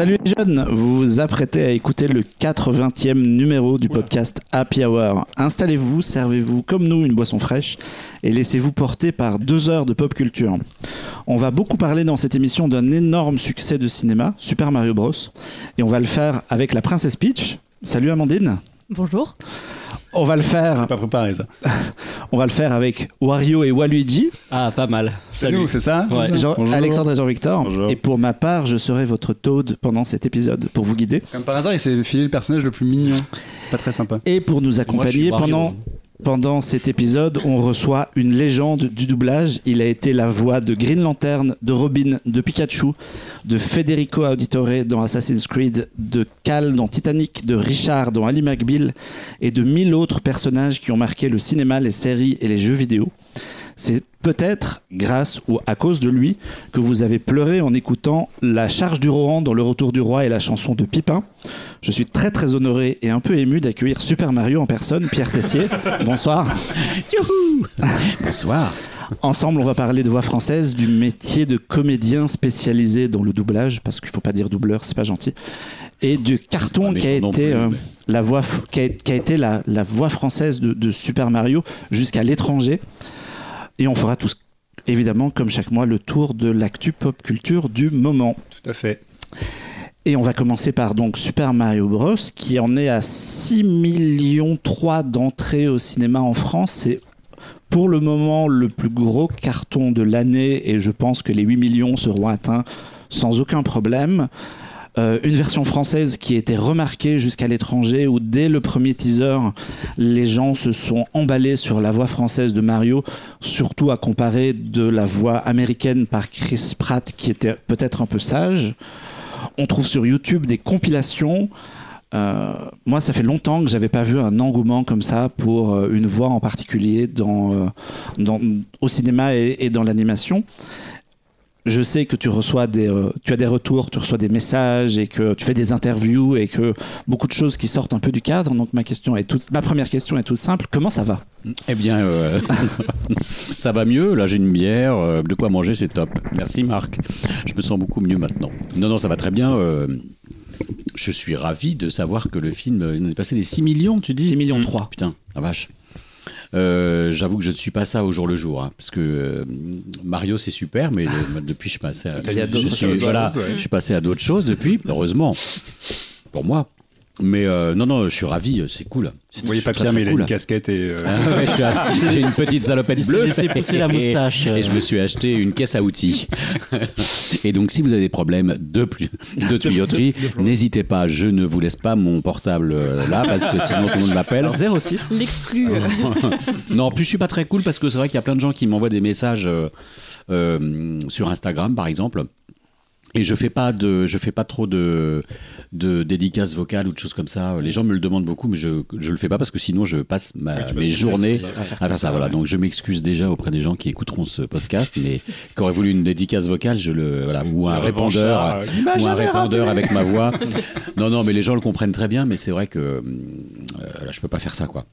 Salut les jeunes, vous vous apprêtez à écouter le 80e numéro du podcast Happy Hour. Installez-vous, servez-vous comme nous une boisson fraîche et laissez-vous porter par deux heures de pop culture. On va beaucoup parler dans cette émission d'un énorme succès de cinéma, Super Mario Bros. Et on va le faire avec la princesse Peach. Salut Amandine. Bonjour. On va le faire. Pas préparé ça. On va le faire avec Wario et Waluigi. Ah, pas mal. C'est nous, c'est ça Ouais. Jean- Bonjour. Alexandre et Jean-Victor. Bonjour. Et pour ma part, je serai votre Toad pendant cet épisode pour vous guider Comme par hasard, il s'est filé le personnage le plus mignon. Pas très sympa. et pour nous accompagner pendant pendant cet épisode. On reçoit une légende du doublage. Il a été la voix de Green Lantern, de Robin, de Pikachu, de Federico Auditore dans Assassin's Creed, de Cal dans Titanic, de Richard dans Ali McBeal et de mille autres personnages qui ont marqué le cinéma, les séries et les jeux vidéo. C'est peut-être grâce ou à cause de lui que vous avez pleuré en écoutant La charge du Rohan dans Le Retour du Roi et la chanson de Pipin. Je suis très très honoré et un peu ému d'accueillir Super Mario en personne, Pierre Tessier. Bonsoir. Bonsoir. Ensemble, on va parler de voix française, du métier de comédien spécialisé dans le doublage, parce qu'il faut pas dire doubleur, c'est pas gentil, et du carton qui a été euh, la voix qui a, été la, la voix française de, de Super Mario jusqu'à l'étranger. Et on fera tous, évidemment, comme chaque mois, le tour de l'actu pop culture du moment. Tout à fait. Et on va commencer par donc Super Mario Bros qui en est à 6 millions 3 d'entrées au cinéma en France. C'est pour le moment le plus gros carton de l'année et je pense que les 8 millions seront atteints sans aucun problème. Euh, une version française qui était remarquée jusqu'à l'étranger où dès le premier teaser les gens se sont emballés sur la voix française de Mario surtout à comparer de la voix américaine par Chris Pratt qui était peut-être un peu sage on trouve sur YouTube des compilations. Euh, moi, ça fait longtemps que j'avais pas vu un engouement comme ça pour euh, une voix en particulier dans, au cinéma et dans l'animation. Je sais que tu reçois des, euh, tu as des retours, tu reçois des messages et que tu fais des interviews et que beaucoup de choses qui sortent un peu du cadre. Donc ma question est toute, ma première question est toute simple. Comment ça va? Eh bien, euh, ça va mieux. Là, j'ai une bière, euh, de quoi manger, c'est top. Merci Marc. Je me sens beaucoup mieux maintenant. Non, non, ça va très bien. euh, je suis ravi de savoir que le film il en est passé les 6 millions, tu dis? 6 millions Mmh. 3. Putain, la vache. Euh, J'avoue que je ne suis pas ça au jour le jour, hein, parce que euh, Mario c'est super, mais le- depuis je suis passé à, je d'autres suis, choses, voilà, ouais. je suis passé à d'autres choses depuis, heureusement, pour moi. Mais euh, non, non, je suis ravi, c'est cool. Vous voyez pas Pierre, mais il a cool. une casquette et. euh, Ah ouais, J'ai une petite salopette bleue. laissé pousser la Et- moustache. Et, je me suis acheté une caisse à outils. et donc, si vous avez des problèmes de, de tuyauterie, n'hésitez pas. Je ne vous laisse pas mon portable euh, là parce que sinon tout le monde m'appelle. Alors 06. L'exclu. euh, Non, en plus, je suis pas très cool parce que c'est vrai qu'il y a plein de gens qui m'envoient des messages euh, euh, sur Instagram, par exemple. Et je fais pas de, je fais pas trop de, de dédicaces vocales ou de choses comme ça. Les gens me le demandent beaucoup, mais je, je le fais pas parce que sinon je passe ma, mes journées à faire, ça. Voilà. Donc je m'excuse déjà auprès des gens qui écouteront ce podcast, mais qui auraient voulu une dédicace vocale, je le, voilà, ou un répondeur, euh, ou un répondeur avec ma voix. non, non, mais les gens le comprennent très bien, mais c'est vrai que euh, là, je peux pas faire ça, quoi.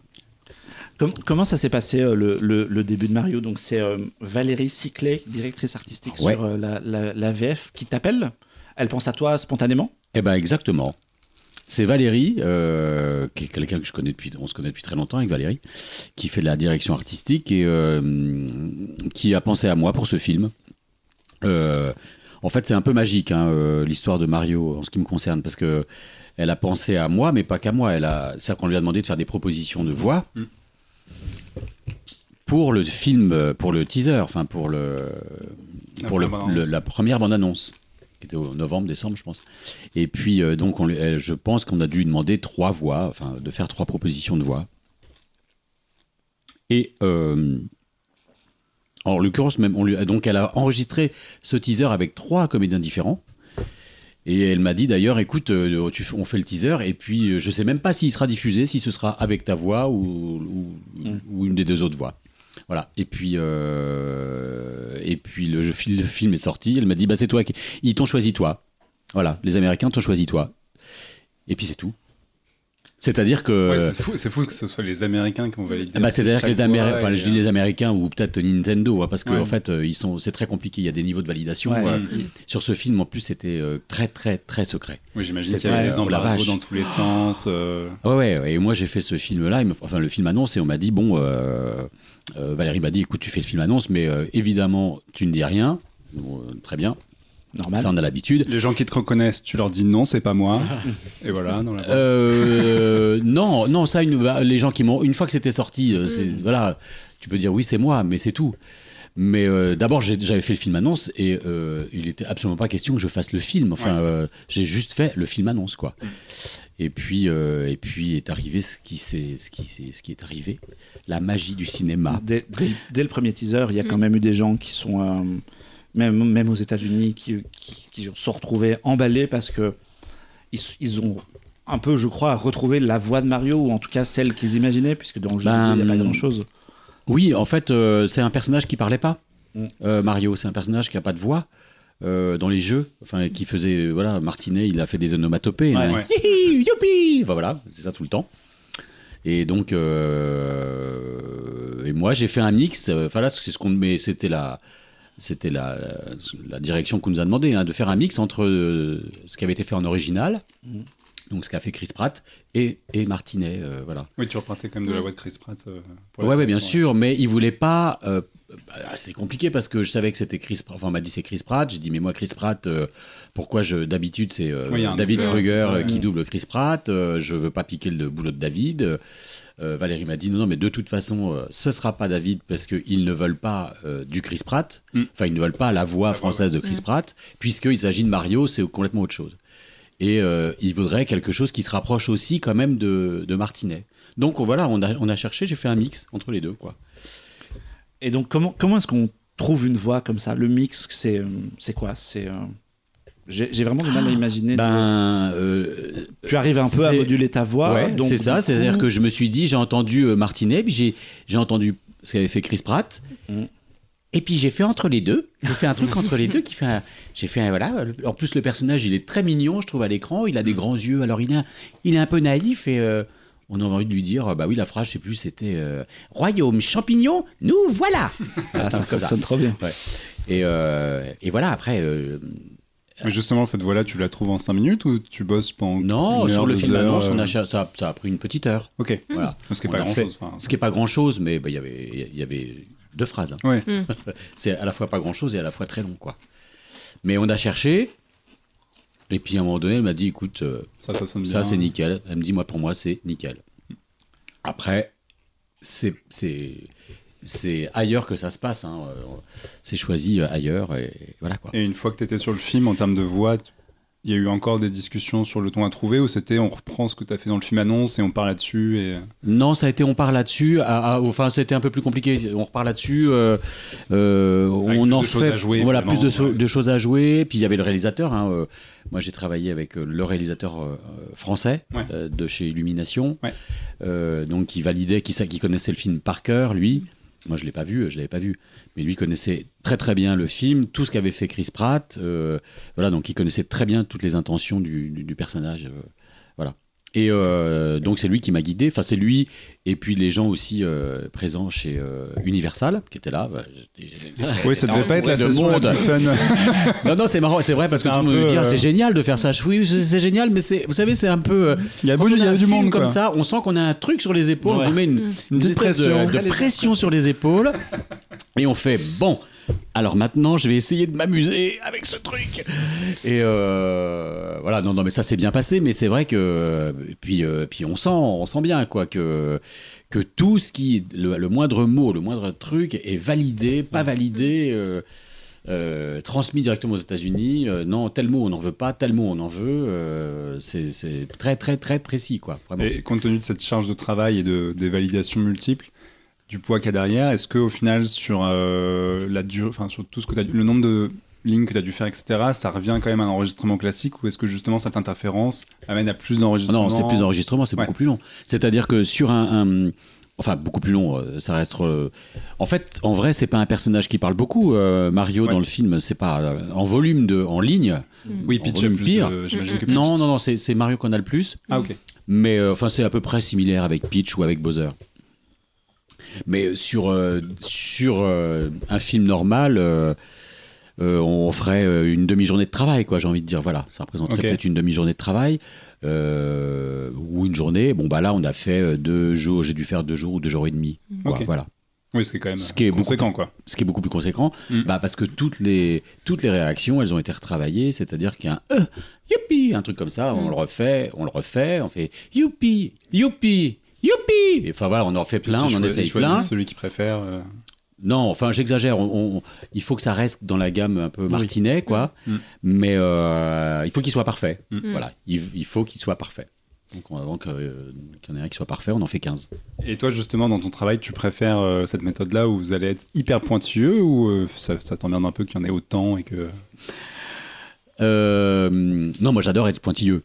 Com- comment ça s'est passé euh, le, le- le début de Mario? Donc c'est euh, Valérie Ciclet, directrice artistique Ouais. sur euh, la, la- la VF, qui t'appelle? Elle pense à toi spontanément? Eh ben exactement. C'est Valérie, euh, qui est quelqu'un que je connais depuis, on se connaît depuis très longtemps avec Valérie, qui fait de la direction artistique et euh, qui a pensé à moi pour ce film. Euh, en fait, c'est un peu magique hein, euh, l'histoire de Mario en ce qui me concerne, parce que elle a pensé à moi, mais pas qu'à moi. Elle a, c'est-à-dire qu'on lui a demandé de faire des propositions de voix pour le film, pour le teaser, enfin pour le, La pour le, première le- bande-annonce. la première bande-annonce, qui était au novembre, décembre, je pense. Et puis, euh, donc, on, je pense qu'on a dû lui demander trois voix, enfin, de faire trois propositions de voix. Et euh, en l'occurrence, même, on lui, donc, elle a enregistré ce teaser avec trois comédiens différents. Et elle m'a dit d'ailleurs, écoute, euh, tu, on fait le teaser, et puis euh, je sais même pas s'il sera diffusé, si ce sera avec ta voix ou, ou, ou une des deux autres voix. Voilà. Et puis, euh, et puis le, le film est sorti. Elle m'a dit, bah c'est toi qui, ils t'ont choisi toi. Voilà. Les Américains t'ont choisi toi. Et puis c'est tout. C'est-à-dire que. Ouais, c'est fou, c'est fou que ce soit les Américains qui ont validé. Ah bah, c'est-à-dire que les Américains, enfin, je dis les Américains ou peut-être Nintendo, hein, parce qu'en Ouais. en fait, euh, ils sont, c'est très compliqué. Il y a des niveaux de validation. Ouais. euh. Sur ce film, en plus, c'était euh, très, très, très secret. Oui, j'imagine C'était- qu'il y avait des oh embargos dans tous les sens. euh, Ouais, ouais, ouais. Et moi, j'ai fait ce film-là. me- Enfin, le film annonce, et on m'a dit bon, euh, euh, Valérie m'a dit, écoute, tu fais le film annonce, mais euh, évidemment, tu ne dis rien. Bon, euh, très bien. Normal. Ça, on a l'habitude. Les gens qui te reconnaissent, tu leur dis non, c'est pas moi. et voilà, dans la. Euh, non, non, ça, une, bah, les gens qui m'ont. Une fois que c'était sorti, euh, c'est, Mm. voilà, tu peux dire oui, c'est moi, mais c'est tout. Mais euh, d'abord, j'avais fait le film annonce et euh, il était absolument pas question que je fasse le film. Enfin, Ouais. euh, j'ai juste fait le film annonce, quoi. Mm. Et puis, euh, et puis est arrivé ce qui, s'est- ce, qui, s'est- ce qui est arrivé, la magie du cinéma. Dès, dès- dès le premier teaser, il y a quand même eu des gens qui sont, euh, même, même aux États-Unis, qui, qui, qui se retrouvés emballés parce que ils, ils ont un peu, je crois, retrouvé la voix de Mario, ou en tout cas celle qu'ils imaginaient, puisque dans le jeu, Ben, il n'y a pas grand-chose. Oui, en fait, euh, c'est un personnage qui parlait pas. Mm. Euh, Mario, c'est un personnage qui a pas de voix euh, dans les jeux. Enfin, qui faisait, voilà, Martinet, il a fait des onomatopées. Ouais. hein. Ouais. Hihi, youpi Enfin, voilà, c'est ça tout le temps. Et donc, euh, et moi, j'ai fait un mix. Enfin là, c'est ce qu'on, mais c'était la, c'était la, la direction qu'on nous a demandé hein, de faire un mix entre euh, ce qui avait été fait en original, Mhm. donc ce qu'a fait Chris Pratt et, et Martinet, euh, voilà. Oui, tu repartais quand même de la voix de Chris Pratt. euh, Ouais, ouais, bien sûr, mais il voulait pas. euh, bah, c'est compliqué parce que je savais que c'était Chris. Pratt. Enfin, on m'a dit c'est Chris Pratt. J'ai dit mais moi Chris Pratt, euh, pourquoi je d'habitude c'est euh, Oui, David Kruger qui double Chris Pratt. euh, je veux pas piquer le boulot de David. Euh, Valérie m'a dit non, non, mais de toute façon, euh, ce sera pas David parce qu'ils ne veulent pas euh, du Chris Pratt. Mm. Enfin, ils ne veulent pas la voix française de Chris Pratt, puisqu'il s'agit de Mario, c'est complètement autre chose. Et euh, il voudrait quelque chose qui se rapproche aussi quand même de, de Martinet. Donc voilà, on a, on a cherché, j'ai fait un mix entre les deux, quoi. Et donc, comment, comment est-ce qu'on trouve une voix comme ça? Le mix, c'est c'est quoi? C'est euh, J'ai vraiment du mal à imaginer. Ben, euh, tu arrives un peu à moduler ta voix. ouais, donc, c'est ça. C'est-à-dire que je me suis dit, j'ai entendu euh, Martinet, puis j'ai j'ai entendu ce qu'avait fait Chris Pratt. Mm. Et puis j'ai fait entre les deux. J'ai fait un truc entre les deux qui fait. un- J'ai fait un- voilà. En plus le personnage il est très mignon, je trouve à l'écran. Il a des grands yeux. Alors il est un, il est un peu naïf et euh, on a envie de lui dire bah oui la phrase je sais plus c'était euh, royaume champignon nous voilà. Ah, ça fonctionne trop bien. Et, euh, et voilà après. Mais justement, cette voix-là, tu la trouves en 5 minutes ou tu bosses pendant. non une sur heure, le deux film heures, annonce on a, ça, ça a pris une petite heure. Ok. Voilà. Ce qui est On pas a grand-chose. enfin. Ce qui est pas grand chose, mais bah, il y avait, il y avait deux phrases. hein. Ouais. C'est à la fois pas grand chose et à la fois très long, quoi. Mais on a cherché. Et puis à un moment donné, elle m'a dit, écoute, euh, Ça, ça sonne bien. ça c'est nickel. Elle me dit, moi pour moi c'est nickel. Après, c'est c'est ailleurs que ça se passe. hein. Euh, C'est choisi euh, ailleurs et voilà quoi. Et une fois que tu étais sur le film, en termes de voix, il y a eu encore des discussions sur le ton à trouver ou c'était on reprend ce que tu as fait dans le film annonce et on parle là-dessus et... Non, ça a été, on part là-dessus. Enfin, c'était un peu plus compliqué. On repart là-dessus. euh, euh, on plus en de choses fait, à jouer, voilà, plus de, évidemment, so- ouais. de choses à jouer. Puis il y avait le réalisateur. hein, euh, moi, j'ai travaillé avec le réalisateur français Ouais. de chez Illumination, Ouais. Donc qui validait, qui, qui connaissait le film par cœur, lui. Moi, je l'ai pas vu, je l'avais pas vu, mais lui connaissait très très bien le film, tout ce qu'avait fait Chris Pratt. euh, voilà, donc il connaissait très bien toutes les intentions du, du- personnage. euh. Et euh, donc c'est lui qui m'a guidé. Enfin c'est lui et puis les gens aussi euh, présents chez euh, Universal qui étaient là. Bah, j'étais- j'étais- Oui, ça devait pas être la la monde. fun. Non non c'est marrant, c'est vrai parce que tout le monde me dit ah, c'est génial de faire ça. Je- Oui c'est c'est génial mais c'est vous savez c'est un peu. Il y a, on il y a du monde comme quoi. ça, on sent qu'on a un truc sur les épaules, Ouais. on vous met une, de- de, pression sur les épaules et on fait bon. Alors maintenant, je vais essayer de m'amuser avec ce truc. Et euh, voilà, non, non, mais ça s'est bien passé, mais c'est vrai que puis euh, puis on sent, on sent bien quoi que que tout ce qui le, le moindre mot, le moindre truc est validé, pas validé. euh, euh, transmis directement aux États-Unis. euh, non, tel mot on n'en veut pas, tel mot on en veut. euh, c'est c'est très très très précis quoi. Vraiment. Et compte tenu de cette charge de travail et de, des validations multiples, du poids qu'il y a derrière, est-ce qu'au final, sur, euh, la dure, enfin, sur tout ce que le nombre de lignes que tu as dû faire, etc., ça revient quand même à un enregistrement classique ou est-ce que justement cette interférence amène à plus d'enregistrements Non, c'est plus d'enregistrement, c'est Ouais. beaucoup plus long. C'est-à-dire que sur un, un- Enfin, beaucoup plus long, euh, ça reste. euh, En fait, en vrai, c'est pas un personnage qui parle beaucoup. euh, Mario, Ouais. dans le film, c'est pas. euh, En volume, de, en ligne. Oui, en Pitch volume pire. de- J'imagine que Pitch- Non, non, non, c'est Mario qu'on a le plus. Ah, ok. Mais euh, enfin, c'est à peu près similaire avec Pitch ou avec Bowser. Mais sur, euh, sur euh, un film normal, euh, on ferait une demi-journée de travail, quoi, j'ai envie de dire. Voilà, ça représenterait peut-être une demi-journée de travail. ou une journée. Bon, bah là, on a fait deux jours, j'ai dû faire deux jours ou deux jours et demi. quoi. Voilà. Oui, c'est quand même Ce qui est beaucoup conséquent, quoi. Ce qui est beaucoup plus conséquent, Mm. bah parce que toutes les, toutes les réactions, elles ont été retravaillées, c'est-à-dire qu'il y a un euh, youpi, un truc comme ça, on Mm. le refait, on le refait, on fait youpi, youpi, youpi. Enfin voilà, on en fait plein, on en essaye plein. celui qui préfère. euh, Non, enfin j'exagère, on- on- il faut que ça reste dans la gamme un peu martinet, quoi, Mm. mais euh, il faut qu'il soit parfait. Mm. Voilà, il, il faut qu'il soit parfait. Donc on- avant que, euh, qu'il y en ait un qui soit parfait, on en fait 15. Et toi, justement, dans ton travail, tu préfères euh, cette méthode-là où vous allez être hyper pointilleux ou euh, ça, ça t'emmerde un peu qu'il y en ait autant et que. Euh, non, moi j'adore être pointilleux.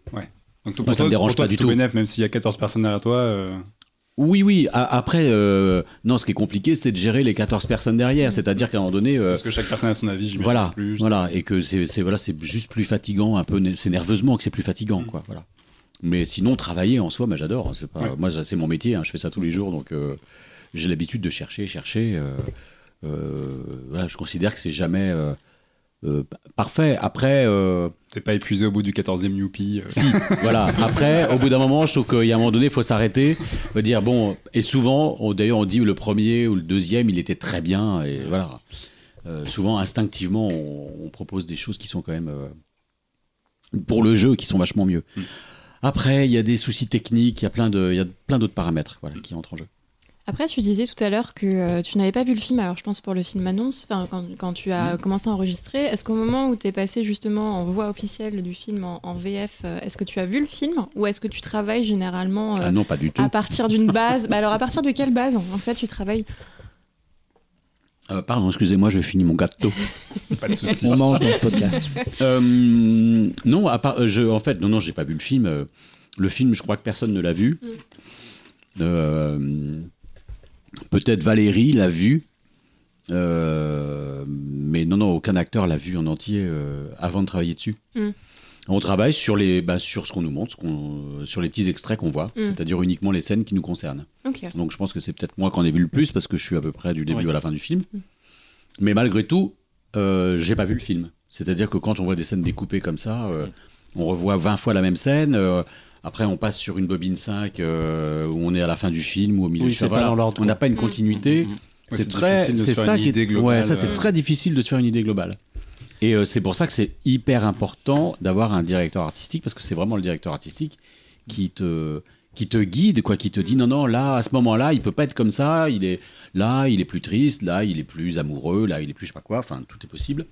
Donc, Moi, ça me toi- dérange toi, pas du tout bénef, même s'il y a 14 personnes derrière toi. euh, Oui, oui. a- Après, euh, non, ce qui est compliqué, c'est de gérer les 14 personnes derrière. C'est-à-dire qu'à un moment donné, euh, Parce que chaque personne a son avis, voilà, plus. voilà, et que c'est voilà, juste plus fatigant, un peu. C'est nerveusement que c'est plus fatigant, Mm. quoi. Voilà. Mais sinon, travailler en soi, bah, j'adore. C'est pas, Ouais. moi, c'est mon métier. hein, je fais ça tous les jours, donc euh, j'ai l'habitude de chercher, chercher. voilà, je considère que c'est jamais euh, euh, parfait. Après. euh, T'es pas épuisé au bout du 14e Youpi. euh. si, voilà. Après, au bout d'un moment, je trouve qu'il y a un moment donné, il faut s'arrêter, faut dire bon. Et souvent, d'ailleurs, on dit le premier ou le deuxième, il était très bien, et voilà. Euh, souvent, instinctivement, on, on propose des choses qui sont quand même euh, pour le jeu, qui sont vachement mieux. Mm. Après, il y a des soucis techniques, il y a plein de, il y a plein d'autres paramètres, voilà, qui entrent en jeu. Après, tu disais tout à l'heure que euh, tu n'avais pas vu le film, alors je pense pour le film annonce, enfin, quand, quand tu as commencé à enregistrer, est-ce qu'au moment où tu es passé justement en voix officielle du film en, en VF, euh, est-ce que tu as vu le film ou est-ce que tu travailles généralement euh, Ah non, pas du tout. à partir d'une base? Bah Alors à partir de quelle base en fait tu travailles? Euh, pardon, excusez-moi, je finis mon gâteau. Pas de soucis. On mange dans ce podcast. Euh, non, à part, je, en fait, non, non, j'ai pas vu le film. Le film, je crois que personne ne l'a vu. Euh, Peut-être Valérie l'a vu. Euh, mais non, non, aucun acteur l'a vu en entier euh, avant de travailler dessus. Mm. On travaille sur, les, bah, sur ce qu'on nous montre, ce qu'on- sur les petits extraits qu'on voit, Mm. c'est-à-dire uniquement les scènes qui nous concernent. Donc je pense que c'est peut-être moi qui en ai vu le plus parce que je suis à peu près du début à la fin du film. Mm. Mais malgré tout, euh, j'ai pas vu le film. C'est-à-dire que quand on voit des scènes découpées comme ça, euh, on revoit 20 fois la même scène. Après, on passe sur une bobine 5 euh, où on est à la fin du film ou au milieu. Oui, Enfin, c'est pas voilà. dans l'ordre, On n'a pas une continuité. Mhm. Ouais, c'est c'est très, difficile de se c'est ça une qui est- idée globale, Ouais, ça c'est euh. très difficile de se faire une idée globale. Et euh, c'est pour ça que c'est hyper important d'avoir un directeur artistique parce que c'est vraiment le directeur artistique qui te qui te guide quoi, qui te dit non non là à ce moment-là il peut pas être comme ça, il est là il est plus triste, là il est plus amoureux, là il est plus je sais pas quoi, enfin tout est possible.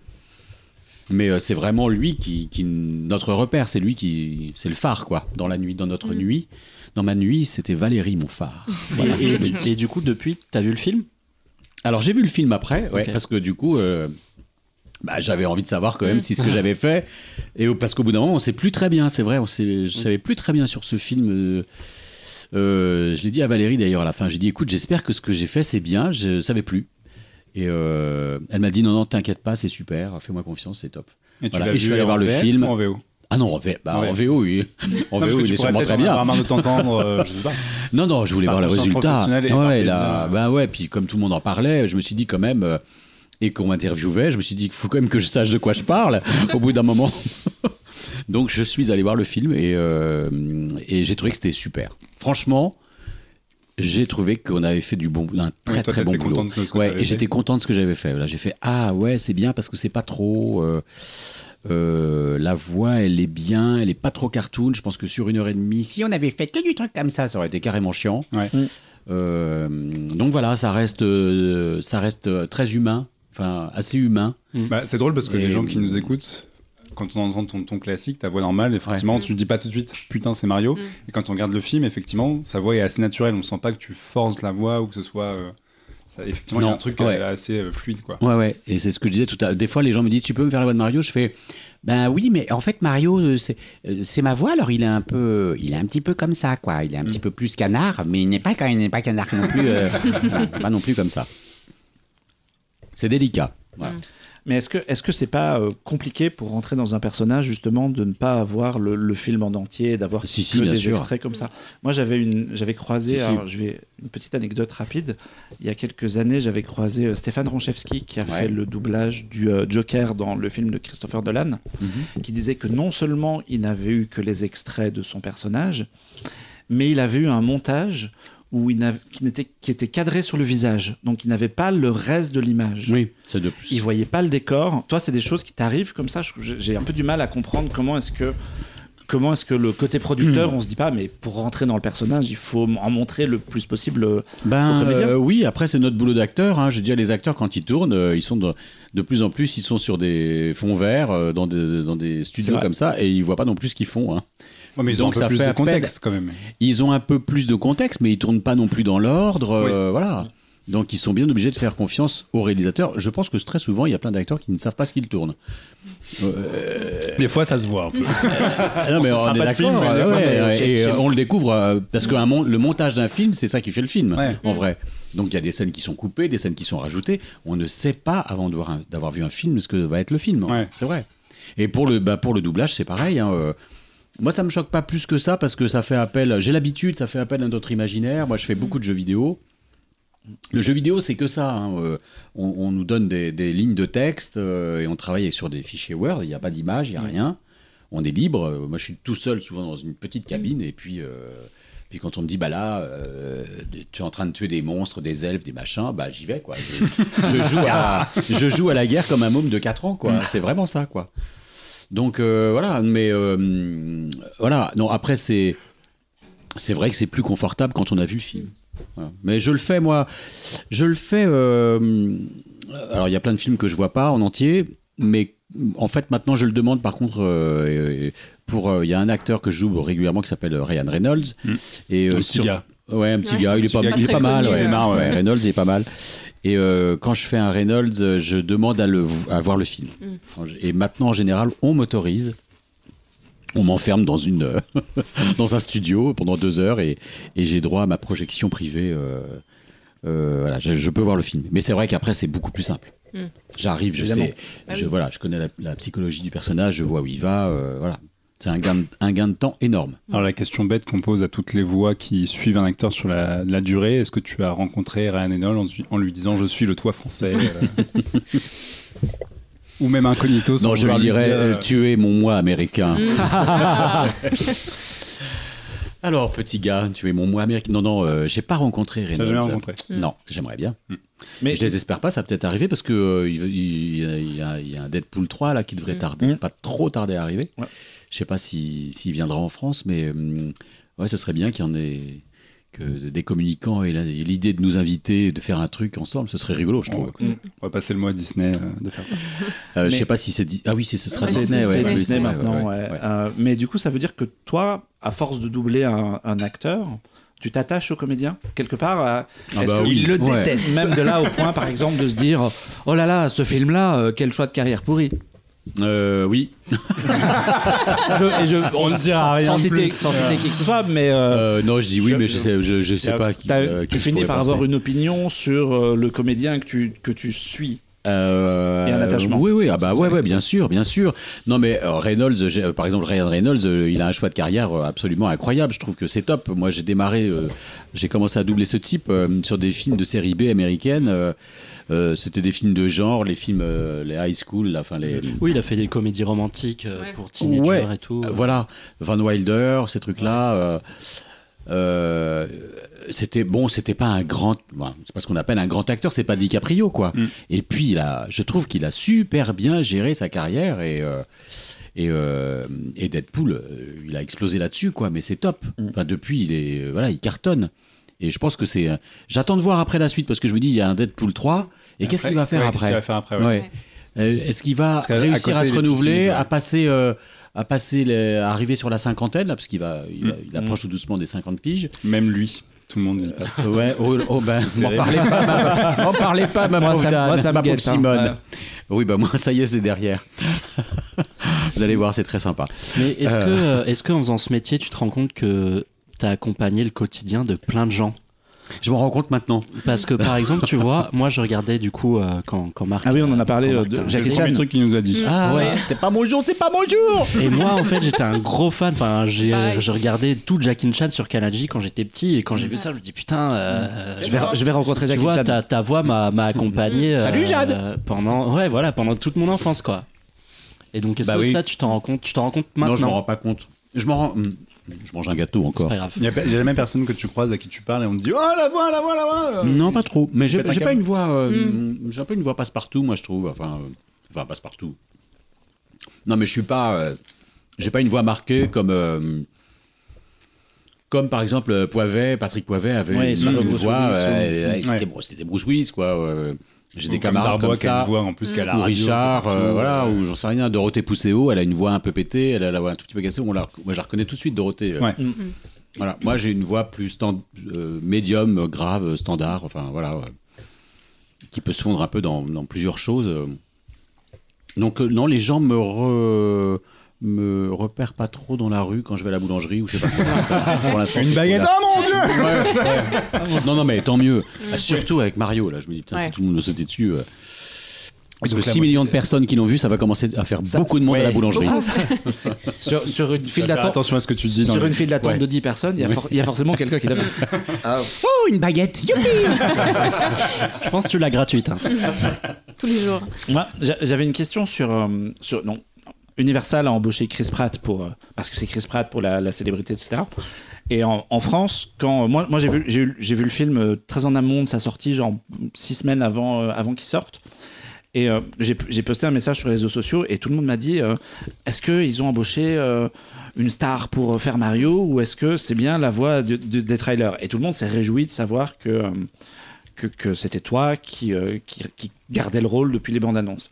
Mais euh, c'est vraiment lui qui, qui notre repère, c'est lui qui c'est le phare quoi dans la nuit, dans notre Mm. nuit. Dans ma nuit, c'était Valérie mon phare. Voilà. Et, et- et du coup, depuis, t'as vu le film? Alors j'ai vu le film après, ouais, parce que du coup, euh, bah, j'avais envie de savoir quand même Mm. si ce que j'avais fait. Et parce qu'au bout d'un moment, on sait plus très bien, c'est vrai, on sait, je savais plus très bien sur ce film. euh, euh, je l'ai dit à Valérie d'ailleurs à la fin. J'ai dit, écoute, j'espère que ce que j'ai fait c'est bien. Je savais plus. Et euh, elle m'a dit, non, non, t'inquiète pas, c'est super. Fais-moi confiance, c'est top. Et tu Voilà, et je suis vu allé voir le VF film. en VO Ah non, en, V- bah, Ouais. en VO, oui. En Non, VO, il est sûrement très en bien. marre de t'entendre, euh, je sais pas. Non, non, je voulais Par voir le résultat. Ouais, là, bah ouais, puis comme tout le monde en parlait, je me suis dit quand même, euh, et qu'on m'interviewait, je me suis dit qu'il faut quand même que je sache de quoi je parle au bout d'un moment. Donc je suis allé voir le film et, euh, et j'ai trouvé que c'était super. Franchement, j'ai trouvé qu'on avait fait du bon, un très toi, très bon boulot. content de ce que Ouais, et j'étais content de ce que j'avais fait. Là, j'ai fait ah ouais, c'est bien parce que c'est pas trop. euh, euh, la voix, elle est bien, elle est pas trop cartoon. Je pense que sur une heure et demie, si on avait fait que du truc comme ça, ça aurait été carrément chiant. Ouais. Euh, donc voilà, ça reste, euh, ça reste très humain, enfin assez humain. Bah, c'est drôle parce que Et- les gens qui nous écoutent, quand on entend ton ton classique, ta voix normale, effectivement, tu ne dis pas tout de suite putain, c'est Mario. Mm. Et quand on regarde le film, effectivement, sa voix est assez naturelle. On sent pas que tu forces la voix ou que ce soit. euh, ça, effectivement, il y a un truc ouais. euh, assez euh, fluide, quoi. Ouais, ouais. Et c'est ce que je disais tout à l'heure. Des fois, les gens me disent, tu peux me faire la voix de Mario? Je fais, ben oui, mais en fait, Mario, c'est c'est ma voix. Alors, il est un peu, il est un petit peu comme ça, quoi. Il est un petit peu plus canard, mais il n'est pas, quand il n'est pas canard non plus, euh, pas non plus comme ça. C'est délicat. Voilà. Mm. Mais est-ce que est-ce que c'est pas euh, compliqué pour rentrer dans un personnage justement de ne pas avoir le, le film en entier, d'avoir Si, des sûr. extraits comme ça? Moi, j'avais une j'avais croisé. Si, si. alors, je vais une petite anecdote rapide. Il y a quelques années, j'avais croisé euh, Stéphane Ronchevski qui a Ouais. fait le doublage du euh, Joker dans le film de Christopher Nolan, Mhm. qui disait que non seulement il n'avait eu que les extraits de son personnage, mais il avait eu un montage où il qui, n'était, qui était cadré sur le visage. Donc il n'avait pas le reste de l'image. Oui, c'est de plus. Il voyait pas le décor. Toi, c'est des choses qui t'arrivent comme ça? J'ai un peu du mal à comprendre comment est-ce que comment est-ce que le côté producteur, on se dit pas, mais pour rentrer dans le personnage, il faut en montrer le plus possible. euh, Ben Aux euh, oui, après c'est notre boulot d'acteur. Hein. Je veux dire, les acteurs quand ils tournent, euh, ils sont de, de plus en plus, ils sont sur des fonds verts euh, dans des, dans des C'est studios comme ça et ils voient pas non plus ce qu'ils font. Hein. Ouais, mais ils ont Donc un peu ça plus fait de appel- contexte quand même. Ils ont un peu plus de contexte, mais ils tournent pas non plus dans l'ordre. euh, Voilà. Donc ils sont bien obligés de faire confiance aux réalisateurs. Je pense que très souvent, il y a plein d'acteurs qui ne savent pas ce qu'ils tournent. Des fois, ça se voit un peu. Ah non, mais on, fera est d'accord. ouais, ouais, et euh, on le découvre euh, parce que mon- le montage d'un film, c'est ça qui fait le film, Ouais. en vrai. Donc il y a des scènes qui sont coupées, des scènes qui sont rajoutées. On ne sait pas avant d'avoir vu un film ce que va être le film. C'est vrai. Et pour le, bah, pour le doublage, c'est pareil. hein, euh, moi, ça me choque pas plus que ça parce que ça fait appel. J'ai l'habitude, ça fait appel à notre imaginaire. Moi, je fais beaucoup de jeux vidéo. Le jeu vidéo, c'est que ça. hein, euh, On, on nous donne des, des lignes de texte euh, et on travaille sur des fichiers Word. Il n'y a pas d'image, il n'y a rien. On est libre. Euh, Moi, je suis tout seul, souvent dans une petite cabine. Et puis, euh, puis quand on me dit, bah là, euh, tu es en train de tuer des monstres, des elfes, des machins, bah j'y vais, quoi. Je, je joue à, je joue à la guerre comme un môme de 4 ans, quoi. C'est vraiment ça, quoi. Donc, voilà. Mais voilà. Non, après, c'est. C'est vrai que c'est plus confortable quand on a vu le film. Voilà. Mais je le fais, moi. Je le fais. euh, alors, il y a plein de films que je vois pas en entier, mais en fait, maintenant, je le demande. Par contre, euh, pour euh, il y a un acteur que je joue régulièrement qui s'appelle Ryan Reynolds. Mm. Et Un euh, petit sur- gars. Ouais, un petit Ouais. gars. Il est pas, il est pas mal. ouais. euh, Reynolds il est pas mal. Et euh, quand je fais un Reynolds, euh, je demande à, le, à voir le film. Mm. Je- Et maintenant, en général, on m'autorise. On m'enferme dans une euh, dans un studio pendant deux heures et, et j'ai droit à ma projection privée. euh, euh, voilà, je, je peux voir le film. Mais c'est vrai qu'après, c'est beaucoup plus simple. Mm. J'arrive, je Évidemment. sais, Bah je, oui. voilà, je connais la, la psychologie du personnage, je vois où il va. euh, voilà, c'est un gain, de- un gain de temps énorme. Alors la question bête qu'on pose à toutes les voix qui suivent un acteur sur la, la durée, est-ce que tu as rencontré Ryan Reynolds en, lui- en lui disant je suis le toit français euh, Ou même incognito Non, je lui dirais, dire, euh, tu es mon moi américain. Mm. Alors, petit gars, tu es mon moi américain. Non, non, euh, j'ai pas rencontré t'as jamais Reynolds. rencontré Non, j'aimerais bien. Mais je désespère pas, ça va peut-être arriver parce que euh, il, y a, il y a un Deadpool 3 là qui devrait Mm. tarder, Mm. pas trop tarder à arriver. Ouais. Je sais pas si- s'il viendra en France, mais euh, ouais, ce serait bien qu'il y en ait que des communicants et l'idée de nous inviter, de faire un truc ensemble, ce serait rigolo, je trouve. On va passer le mois à Disney euh, de faire ça. Euh, Je Mais- sais pas si c'est Di- ah oui, c'est- ce sera Disney, ouais, maintenant, ouais, ouais. ouais. Euh, mais du coup, ça veut dire que toi, à force de doubler un, un acteur, tu t'attaches au comédien quelque part. à- Ah Est-ce bah que- oui. il le Ouais. déteste? Même de là au point, par exemple, de se dire oh là là, ce film-là, euh, quel choix de carrière pourri. Euh, oui. Je- et je- On ne dira sans, rien sans citer, plus. sans citer qui que ce soit, mais euh, Euh, non, je dis oui, je- mais je sais, je, je sais pas. Qui, euh, tu finis par penser. avoir une opinion sur euh, le comédien que tu, que tu suis. Euh, Et un attachement. Oui, oui, ah bah ouais, ouais, bien sûr, bien sûr. Non, mais euh, Reynolds, euh, par exemple, Ryan Reynolds, euh, il a un choix de carrière absolument incroyable. Je trouve que c'est top. Moi, j'ai démarré, euh, j'ai commencé à doubler ce type euh, sur des films de série B américaine. Euh, C'était des films de genre, les films, euh, les high school, là, enfin les. Oui, il a fait des comédies romantiques euh, Ouais. pour teenagers Ouais. et tout. Euh, voilà, Van Wilder, ces trucs-là. euh, euh, c'était bon, c'était pas un grand, bon, c'est pas ce qu'on appelle un grand acteur, c'est pas DiCaprio quoi. Mm. Et puis il a, je trouve qu'il a super bien géré sa carrière et euh, et, euh, et Deadpool, euh, il a explosé là-dessus quoi. Mais c'est top. Mm. Enfin depuis, il est, euh, voilà, il cartonne. Et je pense que c'est, euh, j'attends de voir après la suite parce que je me dis il y a un Deadpool 3 et qu'est-ce qu'il va faire Ouais, qu'est-ce qu'il après va faire après ouais. Ouais. Euh, Est-ce qu'il va à réussir à, se renouveler, ouais. à passer, euh, à passer, les- à arriver sur la cinquantaine là, parce qu'il va, il, Mm. il approche tout doucement des 50 piges. Même lui, tout le monde y passe. Ouais, oh, oh, ben, m'en parlez pas, ma, m'en parlez pas, ma Moi, pauvre, ça- dame, moi, ça me ma pauvre guette, hein. Simone. Ouais. Oui, bah moi, ça y est, c'est derrière. Vous allez voir, c'est très sympa. Mais est-ce Euh. que, est-ce qu'en faisant ce métier, tu te rends compte que tu as accompagné le quotidien de plein de gens? Je me rends compte maintenant. Parce que par exemple, tu vois, moi je regardais du coup euh, quand, quand Marc. Ah oui, on en a parlé euh, de Jackie. Chan. le truc qu'il nous a dit. Ah ouais. C'est pas mon jour, c'est pas mon jour Et moi, en fait, j'étais un gros fan. Enfin, j'ai, je regardais tout Jackie Chan sur Kanaji quand j'étais petit. Et quand j'ai vu ça, je me dis putain. euh, Je vais, je vais rencontrer tu Jackie vois, Chan. ta, ta voix m'a, m'a accompagné. euh, Salut, Jade. Pendant, ouais, voilà, pendant toute mon enfance, quoi. Et donc, est-ce Bah que oui. ça, tu t'en rends compte, tu t'en rends compte maintenant Non, je me rends pas compte. Je m'en rends. Je mange un gâteau C'est encore. Il y a, j'ai jamais personne que tu croises à qui tu parles et on te dit Oh la voix, la voix, la voix Non, pas trop. Mais j'ai pas une voix. euh, J'ai un peu une voix passe-partout, moi, je trouve. Enfin, euh, enfin passe-partout. Non, mais je suis pas. euh, j'ai pas une voix marquée comme. euh, comme par exemple euh, Poivet, Patrick Poivet avait Ouais, une, une voix. Willis, euh, ouais. c'était Bruce- C'était Bruce Willis, quoi. J'ai des comme camarades comme qui a ça. une voix en plus qu'à la ou radio, Richard, partout, euh, voilà, euh, ou j'en sais rien. Dorothée Pousseau, elle a une voix un peu pétée, elle a la voix un tout petit peu cassée. On la, moi, je la reconnais tout de suite, Dorothée. euh. Ouais. Voilà, moi j'ai une voix plus stand, euh, médium, grave, standard, enfin voilà, ouais. qui peut se fondre un peu dans, dans plusieurs choses. Donc euh, non, les gens me re- me repèrent pas trop dans la rue quand je vais à la boulangerie ou je sais pas comment ça va. Pour l'instant, Une baguette, oh mon dieu. Ouais, ouais. Non, non, mais tant mieux. Ah, surtout avec Mario, là, je me dis, putain, Ouais. si tout le monde me sautait dessus. euh. Parce que la 6 moitié- millions de personnes qui l'ont vu, ça va commencer à faire beaucoup de monde à la boulangerie. Sur, sur une file d'attente. attention à ce que tu dis Sur une file d'attente Ouais. de 10 personnes, il y a, y forcément quelqu'un qui l'a fait. Ah, Oh, une baguette youpi Je pense que tu l'as gratuite. hein. Tous les jours. Moi, j'a- j'avais une question sur, euh, sur non, Universal a embauché Chris Pratt pour euh, parce que c'est Chris Pratt pour la, célébrité, etc. Et en, France, quand moi, moi j'ai vu, j'ai vu le film euh, très en amont de sa sortie, genre six semaines avant, euh, avant qu'il sorte. Et euh, j'ai posté un message sur les réseaux sociaux et tout le monde m'a dit euh, est-ce qu'ils ont embauché euh, une star pour euh, faire Mario ou est-ce que c'est bien la voix de- de- des trailers? Et tout le monde s'est réjoui de savoir que, euh, que, c'était toi qui, euh, qui, qui gardais le rôle depuis les bandes annonces.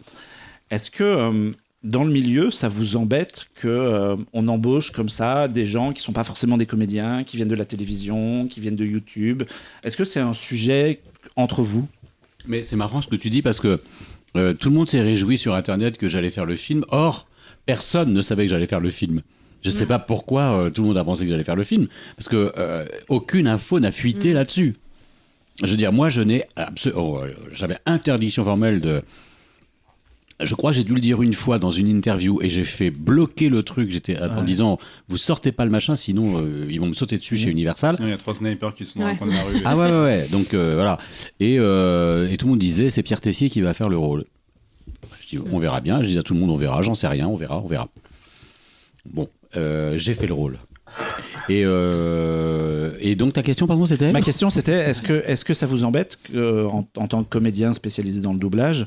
Est-ce que euh, dans le milieu, ça vous embête que euh, on embauche comme ça des gens qui sont pas forcément des comédiens, qui viennent de la télévision, qui viennent de YouTube? Est-ce que c'est un sujet entre vous? Mais c'est marrant ce que tu dis parce que euh, tout le monde s'est réjoui sur Internet que j'allais faire le film. Or, personne ne savait que j'allais faire le film. Je sais pas pourquoi euh, tout le monde a pensé que j'allais faire le film. Parce que euh, aucune info n'a fuité là-dessus. Je veux dire, moi, je n'ai absolument. J'avais interdiction formelle de. Je crois que j'ai dû le dire une fois dans une interview et j'ai fait bloquer le truc. J'étais en disant, vous sortez pas le machin, sinon euh, ils vont me sauter dessus chez Universal. Sinon, il y a trois snipers qui sont dans Ouais. le coin de la rue. Ah ouais, ouais, ouais. Donc euh, voilà. Et, euh, et tout le monde disait, c'est Pierre Tessier qui va faire le rôle. Je dis, on verra bien. Je dis à tout le monde, on verra. J'en sais rien, on verra, on verra. Bon, euh, j'ai fait le rôle. Et, euh, et donc ta question, pardon, c'était? Ma question c'était est-ce que, est que ça vous embête que, en, en tant que comédien spécialisé dans le doublage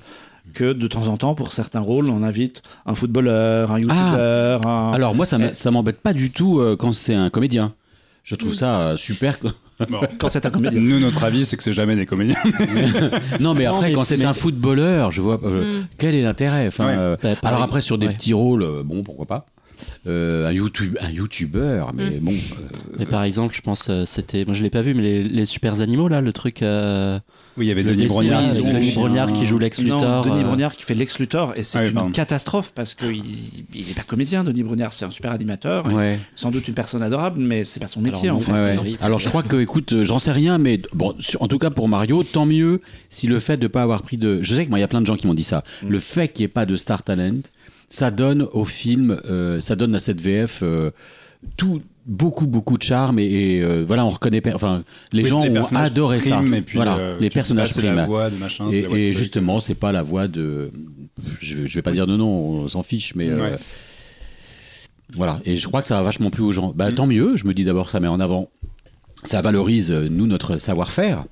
que de temps en temps, pour certains rôles, on invite un footballeur, un youtubeur, un... Alors moi, ça Eh. ça m'embête pas du tout euh, quand c'est un comédien. Je trouve ça euh, super. Bon. quand c'est un comédien. Nous, notre avis, c'est que c'est jamais des comédiens. non, mais Non, après, mais- quand c'est mais- un footballeur, je vois euh, quel est l'intérêt? Enfin, Ouais. euh, Bah, alors après, sur des Ouais. petits rôles, euh, bon, pourquoi pas. Euh, un, YouTube, un youtubeur, mais bon. euh, Mais par exemple, je pense, euh, c'était, moi je l'ai pas vu, mais les, les super animaux là, le truc. Oui, il y avait Denis Brognard. Denis. Brognard qui joue Lex Non, Luthor. Denis euh, Brognard qui fait Lex Luthor et c'est Ah oui, une pardon. catastrophe parce qu'il il est pas comédien Denis Brognard c'est un super animateur ouais. sans doute une personne adorable mais c'est pas son métier Alors, en non, fait Ouais, ouais. horrible. Alors je crois que, écoute, euh, j'en sais rien, mais bon, sur- en tout cas pour Mario, tant mieux si le fait de pas avoir pris de. Je sais que moi, il y a plein de gens qui m'ont dit ça. Le fait qu'il n'y ait pas de star talent, ça donne au film, euh, ça donne à cette VF euh, tout beaucoup beaucoup de charme et, et, euh, voilà, on reconnaît. Enfin, les Oui, gens c'est ont adoré ça. primes, Et puis, voilà, euh, les personnages C'est la primes. voix de machin. Et, la voix de et truc. justement, c'est pas la voix de. Je, vais- je vais pas dire de nom, on s'en fiche, mais. euh, voilà, et je crois que ça va vachement plus aux gens. Bah, tant mieux, je me dis d'abord, ça met en avant, ça valorise, nous, notre savoir-faire.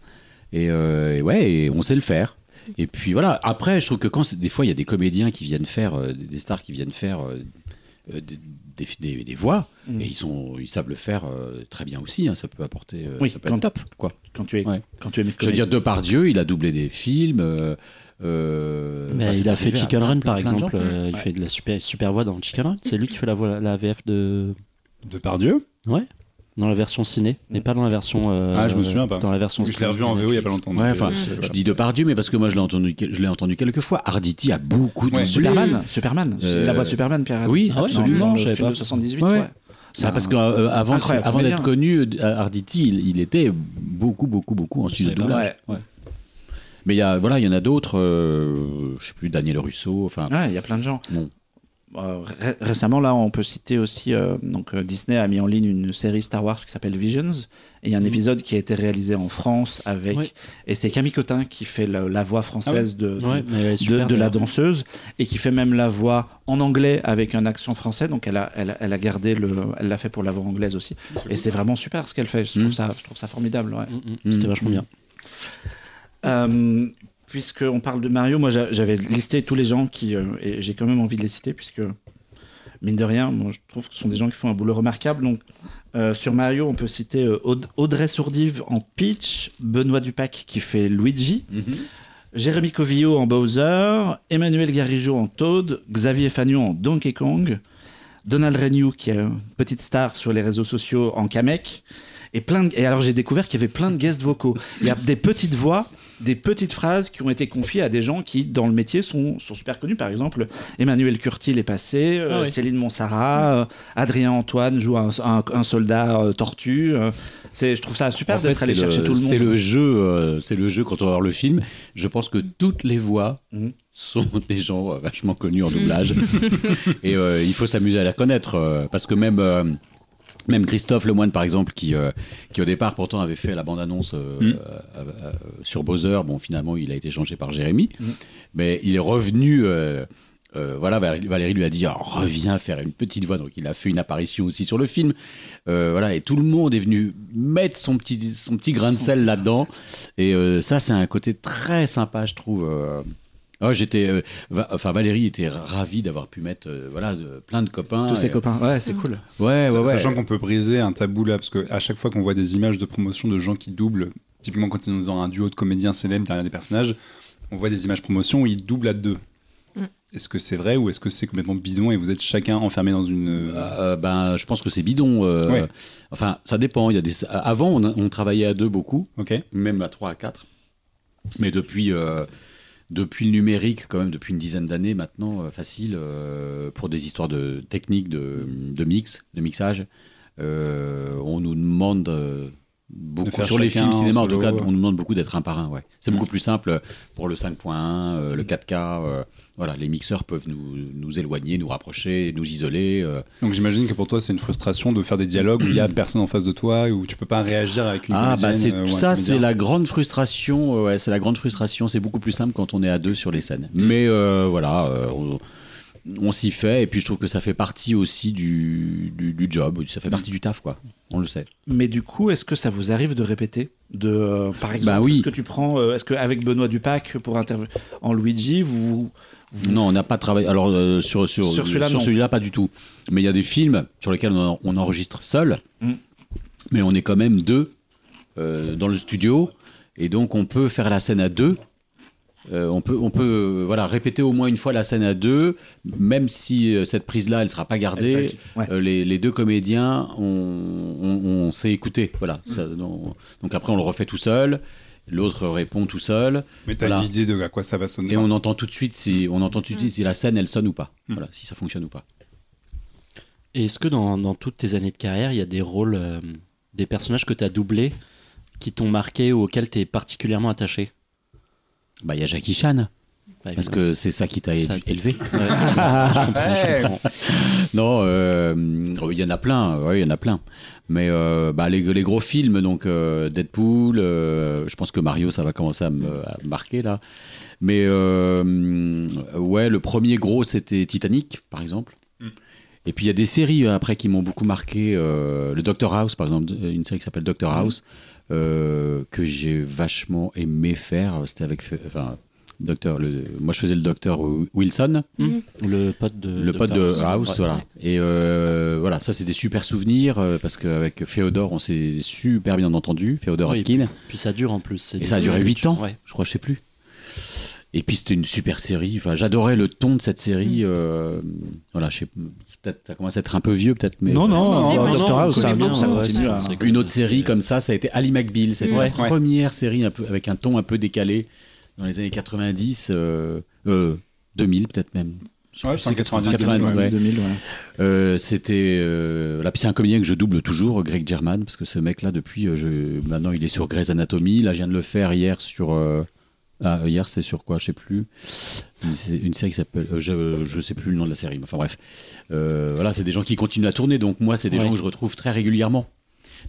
Et, et ouais, et on sait le faire. Et puis voilà, après, je trouve que quand des fois, il y a des comédiens qui viennent faire, des stars qui viennent faire des, des- des- des voix, Mm. et ils, sont, ils savent le faire euh, très bien aussi, hein, ça peut apporter. euh, Oui, ça peut quand- être top, quoi. quand tu es Ouais. quand tu es Je veux dire, Depardieu, il a doublé des films. euh, euh, Mais enfin, il a fait Chicken Run par exemple. euh, il Ouais. fait de la super, super voix dans Chicken Run. C'est lui qui fait la, voix, la VF de. De Pardieu. Ouais. Dans la version ciné, mais pas dans la version. euh, Ah, je me souviens pas. Dans la version. Je l'ai revu en VO il y a pas longtemps. Ouais, enfin, euh, je dis Depardieu, mais parce que moi je l'ai entendu, je l'ai entendu quelques fois. Arditi a beaucoup de Ouais. Superman Superman c'est Euh, la voix de Superman Pierre oui, Arditi, ah ouais, dans- absolument, dans je le savais film pas. de 78 Ouais, Ah, parce qu'avant incroyable avant d'être connu, euh, Arditi, il, il était beaucoup, beaucoup, beaucoup en studio de doublage. Ouais. Mais il y a, voilà, il y en a d'autres. euh, je sais plus, Daniel Russo. Enfin, Ouais, il y a plein de gens. Bon. Euh, ré- récemment, là, on peut citer aussi. euh, donc, euh, Disney a mis en ligne une série Star Wars qui s'appelle Visions. Et il y a un Mhm. épisode qui a été réalisé en France avec. Et c'est Camille Cotin qui fait la, la voix française de, Ouais, est de, de la danseuse et qui fait même la voix en anglais avec un accent français. Donc, elle a, elle, a- elle a gardé le. Elle l'a fait pour la voix anglaise aussi. Et c'est vraiment super ce qu'elle fait. Je trouve, Mhm. ça, je trouve ça formidable. ouais. Mm, C'était vachement bien. Euh, Puisqu'on parle de Mario, moi j'a- j'avais listé tous les gens qui. euh, et j'ai quand même envie de les citer, puisque, mine de rien, moi, je trouve que ce sont des gens qui font un boulot remarquable. Donc, euh, sur Mario, on peut citer euh, Aud- Audrey Sourdive en Peach, Benoît Dupac qui fait Luigi, Mhm. Jérémy Covillo en Bowser, Emmanuel Garigeau en Toad, Xavier Fagnon en Donkey Kong, Donald Renew qui est une petite star sur les réseaux sociaux en Kamek. Et, plein de- et alors j'ai découvert qu'il y avait plein de guests vocaux. Il y a des petites voix, des petites phrases qui ont été confiées à des gens qui, dans le métier, sont, sont super connus. Par exemple, Emmanuel Curtil est passé, euh, Ah oui. Céline Monsara, euh, Adrien Antoine joue un, un- un soldat euh, tortue. euh, c'est, je trouve ça super En fait, d'être allé chercher le, tout le monde. c'est le jeu, euh, c'est le jeu quand on va voir le film. Je pense que toutes les voix Mhm. sont des gens vachement connus en doublage, et euh, il faut s'amuser à les connaître euh, parce que même. euh, même Christophe Lemoine, par exemple, qui, euh, qui au départ pourtant avait fait la bande-annonce euh, Mm. euh, sur Bowser, bon finalement il a été changé par Jérémy, Mm. mais il est revenu, voilà, Valérie, lui a dit oh, reviens faire une petite voix, donc il a fait une apparition aussi sur le film, voilà, et tout le monde est venu mettre son petit, son petit grain de sel là-dedans, et ça c'est un côté très sympa je trouve. Euh. Ah, j'étais, euh, Va- enfin Valérie était ravie d'avoir pu mettre, euh, voilà, de- plein de copains. Tous ses et- copains. Ouais, c'est cool. Ouais, ouais, ouais. Sachant qu'on peut briser un tabou là, parce qu'à chaque fois qu'on voit des images de promotion de gens qui doublent, typiquement quand ils sont dans un duo de comédiens célèbres derrière des personnages, on voit des images promotion où ils doublent à deux. Mm. Est-ce que c'est vrai ou est-ce que c'est complètement bidon et vous êtes chacun enfermé dans une. euh, Euh, ben, je pense que c'est bidon. euh, Ouais. Enfin, ça dépend. Il y a des... Avant, on, on travaillait à deux beaucoup, Ok. même à trois, à quatre. Mais depuis, euh, depuis le numérique, quand même, depuis une dizaine d'années maintenant, euh, facile, euh, pour des histoires de techniques, de, de mix, de mixage, euh, on nous demande beaucoup, sur les films cinéma en en tout cas, on nous demande beaucoup d'être un par un. Ouais. C'est beaucoup plus simple pour le 5.1, euh, le 4K. Voilà, les mixeurs peuvent nous, nous éloigner, nous rapprocher, nous isoler. euh, Donc j'imagine que pour toi c'est une frustration de faire des dialogues où il y a personne en face de toi et où tu peux pas réagir avec une Ah bah c'est euh, ça c'est la grande frustration euh, ouais, c'est la grande frustration c'est beaucoup plus simple quand on est à deux sur les scènes mais euh, voilà euh, on, on s'y fait et puis je trouve que ça fait partie aussi du, du, du job ça fait partie du taf quoi on le sait Mais du coup, est-ce que ça vous arrive de répéter de, euh, Par exemple, Bah oui. est-ce que tu prends. euh, est-ce qu'avec Benoît Dupac, pour intervenir en Luigi, vous. vous- non on n'a pas travaillé alors euh, sur sur, Sur celui-là, non. celui-là pas du tout mais il y a des films sur lesquels on, en- on enregistre seul Mm. mais on est quand même deux euh, dans le studio et donc on peut faire la scène à deux Euh, on peut, on peut voilà, répéter au moins une fois la scène à deux, même si euh, cette prise-là, elle ne sera pas gardée. Ouais. euh, les, les deux comédiens, on, on, on s'est écouté. Voilà. Ça, donc après, on le refait tout seul. L'autre répond tout seul. Mais t'as Voilà. une idée de à quoi ça va sonner. Et on entend tout de suite si, on entend tout de suite si la scène, elle sonne ou pas. Voilà, si ça fonctionne ou pas. Et est-ce que dans, dans toutes tes années de carrière, il y a des rôles, euh, des personnages que tu as doublés qui t'ont marqué ou auxquels tu es particulièrement attaché? Bah, il y a Jackie Chan, Pas parce que c'est ça qui t'a Ça- élevé. Ouais, je comprends, je comprends. Non, euh, oh, il y en a plein, ouais, il y en a plein. Mais euh, bah, les, les gros films, donc euh, Deadpool, euh, je pense que Mario, ça va commencer à me, à me marquer là. Mais euh, ouais, le premier gros, c'était Titanic, par exemple. Et puis il y a des séries euh, après qui m'ont beaucoup marqué. euh, le Doctor House, par exemple, une série qui s'appelle Doctor House, euh, que j'ai vachement aimé faire. C'était avec, enfin, Docteur, le, moi je faisais le Docteur Wilson Le pote de. le pote de. House, Ouais. voilà. Et euh, voilà, ça c'est des super souvenirs euh, parce qu'avec Féodore, on s'est super bien entendu, Féodore Oui, Atkin. Puis ça dure en plus. Et ça a duré 8 ans, Ouais. je crois, je sais plus. Et puis c'était une super série. Enfin, j'adorais le ton de cette série. euh, voilà, je sais, peut-être ça commence à être un peu vieux, peut-être, mais Non, non, Si, Dr non, House, ça, bien, continue à. Une autre série comme ça, ça a été Ali McBeal. C'était Ouais. la première série un peu, avec un ton un peu décalé dans les années 90, euh, euh, 2000 peut-être même. Ouais, c'est en 90, 90, ouais. 2000, ouais. Euh, c'était euh, là puis c'est un comédien que je double toujours Greg German parce que ce mec là depuis euh, je maintenant il est sur Grey's Anatomy. Là je viens de le faire hier sur euh, ah, hier c'est sur quoi je sais plus. Une, sé- une série qui s'appelle euh, je je sais plus le nom de la série mais enfin bref. Euh, voilà c'est des gens qui continuent à tourner donc moi c'est des gens que je retrouve très régulièrement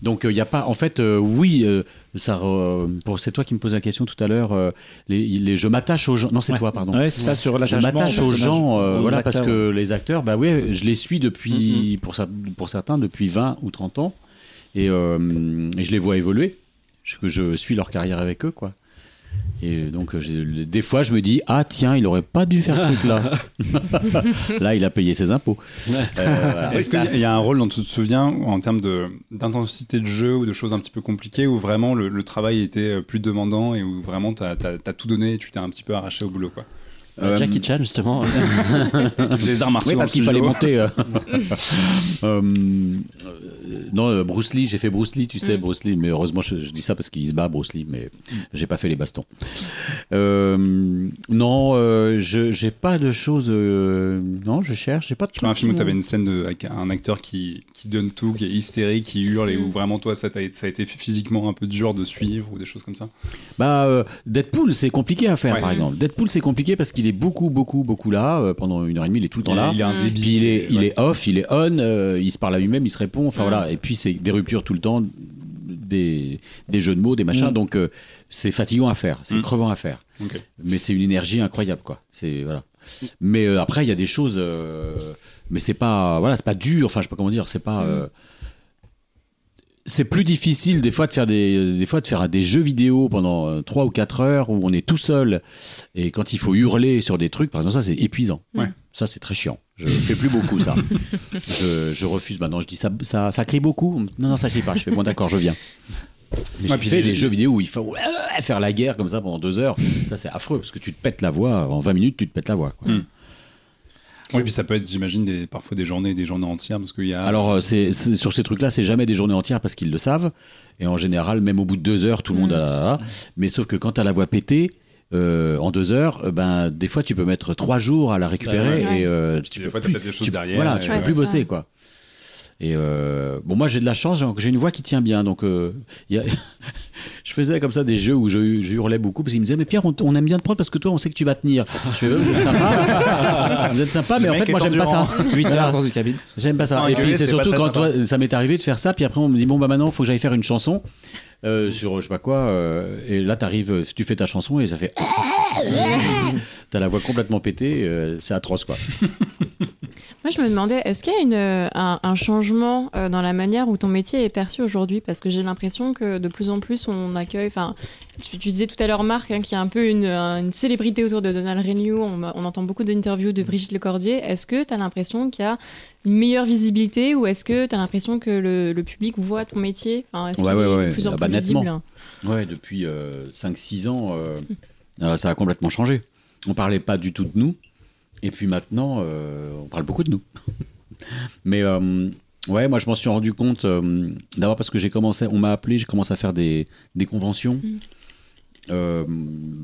donc il y a pas en fait euh, oui euh, ça pour c'est toi qui me posais la question tout à l'heure euh, les, les je m'attache aux gens non c'est Ouais. toi pardon Ouais, c'est ça sur je m'attache au aux gens, euh, aux voilà, parce que les acteurs, bah oui, je les suis depuis, pour, cer- pour certains, depuis 20 ou 30 ans, et, euh, et je les vois évoluer. Je, je suis leur carrière avec eux, quoi. Et donc, des fois, je me dis, ah tiens, il aurait pas dû faire ce truc-là. Là, il a payé ses impôts. Euh, voilà. Est-ce qu'il y a- il y a un rôle dont tu te souviens en termes de- d'intensité de, jeu ou de choses un petit peu compliquées où vraiment le, le travail était plus demandant et où vraiment tu as, tout donné et tu t'es un petit peu arraché au boulot quoi? Euh, Jackie Chan, justement. les arts martiaux Oui, parce qu'il fallait monter. euh. Euh, euh, non, euh, Bruce Lee, j'ai fait Bruce Lee, tu sais, Mm. Bruce Lee, mais heureusement, je, je dis ça parce qu'il se bat, Bruce Lee, mais j'ai pas fait les bastons. Euh, non, euh, je j'ai pas de choses. euh, non, je cherche, j'ai pas de Tu un film où qui tu avais une scène de, avec un acteur qui, qui donne tout, qui est hystérique, qui hurle et où Mm. vraiment toi ça, t'a- ça a été physiquement un peu dur de suivre ou des choses comme ça? Bah, euh, Deadpool, c'est compliqué à faire, Ouais. par exemple. Deadpool, c'est compliqué parce qu'il est beaucoup, beaucoup, beaucoup là. euh, pendant une heure et demie, il est tout le temps là. il a un Mm. débit. Puis il est, il est off, il est on, euh, il se parle à lui-même, il se répond. Enfin Mm. voilà. Et puis c'est des ruptures tout le temps, des, des jeux de mots, des machins. Mm. Donc euh, c'est fatigant à faire, c'est Mm. crevant à faire. Mais c'est une énergie incroyable, quoi. C'est voilà. Mais après, il y a des choses. mais c'est pas, voilà, c'est pas dur. Enfin, je sais pas comment dire. C'est pas. Euh, c'est plus difficile des fois de faire des, des fois de faire des jeux vidéo pendant 3 ou 4 heures où on est tout seul et quand il faut hurler sur des trucs par exemple ça c'est épuisant. Ouais. ça c'est très chiant. Je fais plus beaucoup ça. Je, je refuse maintenant. Je dis ça, ça ça crie beaucoup. Non non ça crie pas. Je fais bon d'accord je viens. Mais Ouais, fait les- des jeux vidéo où il faut euh, faire la guerre comme ça pendant deux heures. Ça c'est affreux parce que tu te pètes la voix. En 20 minutes tu te pètes la voix quoi. Mm. Oui, puis ça peut être, j'imagine, des, parfois des journées, des journées entières parce qu'il y a. Alors, euh, c'est, c'est- sur ces trucs-là, c'est jamais des journées entières parce qu'ils le savent. Et en général, même au bout de deux heures, tout le monde a la. Mais sauf que quand tu as la voix pétée, euh, en deux heures, euh, ben, des fois, tu peux mettre trois jours à la récupérer. Ouais. Et euh, tu des peux fois, plus- des choses tu- derrière, Voilà, tu Ouais, peux plus bosser, ça. quoi. Et euh, bon, moi j'ai de la chance, j'ai une voix qui tient bien, donc euh, il y a- je faisais comme ça des jeux où je, je hurlais beaucoup parce qu'ils me disaient mais Pierre on, on aime bien te prendre parce que toi on sait que tu vas tenir. Je fais vous êtes sympa, vous êtes sympa, mais en fait moi j'aime pas ça. 8 heures dans une cabine. J'aime pas ça. Et puis c'est surtout quand toi, ça m'est arrivé de faire ça, puis après on me dit bon bah maintenant faut que j'aille faire une chanson euh, sur je sais pas quoi, euh, et là t'arrives, euh, tu fais ta chanson et ça fait. T'as la voix complètement pétée, euh, c'est atroce quoi. Moi, je me demandais, est-ce qu'il y a une, euh, un, un changement euh, dans la manière où ton métier est perçu aujourd'hui? Parce que j'ai l'impression que de plus en plus, on accueille. Enfin, tu, tu disais tout à l'heure, Marc, hein, qu'il y a un peu une, une célébrité autour de Donald Renew. On, on entend beaucoup d'interviews de Brigitte Lecordier. Est-ce que tu as l'impression qu'il y a une meilleure visibilité ou est-ce que tu as l'impression que le, le public voit ton métier? Enfin, Est-ce Ouais, qu'il ouais, est ouais. de plus en Ah bah, plus nettement. visible? Ouais, depuis 5-6 ans, euh, euh, ça a complètement changé. On parlait pas du tout de nous, et puis maintenant, euh, on parle beaucoup de nous. Mais euh, ouais, moi je m'en suis rendu compte euh, d'abord parce que j'ai commencé, on m'a appelé, j'ai commencé à faire des, des conventions. Mm. Euh,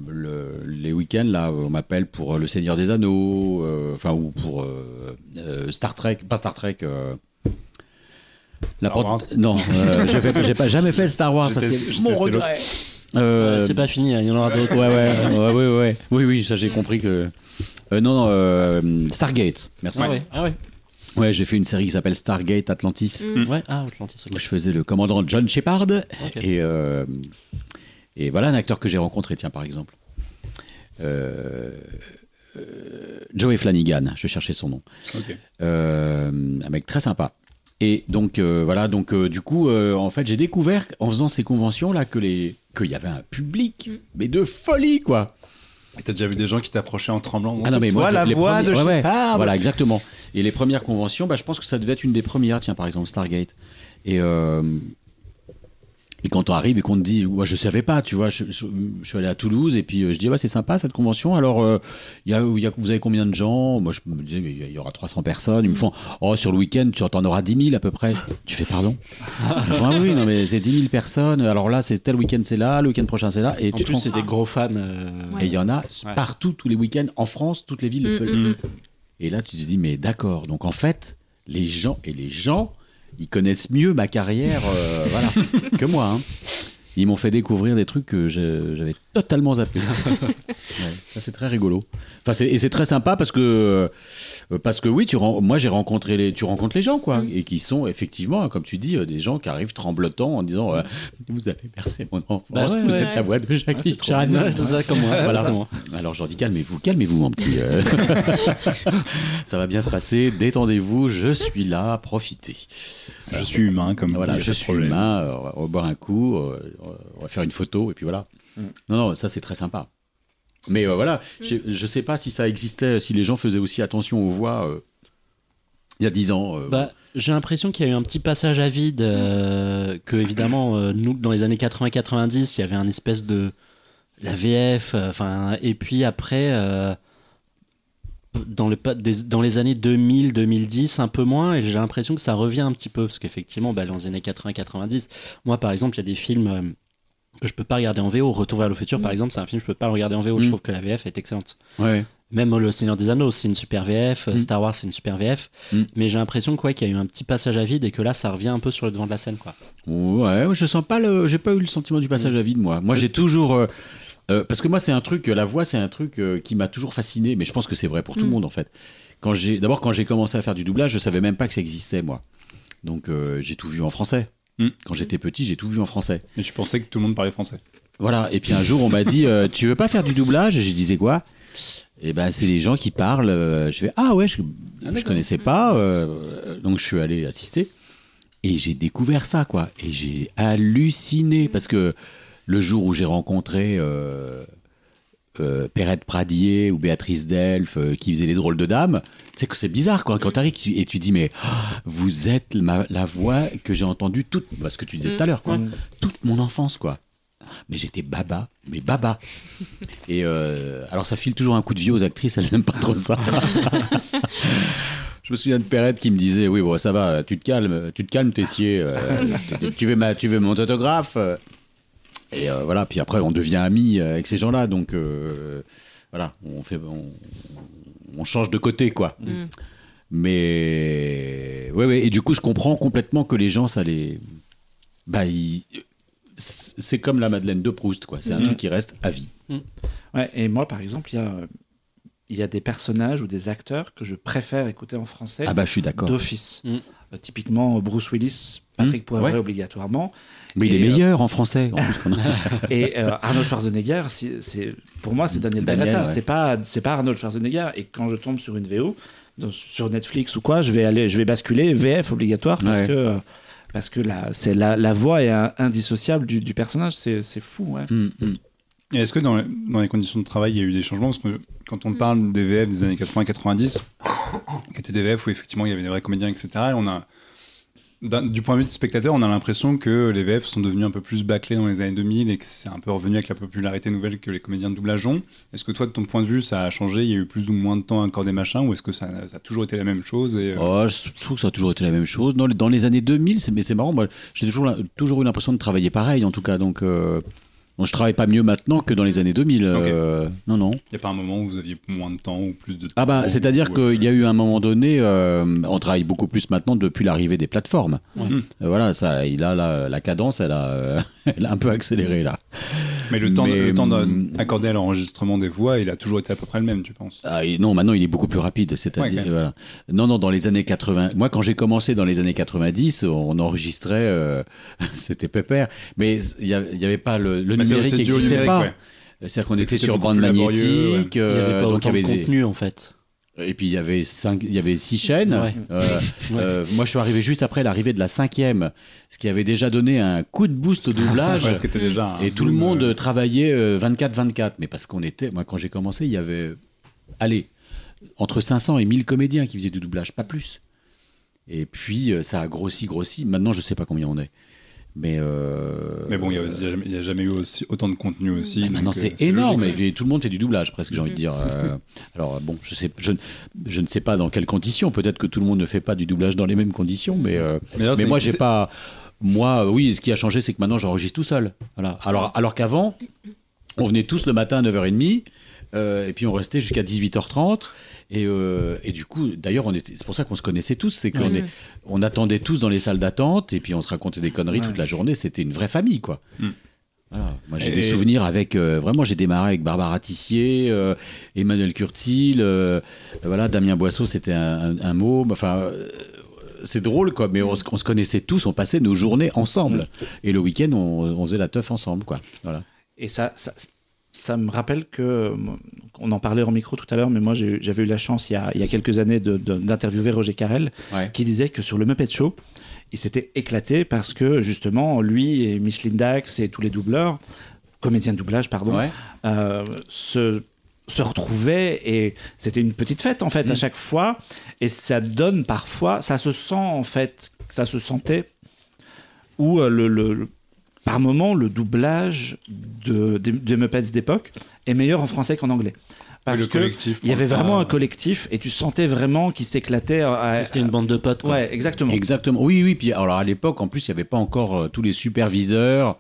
le- les week-ends, là, on m'appelle pour Le Seigneur des Anneaux, euh, enfin, ou pour euh, euh, Star Trek, pas Star Trek. euh, Star Wars Non, euh, j'ai pas jamais fait Star Wars, ça c'est mon regret. C'est pas fini, hein, il y en aura d'autres. Ouais, ouais, ouais, ouais, ouais. Oui, oui, ça j'ai compris que. Euh, non, non, euh, Stargate, merci. Ah ouais, ah ouais. Ouais, j'ai fait une série qui s'appelle Stargate Atlantis. Mm. Ouais, ah, Atlantis, Je faisais le commandant John Shepard. Et, euh, et voilà un acteur que j'ai rencontré, tiens, par exemple. Euh, euh, Joey Flanagan, je cherchais son nom. Euh, un mec très sympa. Et donc euh, voilà, donc euh, du coup, euh, en fait, j'ai découvert en faisant ces conventions là que les qu'il y avait un public, Mm. mais de folie quoi. T'as déjà vu des gens qui t'approchaient en tremblant Ah non, mais toi, moi, je- la voix de ouais, Voilà, exactement. Et les premières conventions, bah, je pense que ça devait être une des premières, tiens, par exemple, Stargate. Et, euh, et quand on arrive et qu'on te dit, ouais, je savais pas, tu vois, je, je- je suis allé à Toulouse et puis euh, je dis, ouais, c'est sympa cette convention. Alors, euh, il y a, il y a- vous avez combien de gens? Moi, je me disais, mais il y aura 300 personnes. Ils me font, oh, sur le week-end, tu en auras 10 000 à peu près. Tu fais, pardon? Font, Ah oui, non, mais c'est 10 000 personnes. Alors là, c'est tel week-end, c'est là, le week-end prochain, c'est là. Et En tu te plus, c'est des gros fans. euh, Ouais. et il y en a Ouais. partout, tous les week-ends, en France, toutes les villes. Mm, le- mm, mm. Et là, tu te dis, mais d'accord. Donc en fait, les gens et les gens, ils connaissent mieux ma carrière, euh, voilà, que moi. hein. Ils m'ont fait découvrir des trucs que j'avais totalement zappé. Ouais, c'est très rigolo. Enfin, c'est- et c'est très sympa parce que euh, parce que oui, tu moi j'ai rencontré les, tu rencontres les gens quoi, et qui sont effectivement, comme tu dis, euh, des gens qui arrivent tremblotants en disant euh, vous avez bercé mon enfance, Bah ouais, vous ouais. êtes la voix de Jackie Chan. Ouais, c'est ça, comme moi. Voilà. Alors je leur dis calmez-vous, calmez-vous mon petit. euh. ça va bien se passer, détendez-vous, je suis là, profitez. Je suis humain, comme Voilà, je suis problème. humain, euh, on va, on va boire un coup, euh, on va faire une photo et puis voilà. Mm. Non, non, ça c'est très sympa. Mais euh, voilà, je, je sais pas si ça existait, si les gens faisaient aussi attention aux voix euh, il y a 10 ans. euh, Bah, j'ai l'impression qu'il y a eu un petit passage à vide, euh, que évidemment, euh, nous, dans les années 80-90, il y avait un espèce de. La VF, euh, enfin, et puis après, euh, dans, le, les années 2000-2010, un peu moins, et j'ai l'impression que ça revient un petit peu, parce qu'effectivement, bah, dans les années 80-90, moi par exemple, il y a des films. euh, que je peux pas regarder en VO. Retour vers le futur, par exemple, c'est un film que je peux pas regarder en VO. Je Mm. trouve que la VF est excellente. ouais. Même Le Seigneur des Anneaux, c'est une super VF. Mm. Star Wars, c'est une super VF. Mm. Mais j'ai l'impression qu'il y a eu un petit passage à vide et que là, ça revient un peu sur le devant de la scène. Quoi. Ouais, je sens pas le, j'ai pas eu le sentiment du passage à vide moi. Moi j'ai toujours, euh, euh, parce que moi c'est un truc, la voix c'est un truc euh, qui m'a toujours fasciné, mais je pense que c'est vrai pour tout le Mm. monde en fait. Quand j'ai, d'abord quand j'ai commencé à faire du doublage, je savais même pas que ça existait moi. Donc euh, j'ai tout vu en français. Mm. Quand j'étais petit, j'ai tout vu en français. Et je pensais que tout le monde parlait français. Voilà. Et puis un jour on m'a dit, euh, tu veux pas faire du doublage? Et je disais quoi? Et ben c'est les gens qui parlent. euh, je fais ah ouais, je, je connaissais pas, euh, donc je suis allé assister. Et j'ai découvert ça, quoi. Et j'ai halluciné parce que le jour où j'ai rencontré euh, euh, Perrette Pradier ou Béatrice Delphes euh, qui faisaient les drôles de dames, tu sais que c'est bizarre, quoi. Quand tu arrives et tu dis, mais ah, vous êtes ma- la voix que j'ai entendue toute, bah, ce que tu disais tout à l'heure, quoi. Toute mon enfance, quoi. Mais j'étais baba, mais baba. Et euh, alors ça file toujours un coup de vieux aux actrices, elles n'aiment pas trop ça. Je me souviens de Perrette qui me disait Oui, bon, ça va, tu te calmes, tu te calmes, Tessier. euh, tu, tu veux ma, tu veux mon autographe euh. Et euh, voilà, puis après, on devient amis euh, avec ces gens-là. Donc, euh, voilà, on, fait, on, on change de côté, quoi. Mm. Mais, ouais, ouais, et du coup, je comprends complètement que les gens, ça les. Bah, ils- c'est comme la Madeleine de Proust, quoi. C'est un Mhm. truc qui reste à vie. Ouais, et moi, par exemple, il y a, il y a des personnages ou des acteurs que je préfère écouter en français Ah, bah, je suis d'accord. d'office. Mm. Euh, typiquement, Bruce Willis, Patrick Mm, Poivret ouais. obligatoirement. Mais il est euh, meilleur en français. En. Et euh, Arnold Schwarzenegger, c'est- c'est pour moi, c'est Daniel, Daniel, ouais. C'est pas, c'est pas Arnold Schwarzenegger. Et quand je tombe sur une VO, dans- sur Netflix ou quoi, je vais aller, je vais basculer VF obligatoire parce Ouais. que euh, parce que la, c'est la, la voix est indissociable du, du personnage. C'est, c'est fou. Ouais. Mm, mm. Et est-ce que dans les, dans les conditions de travail, il y a eu des changements? Parce que quand on parle des VF des années 80-90, qui étaient des VF où effectivement il y avait des vrais comédiens, etc., et on a, du point de vue du spectateur, on a l'impression que les VF sont devenus un peu plus bâclés dans les années 2000 et que c'est un peu revenu avec la popularité nouvelle que les comédiens de doublage ont. Est-ce que toi, de ton point de vue, ça a changé? Il y a eu plus ou moins de temps à accorder machin Ou est-ce que ça, a toujours été la même chose euh, Oh, je trouve que ça a toujours été la même chose. Dans les, années 2000, c'est- mais c'est marrant, moi, j'ai toujours eu l'impression de travailler pareil, en tout cas. Donc, euh, bon, je travaille pas mieux maintenant que dans les années 2000. euh, non, non. Il n'y a pas un moment où vous aviez moins de temps ou plus de temps Ah bah, c'est-à-dire ou, qu'il y euh, a eu un moment donné, euh, on travaille beaucoup plus maintenant depuis l'arrivée des plateformes. Ouais. Euh, Voilà, ça, il a la, la cadence, elle a, euh, elle a un peu accéléré là. Mais le temps, Mais, le temps hum, accordé à l'enregistrement des voix, il a toujours été à peu près le même, tu penses? Ah, et non, maintenant il est beaucoup plus rapide. C'est-à-dire, Ouais, voilà. Non, non, dans les années 80. Moi, quand j'ai commencé dans les années 90, on enregistrait, euh, c'était pépère. Mais il n'y avait pas le, le numérique n'existait pas. ouais. C'est-à-dire qu'on était sur bande magnétique. Il n'y avait euh, pas donc autant de contenu en fait. Et puis il y avait cinq, il y avait six chaînes. Ouais. Euh, euh, moi, je suis arrivé juste après l'arrivée de la cinquième, ce qui avait déjà donné un coup de boost au doublage. Ouais, ce qui était déjà un Et tout le monde euh, travaillait euh, 24-24. Mais parce qu'on était, moi quand j'ai commencé, il y avait, allez, entre 500 et 1000 comédiens qui faisaient du doublage, pas plus. Et puis ça a grossi, grossi. Maintenant, je sais pas combien on est. Mais, euh, Mais bon, il n'y a, jamais eu aussi, autant de contenu aussi. bah, maintenant, euh, c'est énorme. logique, et tout le monde fait du doublage, presque, j'ai envie de dire. Euh, alors, bon, je, sais, je, je ne sais pas dans quelles conditions. Peut-être que tout le monde ne fait pas du doublage dans les mêmes conditions. Mais, euh, Mais c'est- moi, j'ai pas. Moi, oui, ce qui a changé, c'est que maintenant, j'enregistre tout seul. Voilà. Alors, alors qu'avant, on venait tous le matin à 9h30. Euh, et puis on restait jusqu'à 18h30. Et, euh, et du coup, d'ailleurs, on était. C'est pour ça qu'on se connaissait tous. C'est qu'on est, on attendait tous dans les salles d'attente. Et puis on se racontait des conneries Ouais. toute la journée. C'était une vraie famille, quoi. Mm. Voilà. Moi, j'ai Et- des souvenirs avec. euh, vraiment, j'ai démarré avec Barbara Tissier, euh, Emmanuel Curtil, euh, voilà, Damien Boisseau, c'était un, un, un môme. Enfin. euh, c'est drôle, quoi, mais on, se- on se connaissait tous, on passait nos journées ensemble. Et le week-end, on, on faisait la teuf ensemble, quoi. Voilà. Et ça, ça, ça me rappelle que, euh, on en parlait en micro tout à l'heure, mais moi j'avais eu la chance il y a, il y a quelques années d'interviewer Roger Carrel, Ouais. qui disait que sur le Muppet Show, il s'était éclaté parce que justement, lui et Micheline Dax et tous les doubleurs, comédiens de doublage, pardon, Ouais. euh, se, se retrouvaient et c'était une petite fête en fait à Mm. chaque fois. Et ça donne parfois, ça se sent en fait, ça se sentait où euh, le- par moment le doublage de, des, des Muppets d'époque est meilleur en français qu'en anglais. Parce le que il y avait vraiment un collectif et tu sentais vraiment qu'ils s'éclataient. à- C'était une bande de potes. Quoi. Ouais, exactement. Exactement. Oui, oui. Puis alors à l'époque, en plus, il n'y avait pas encore euh, tous les superviseurs,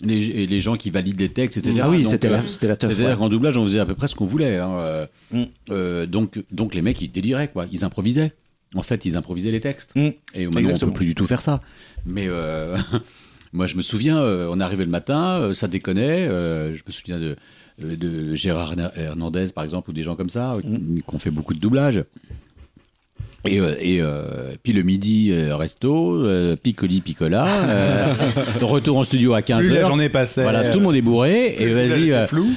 les, et les gens qui valident les textes, etc. Ah oui, c'était euh, la, c'était la teuf. C'est-à-dire ouais. qu'en doublage, on faisait à peu près ce qu'on voulait. hein, euh, Mm. euh, donc, donc les mecs, ils déliraient, quoi. Ils improvisaient. En fait, ils improvisaient les textes. Mm. Et maintenant, on Exactement. peut plus du tout faire ça. Mais euh, moi, je me souviens, euh, on arrivait le matin, euh, ça déconnait. euh, je me souviens de, de Gérard Herna- Hernandez, par exemple, ou des gens comme ça, Mm. qui ont fait beaucoup de doublage. Et, euh, et euh, puis le midi, euh, resto, euh, picoli, picola, euh, retour en studio à Plus 15h. la journée passait. Voilà, tout le monde est bourré, et vas-y,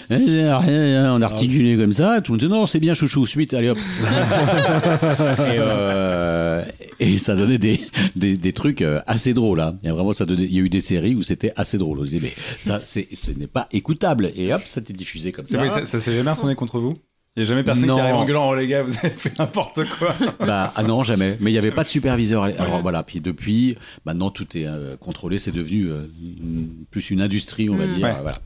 on articulé comme ça, tout le monde dit non, c'est bien chouchou, suite, allez hop. et, et ça donnait des, des, des trucs assez drôles. Hein. Il, y a vraiment, ça donnait, il y a eu des séries où c'était assez drôle. On se disait, mais ça, c'est, ce n'est pas écoutable. Et hop, ça t'est diffusé comme ça. Mais ça, ça s'est jamais retourné contre vous? Il n'y a jamais personne Non. qui arrive en gueulant, oh les gars, vous avez fait n'importe quoi. Bah, ah non, jamais. Mais il n'y avait pas de superviseur. Alors Ouais. voilà, puis depuis, maintenant tout est euh, contrôlé, c'est devenu euh, une- plus une industrie, on va Mm. dire. Ouais. Voilà.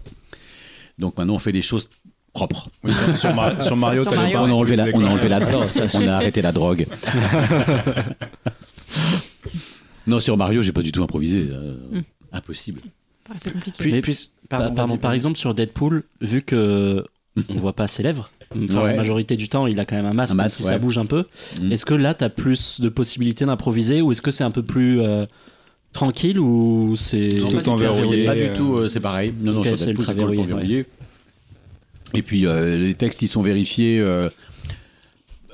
Donc maintenant, on fait des choses propres. Oui, sur, sur Mar- sur Mario, Sur t'as Mario. pas On a enlevé la, on a enlevé la ça, on a arrêté la drogue. non, sur Mario, j'ai pas du tout improvisé. euh, Mm. Impossible. Ah, c'est compliqué. Puis- Mais- puis- Pardon, par exemple, sur Deadpool, vu que on voit pas ses lèvres, enfin, Ouais. la majorité du temps, il a quand même un masque, Un même masque, si ouais. ça bouge un peu. Mm. Est-ce que là, tu as plus de possibilités d'improviser ou est-ce que c'est un peu plus euh, tranquille ou c'est Tout pas autant du tout, verrouillé, C'est pas euh, du tout, euh, c'est pareil. Non, non, c'est verrouillé. Et puis, euh, les textes, ils sont vérifiés euh,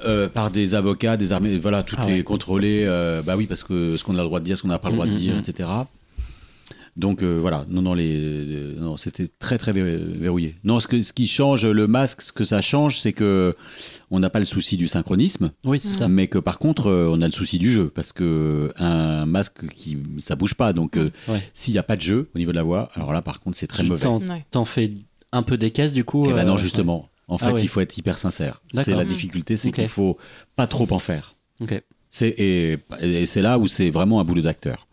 euh, par des avocats, des armées. Voilà, tout Ah est ouais. contrôlé. euh, bah oui, parce que ce qu'on a le droit de dire, ce qu'on n'a pas le droit de Mm, dire, mm, etc. Donc euh, voilà, non, non, les, euh, non, c'était très très ver- verrouillé. Non, ce, que, ce qui change, le masque, ce que ça change, c'est que on n'a pas le souci du synchronisme, Oui, c'est ça. mais que par contre, euh, on a le souci du jeu, parce que un masque qui ça bouge pas, donc euh, Ouais. s'il n'y a pas de jeu au niveau de la voix, alors là par contre c'est très Tu mauvais. T'en, Ouais. t'en fais un peu des caisses du coup Et ben euh, non, justement. En fait, Ah ouais. il faut être hyper sincère. C'est D'accord. la difficulté, c'est Ok. qu'il faut pas trop en faire. Ok. C'est et, et c'est là où c'est vraiment un boulot d'acteur.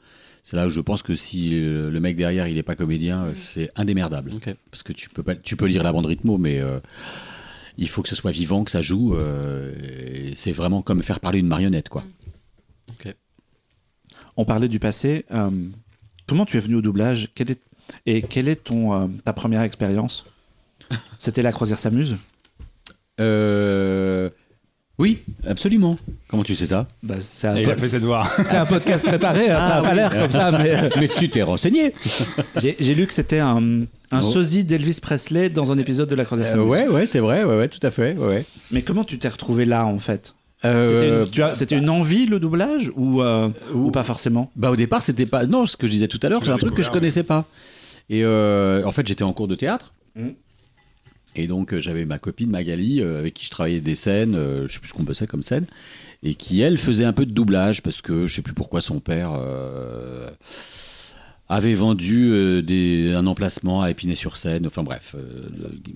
C'est là où je pense que si euh, le mec derrière il est pas comédien, euh, c'est indémerdable. Parce que tu peux pas, tu peux lire la bande rythmo, mais euh, il faut que ce soit vivant, que ça joue. euh, c'est vraiment comme faire parler une marionnette, quoi. On parlait du passé. euh, comment tu es venu au doublage? Quelle est- Et quelle est ton, euh, ta première expérience? C'était La Croisière s'amuse? Euh, oui, absolument. Comment tu sais ça? Bah, c'est, un Et il a po- fait ses devoirs. c'est un podcast préparé, hein, ça Ah n'a pas oui. l'air comme ça, mais euh, Mais tu t'es renseigné. j'ai, lu que c'était un, un Oh. sosie d'Elvis Presley dans un épisode de La Croisière Euh, ouais, ouais, c'est vrai, ouais, ouais, tout à fait, ouais, ouais. Mais comment tu t'es retrouvé là en fait? Euh, c'était, une, c'était une envie le doublage ou, euh, ou pas forcément? Bah au départ c'était pas non ce que je disais tout à l'heure c'est un truc que je connaissais pas et euh, en fait j'étais en cours de théâtre Mhm. Et donc euh, j'avais ma copine Magali euh, avec qui je travaillais des scènes euh, je sais plus ce qu'on bossait comme scène et qui elle faisait un peu de doublage parce que je sais plus pourquoi son père avait vendu un emplacement à Épinay-sur-Seine, enfin bref,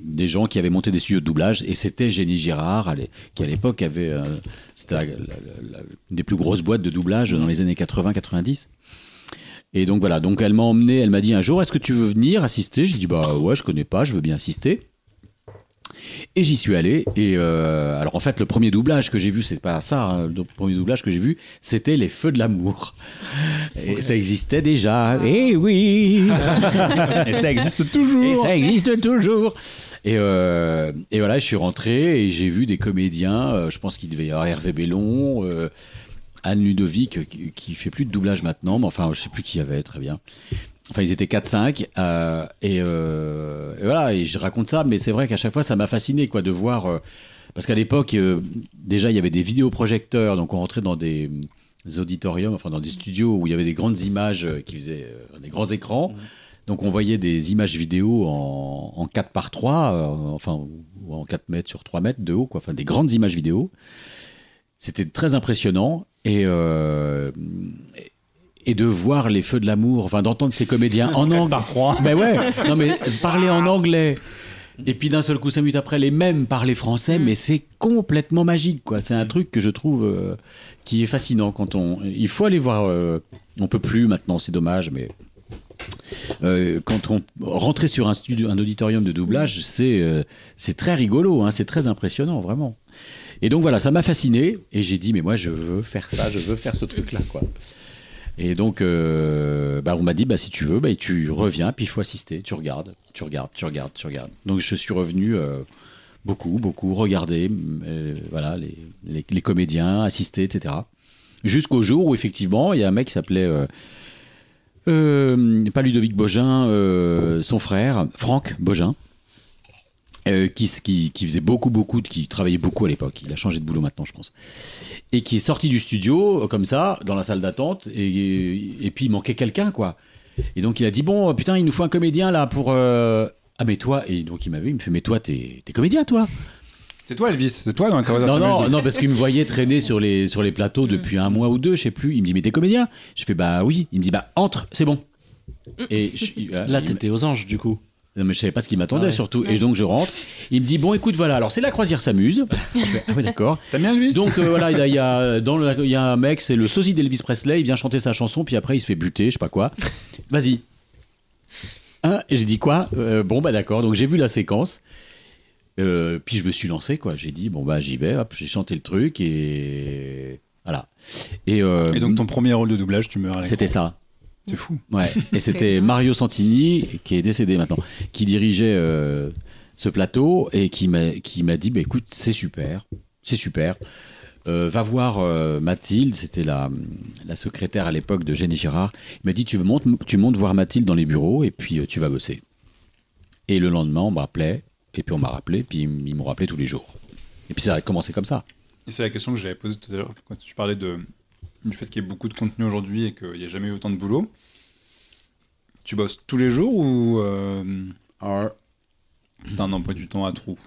des gens qui avaient monté des studios de doublage, et c'était Génie Girard, qui à l'époque avait, c'était une des plus grosses boîtes de doublage dans les années 80-90. Et donc voilà, donc elle m'a emmené, elle m'a dit un jour, est-ce que tu veux venir assister? J'ai dit bah ouais, je connais pas, je veux bien assister. Et j'y suis allé. Et euh, alors en fait, le premier doublage que j'ai vu, c'est pas ça. hein, le premier doublage que j'ai vu, c'était Les Feux de l'amour. Et ça existait déjà. Eh oui. Et ça existe toujours. Et ça existe toujours. Et, euh, et voilà, je suis rentré et j'ai vu des comédiens. euh, je pense qu'il devait y avoir Hervé Bellon, euh, Anne Ludovic, qui, qui fait plus de doublage maintenant, mais enfin, je sais plus qui y avait, très bien. Enfin, ils étaient 4-5. euh, et, euh, et voilà, et je raconte ça, mais c'est vrai qu'à chaque fois, ça m'a fasciné, quoi, de voir. euh, parce qu'à l'époque, déjà, il y avait des vidéoprojecteurs, donc on rentrait dans des, auditoriums, enfin dans des studios où il y avait des grandes images qui faisaient des grands écrans. Donc on voyait des images vidéo en, en 4 par 3, euh, enfin, ou en 4 mètres sur 3 mètres de haut, quoi, enfin des grandes images vidéo. C'était très impressionnant. Et, euh, et de voir les feux de l'amour, enfin d'entendre ces comédiens en anglais. par trois. Ben ouais, non mais parler en anglais. Et puis d'un seul coup, cinq minutes après, les mêmes parler français, mais c'est complètement magique, quoi. C'est un truc que je trouve euh, qui est fascinant quand on. Il faut aller voir. euh, on peut plus maintenant, c'est dommage, mais euh, quand on rentrer sur un studio, un auditorium de doublage, c'est euh, c'est très rigolo, hein, c'est très impressionnant, vraiment. Et donc voilà, ça m'a fasciné et j'ai dit mais moi je veux faire ça, je veux faire ce truc-là, quoi. Et donc, euh, bah, on m'a dit, bah, si tu veux, bah, tu reviens, puis il faut assister. Tu regardes, tu regardes, tu regardes, tu regardes. Donc, je suis revenu euh, beaucoup, beaucoup, regarder euh, voilà, les, comédiens, assister, etc. Jusqu'au jour où, effectivement, il y a un mec qui s'appelait, pas Ludovic Bogin, son frère, Franck Bogin, euh, qui, qui, qui faisait beaucoup, beaucoup, de- qui travaillait beaucoup à l'époque. Il a changé de boulot maintenant, je pense. Et qui est sorti du studio, euh, comme ça, dans la salle d'attente, et, et puis il manquait quelqu'un, quoi. Et donc il a dit Bon, putain, il nous faut un comédien là pour. euh, Ah, mais toi, et donc il m'a vu, il me fait Mais toi, t'es t'es comédien, toi C'est toi, Elvis. C'est toi dans la Non, conversation. non, non, parce qu'il me voyait traîner sur les, sur les plateaux depuis un mois ou deux, je sais plus. Il me dit Mais t'es comédien? Je fais Bah oui. Il me dit Bah entre, c'est bon. Et je- Là, t'étais aux anges, du coup. Non, mais je savais pas ce qui m'attendait Ouais. surtout. Et donc je rentre. Il me dit bon, écoute, voilà. Alors c'est la croisière s'amuse. Je fais, ah d'accord. T'aimes bien Elvis Donc euh, voilà, il y a, il y a- dans le- il y a un mec, c'est le sosie d'Elvis Presley. Il vient chanter sa chanson, puis après il se fait buter, je sais pas quoi. Vas-y. Hein et j'ai dit quoi? Euh, Bon bah d'accord. Donc j'ai vu la séquence. Euh, puis je me suis lancé quoi. J'ai dit bon bah j'y vais. Hop, j'ai chanté le truc et voilà. Et, Et donc ton premier rôle de doublage, tu meurs c'était ça. C'est fou. Ouais, et c'était. Mario Santini, qui est décédé maintenant, qui dirigeait euh, ce plateau et qui m'a qui m'a dit bah, écoute, c'est super, c'est super. Euh, va voir euh, Mathilde, c'était la, la secrétaire à l'époque de Jenny Girard. Il m'a dit tu, montes, tu montes voir Mathilde dans les bureaux et puis euh, tu vas bosser. Et le lendemain, on m'appelait, et puis on m'a rappelé, puis ils m'ont rappelé tous les jours. Et puis ça a commencé comme ça. Et c'est la question que j'avais posée tout à l'heure quand tu parlais de, du fait qu'il y ait beaucoup de contenu aujourd'hui et qu'il n'y ait jamais eu autant de boulot. Tu bosses tous les jours ou euh, t'as un emploi du temps à trous?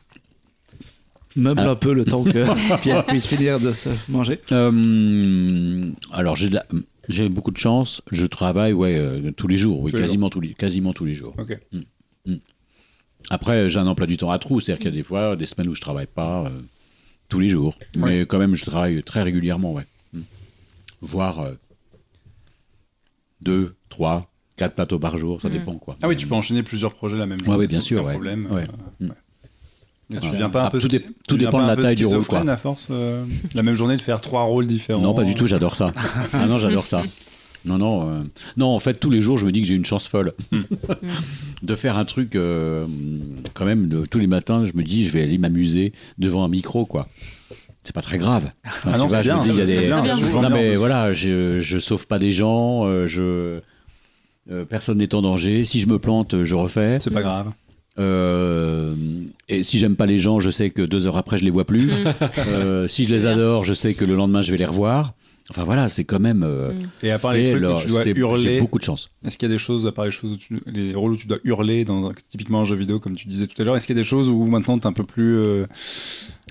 Meuble Ah. un peu le temps que Pierre puisse finir de se manger. Euh, alors j'ai de la- j'ai beaucoup de chance. Je travaille ouais euh, tous les jours, oui, Tous les quasiment tous les quasiment tous les jours. Ok. Après j'ai un emploi du temps à trous, c'est-à-dire qu'il y a des fois des semaines où je travaille pas euh, tous les jours, mais quand même je travaille très régulièrement, ouais. Mm. Voire euh, deux, trois, quatre plateaux par jour, ça Mhm. dépend quoi. Ah oui, tu peux enchaîner plusieurs projets la même journée. ouais, bien sans sûr, ouais. problème. Ouais. euh, Mm. ouais. Mais tu Ouais. deviens pas un Ah, peu tout dé- dépend de la taille du rôle, quoi. à force euh, la même journée de faire trois rôles différents. Non, pas du tout, j'adore ça. ah non, j'adore ça. Non, non, euh, non, en fait, tous les jours, je me dis que j'ai une chance folle de faire un truc, euh, quand même, de- tous les matins, je me dis, je vais aller m'amuser devant un micro, quoi. C'est pas très grave. Ah non, vois, c'est je me bien, dis, il y a des- bien, bien. Non, bien, mais voilà, je, je sauve pas des gens, euh, je. euh, personne n'est en danger. Si je me plante, je refais. C'est pas grave. Euh, et si j'aime pas les gens, je sais que deux heures après, je les vois plus. Euh, si je les bien. adore, je sais que le lendemain, je vais les revoir. Enfin voilà, c'est quand même. euh, Et à part les c'est trucs leur- où tu dois c'est- J'ai hurler, beaucoup de chance. est-ce qu'il y a des choses, à part les choses où tu, les rôles où tu dois hurler, dans, typiquement un jeu vidéo, comme tu disais tout à l'heure, est-ce qu'il y a des choses où maintenant t'es un peu plus euh,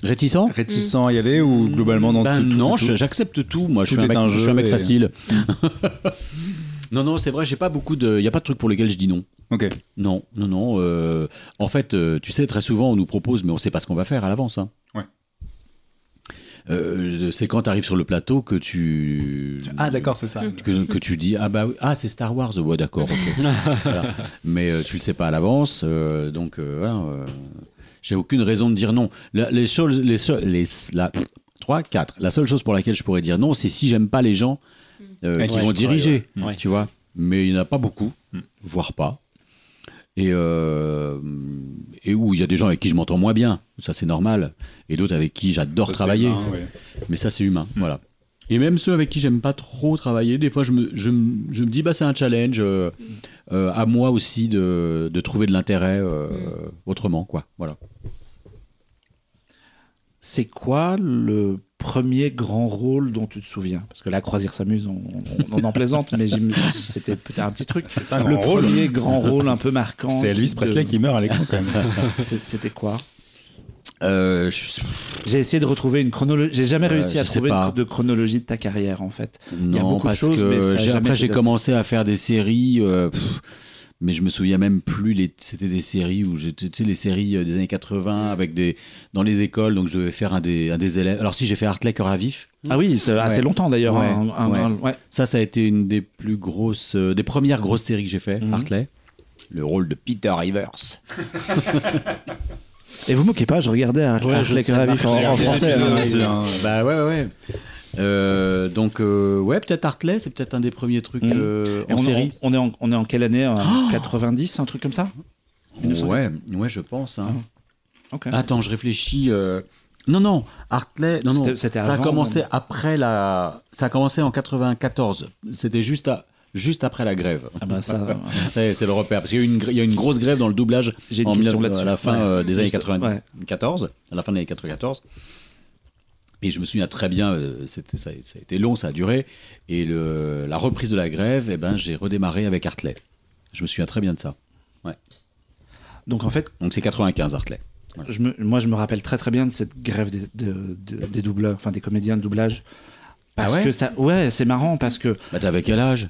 Réticent réticent à y aller ou globalement dans Ben tout, tout- non, j'accepte tout. Moi, je suis un mec, un je suis un mec et- facile. non, non, c'est vrai, j'ai pas beaucoup de. Il y a pas de truc pour lesquels je dis non. Ok. Non, non, non. euh, en fait, tu sais, très souvent, on nous propose, mais on sait pas ce qu'on va faire à l'avance. hein. Ouais. Euh, c'est quand tu arrives sur le plateau que tu. Ah d'accord, c'est ça. que, que tu dis ah bah oui, ah c'est Star Wars ouais d'accord ok. Voilà. mais euh, tu le sais pas à l'avance euh, donc euh, voilà, euh, j'ai aucune raison de dire non La- les choses les, so- les la 3 4 la seule chose pour laquelle je pourrais dire non c'est si j'aime pas les gens euh, qui ouais, vont diriger ouais. Tu vois mais il n'y en a pas beaucoup Mm. voire pas Et, euh, et où il y a des gens avec qui je m'entends moins bien, ça c'est normal, et d'autres avec qui j'adore travailler. humain, ouais. Mais ça, c'est humain. Voilà. Et même ceux avec qui j'aime pas trop travailler, des fois, je me, je me, je me dis, bah, c'est un challenge euh, euh, à moi aussi de, de trouver de l'intérêt euh, autrement, quoi. Voilà. C'est quoi le premier grand rôle dont tu te souviens Parce que là, Croisière s'amuse, on, on- on en plaisante, mais c'était peut-être un petit truc. un le rôle. premier grand rôle un peu marquant. C'est Elvis Presley de- qui meurt à l'écran quand même. C'était quoi? Euh, je- J'ai essayé de retrouver une chronologie. J'ai jamais Euh, réussi à trouver une de chronologie de ta carrière, en fait. non, y a beaucoup de parce choses, que mais ça après, j'ai commencé à faire des séries. euh, pff, mais je me souviens même plus. Les, c'était des séries où j'étais, tu sais, les séries euh, des années 80 avec des dans les écoles. Donc je devais faire un des, un des élèves. Alors si j'ai fait Hartley Cœur à vif. Ah oui, c'est assez Ouais. longtemps d'ailleurs. Ouais, un- un- ouais. un- ouais. Ça, ça a été une des plus grosses, euh, des premières grosses séries que j'ai fait, Mhm. Hartley. Le rôle de Peter Rivers. Et vous moquez pas, je regardais Hartley Cœur à vif en, français. hein. hein. Bah ouais, ouais, ouais. Euh, donc, euh, ouais, peut-être Hartley, c'est peut-être un des premiers trucs Mhm. euh, en on, série. on est en, on est en quelle année en 90, un truc comme ça? 1980. Ouais, ouais, je pense. hein. Ok. Attends, je réfléchis. euh, Non, non, Hartley, non, non. Ça a avant, commencé non après la. Ça a commencé en 94. C'était juste à. Juste après la grève. Ah bah ça, Ouais, c'est le repère. Parce qu'il y, a eu une gr- il y a une grosse grève dans le doublage en question 19- là-dessus. à la fin Ouais. euh, des années Juste- 94, ouais. à la fin des années 94. Et je me souviens très bien, euh, c'était, ça, ça a été long, ça a duré. Et le, la reprise de la grève, eh ben, j'ai redémarré avec Hartley. Je me souviens très bien de ça. Donc en fait, Donc c'est 95 Hartley. je me, moi je me rappelle très très bien de cette grève des, de- de- des doubleurs, enfin des comédiens de doublage. Parce Ah ouais? que ça, ouais, c'est marrant parce que Bah, t'avais quel âge?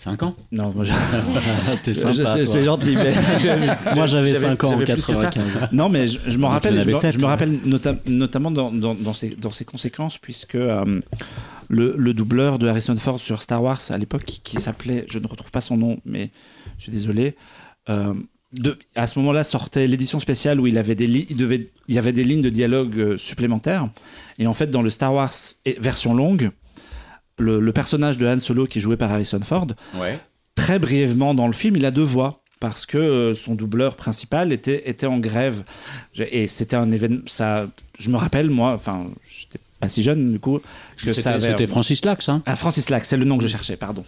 5 ans non, moi, je- T'es je- sympa. c'est gentil. mais Moi, j'avais 5 ans en j'avais plus que ça. 95. Non, mais je, je me rappelle, je me, je me rappelle nota- notamment dans, dans, dans, ces, dans ces conséquences, puisque euh, le, le doubleur de Harrison Ford sur Star Wars à l'époque, qui, qui s'appelait, je ne retrouve pas son nom, mais je suis désolé. euh, de, à ce moment-là sortait l'édition spéciale où il avait des li- il devait il y avait des lignes de dialogue euh, supplémentaires et en fait dans le Star Wars et- version longue le, le personnage de Han Solo qui est joué par Harrison Ford Ouais. très brièvement dans le film, il a deux voix parce que euh, son doubleur principal était, était en grève. Et c'était un événement. Ça, je me rappelle, moi, enfin, j'étais pas si jeune du coup, que c'était Francis Lax, hein Ah, Francis Lax, c'est le nom que je cherchais, pardon.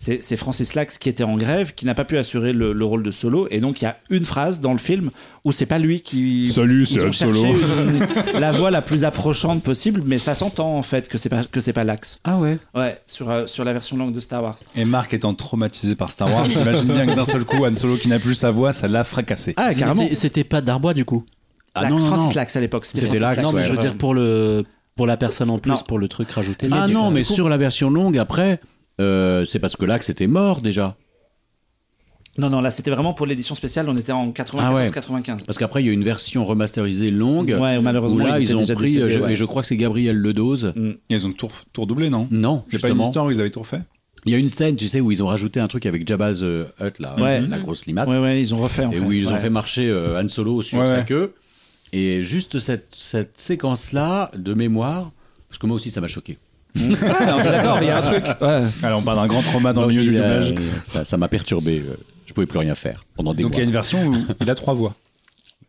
C'est Francis Lax qui était en grève, qui n'a pas pu assurer le, le rôle de Solo. Et donc, il y a une phrase dans le film où c'est pas lui qui. Salut, c'est Solo. une- la voix la plus approchante possible, mais ça s'entend en fait que c'est pas que c'est pas Lax. Ah ouais Ouais, sur euh, sur la version longue de Star Wars. Et Marc étant traumatisé par Star Wars, t'imagines bien que d'un seul coup, Han Solo qui n'a plus sa voix, ça l'a fracassé. Ah, carrément. c'est- C'était pas Darbois du coup. Ah Lax, non, non, Francis non. Lax à l'époque. C'était Lax, Non, mais ouais. je veux dire pour le pour la personne en plus, Non. pour le truc rajouté. Ah non, mais coup- sur la version longue, après, euh, c'est parce que Lax était mort déjà. Non, non, là c'était vraiment pour l'édition spéciale, on était en 94-95. Ah ouais. Parce qu'après, il y a une version remasterisée longue. Ouais, Où malheureusement, là, il ils ont déjà pris, décédé, euh, je, ouais. et je crois que c'est Gabriel Ledose. Ils ont tout, tout redoublé, non? Non, J'ai pas une histoire où ils avaient tout refait Il y a une scène, tu sais, où ils ont rajouté un truc avec Jabba the Hutt, là, Ouais. la grosse limace, Ouais, ouais, ils ont refait en et fait. où ils ont ouais. fait marcher euh, Han Solo sur Ouais, sa ouais. queue. Et juste cette, cette séquence-là, de mémoire, parce que moi aussi, ça m'a choqué. Ouais, on est d'accord, il y a un truc. Ouais. Alors, on parle d'un grand trauma dans le milieu du euh, doublage. ça ça m'a perturbé. euh, Je pouvais plus rien faire pendant des Donc, il y a une version où il a trois voix.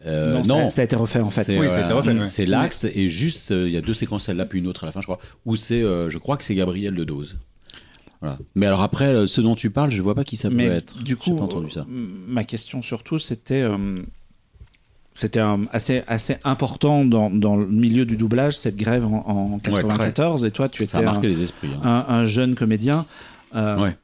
Euh, non, non, ça, ça a été refait en fait. C'est, Oui, euh, ouais. C'est l'axe et juste euh, il y a deux séquences celle-là puis une autre à la fin je crois où c'est euh, je crois que c'est Gabriel Le Dose. Voilà. Mais alors après ce dont tu parles je vois pas qui ça Mais peut être. du coup, j'ai pas entendu ça. ma question surtout, c'était. Euh, c'était assez, assez important dans, dans le milieu du doublage, cette grève en, en 94. et toi, tu étais Ça a marqué un, les esprits. hein. un- un jeune comédien. Euh, Ouais.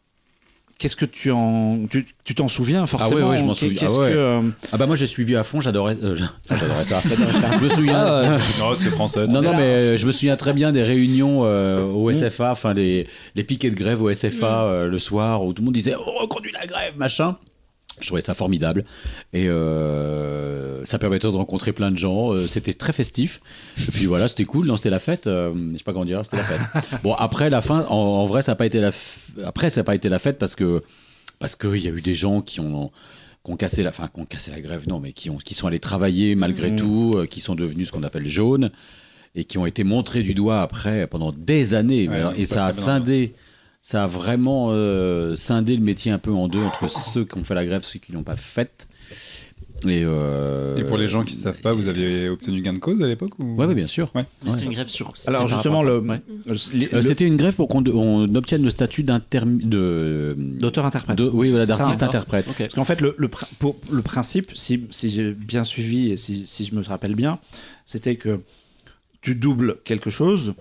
Qu'est-ce que tu en. Tu tu t'en souviens forcément ouais, ouais, je m'en souviens. Ah ouais. que. euh, Ah bah moi j'ai suivi à fond j'adorais euh, j'adorais ça. je me souviens. Non, c'est français. Non, non, mais euh, je me souviens très bien des réunions euh, au SFA, enfin les, les piquets de grève au SFA euh, le soir où tout le monde disait on reconduit la grève, machin. Je trouvais ça formidable et euh, ça permettait de rencontrer plein de gens. euh, c'était très festif. Et puis voilà, c'était cool. Non, c'était la fête. euh, je sais pas comment dire, c'était la fête. Bon, après la fin, en, en vrai, ça n'a pas été la. f- Après, ça n'a pas été la fête parce que parce qu'il y a eu des gens qui ont qui ont cassé la, enfin, qui ont cassé la grève, non, mais qui ont qui sont allés travailler malgré tout, euh, qui sont devenus ce qu'on appelle jaunes et qui ont été montrés du doigt après pendant des années. Ouais, pas et ça a bien scindé, ça a vraiment euh, scindé le métier un peu en deux entre ceux qui ont fait la grève ceux qui l'ont pas faite. Et, euh, Et pour les gens qui ne savent pas, vous aviez obtenu gain de cause à l'époque ou... Ouais, ouais, bien sûr. Ouais. Mais C'était une grève sur. Alors justement, rapport- le, Ouais. le- Euh, C'était une grève pour qu'on on obtienne le statut de, d'auteur-interprète. de- oui, voilà, C'est ça, d'artiste hein. Parce qu'en fait, le, le, pr- pour, le principe, si, si j'ai bien suivi et si, si je me rappelle bien, c'était que tu doubles quelque chose,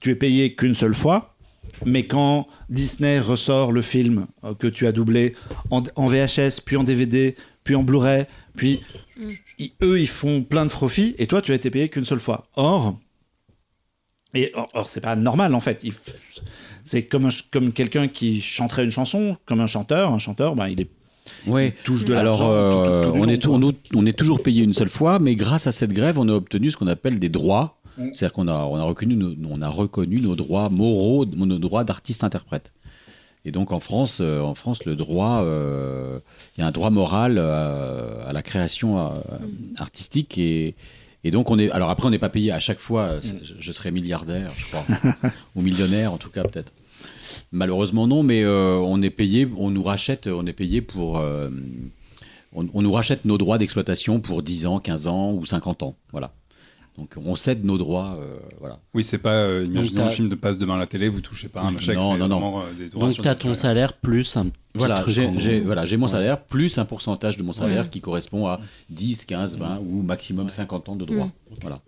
tu es payé qu'une seule fois, mais quand Disney ressort le film euh, que tu as doublé en, en VHS, puis en DVD, puis en Blu-ray, puis Mm. ils- eux, ils font plein de profits, et toi, tu as été payé qu'une seule fois. Or, et or, or, c'est pas normal en fait. C'est comme, un comme quelqu'un qui chanterait une chanson, comme un chanteur. Un chanteur, ben, il est Ouais. touche de Alors, euh, tout- tout- tout du on, long, est tou- quoi. on, est- on est toujours payé une seule fois, mais grâce à cette grève, on a obtenu ce qu'on appelle des droits. Mm. C'est-à-dire qu'on a, on a, reconnu nos, on a reconnu nos droits moraux, nos droits d'artiste-interprète. Et donc en France, euh, en France, le droit, euh, il y a un droit moral euh, à la création euh, artistique et, et donc on est. Alors après, on n'est pas payé à chaque fois. C'est- Je, je serais milliardaire, je crois, ou millionnaire en tout cas peut-être. Malheureusement non, mais euh, on est payé, on nous rachète, on est payé pour, on, on nous rachète nos droits d'exploitation pour 10 ans, 15 ans ou 50 ans, voilà. Donc on cède nos droits, euh, voilà. Oui, c'est pas. euh, imaginons le film de passe demain à la télé, vous touchez pas un chèque. Non, c'est non, non. vraiment, euh, des droits Donc tu as ton salaire plus un petit Voilà, truc j'ai en j'ai- gros. voilà, j'ai mon Ouais. salaire plus un pourcentage de mon salaire Ouais. qui correspond à 10, 15, 20 ou maximum 50 ans de droit. Voilà.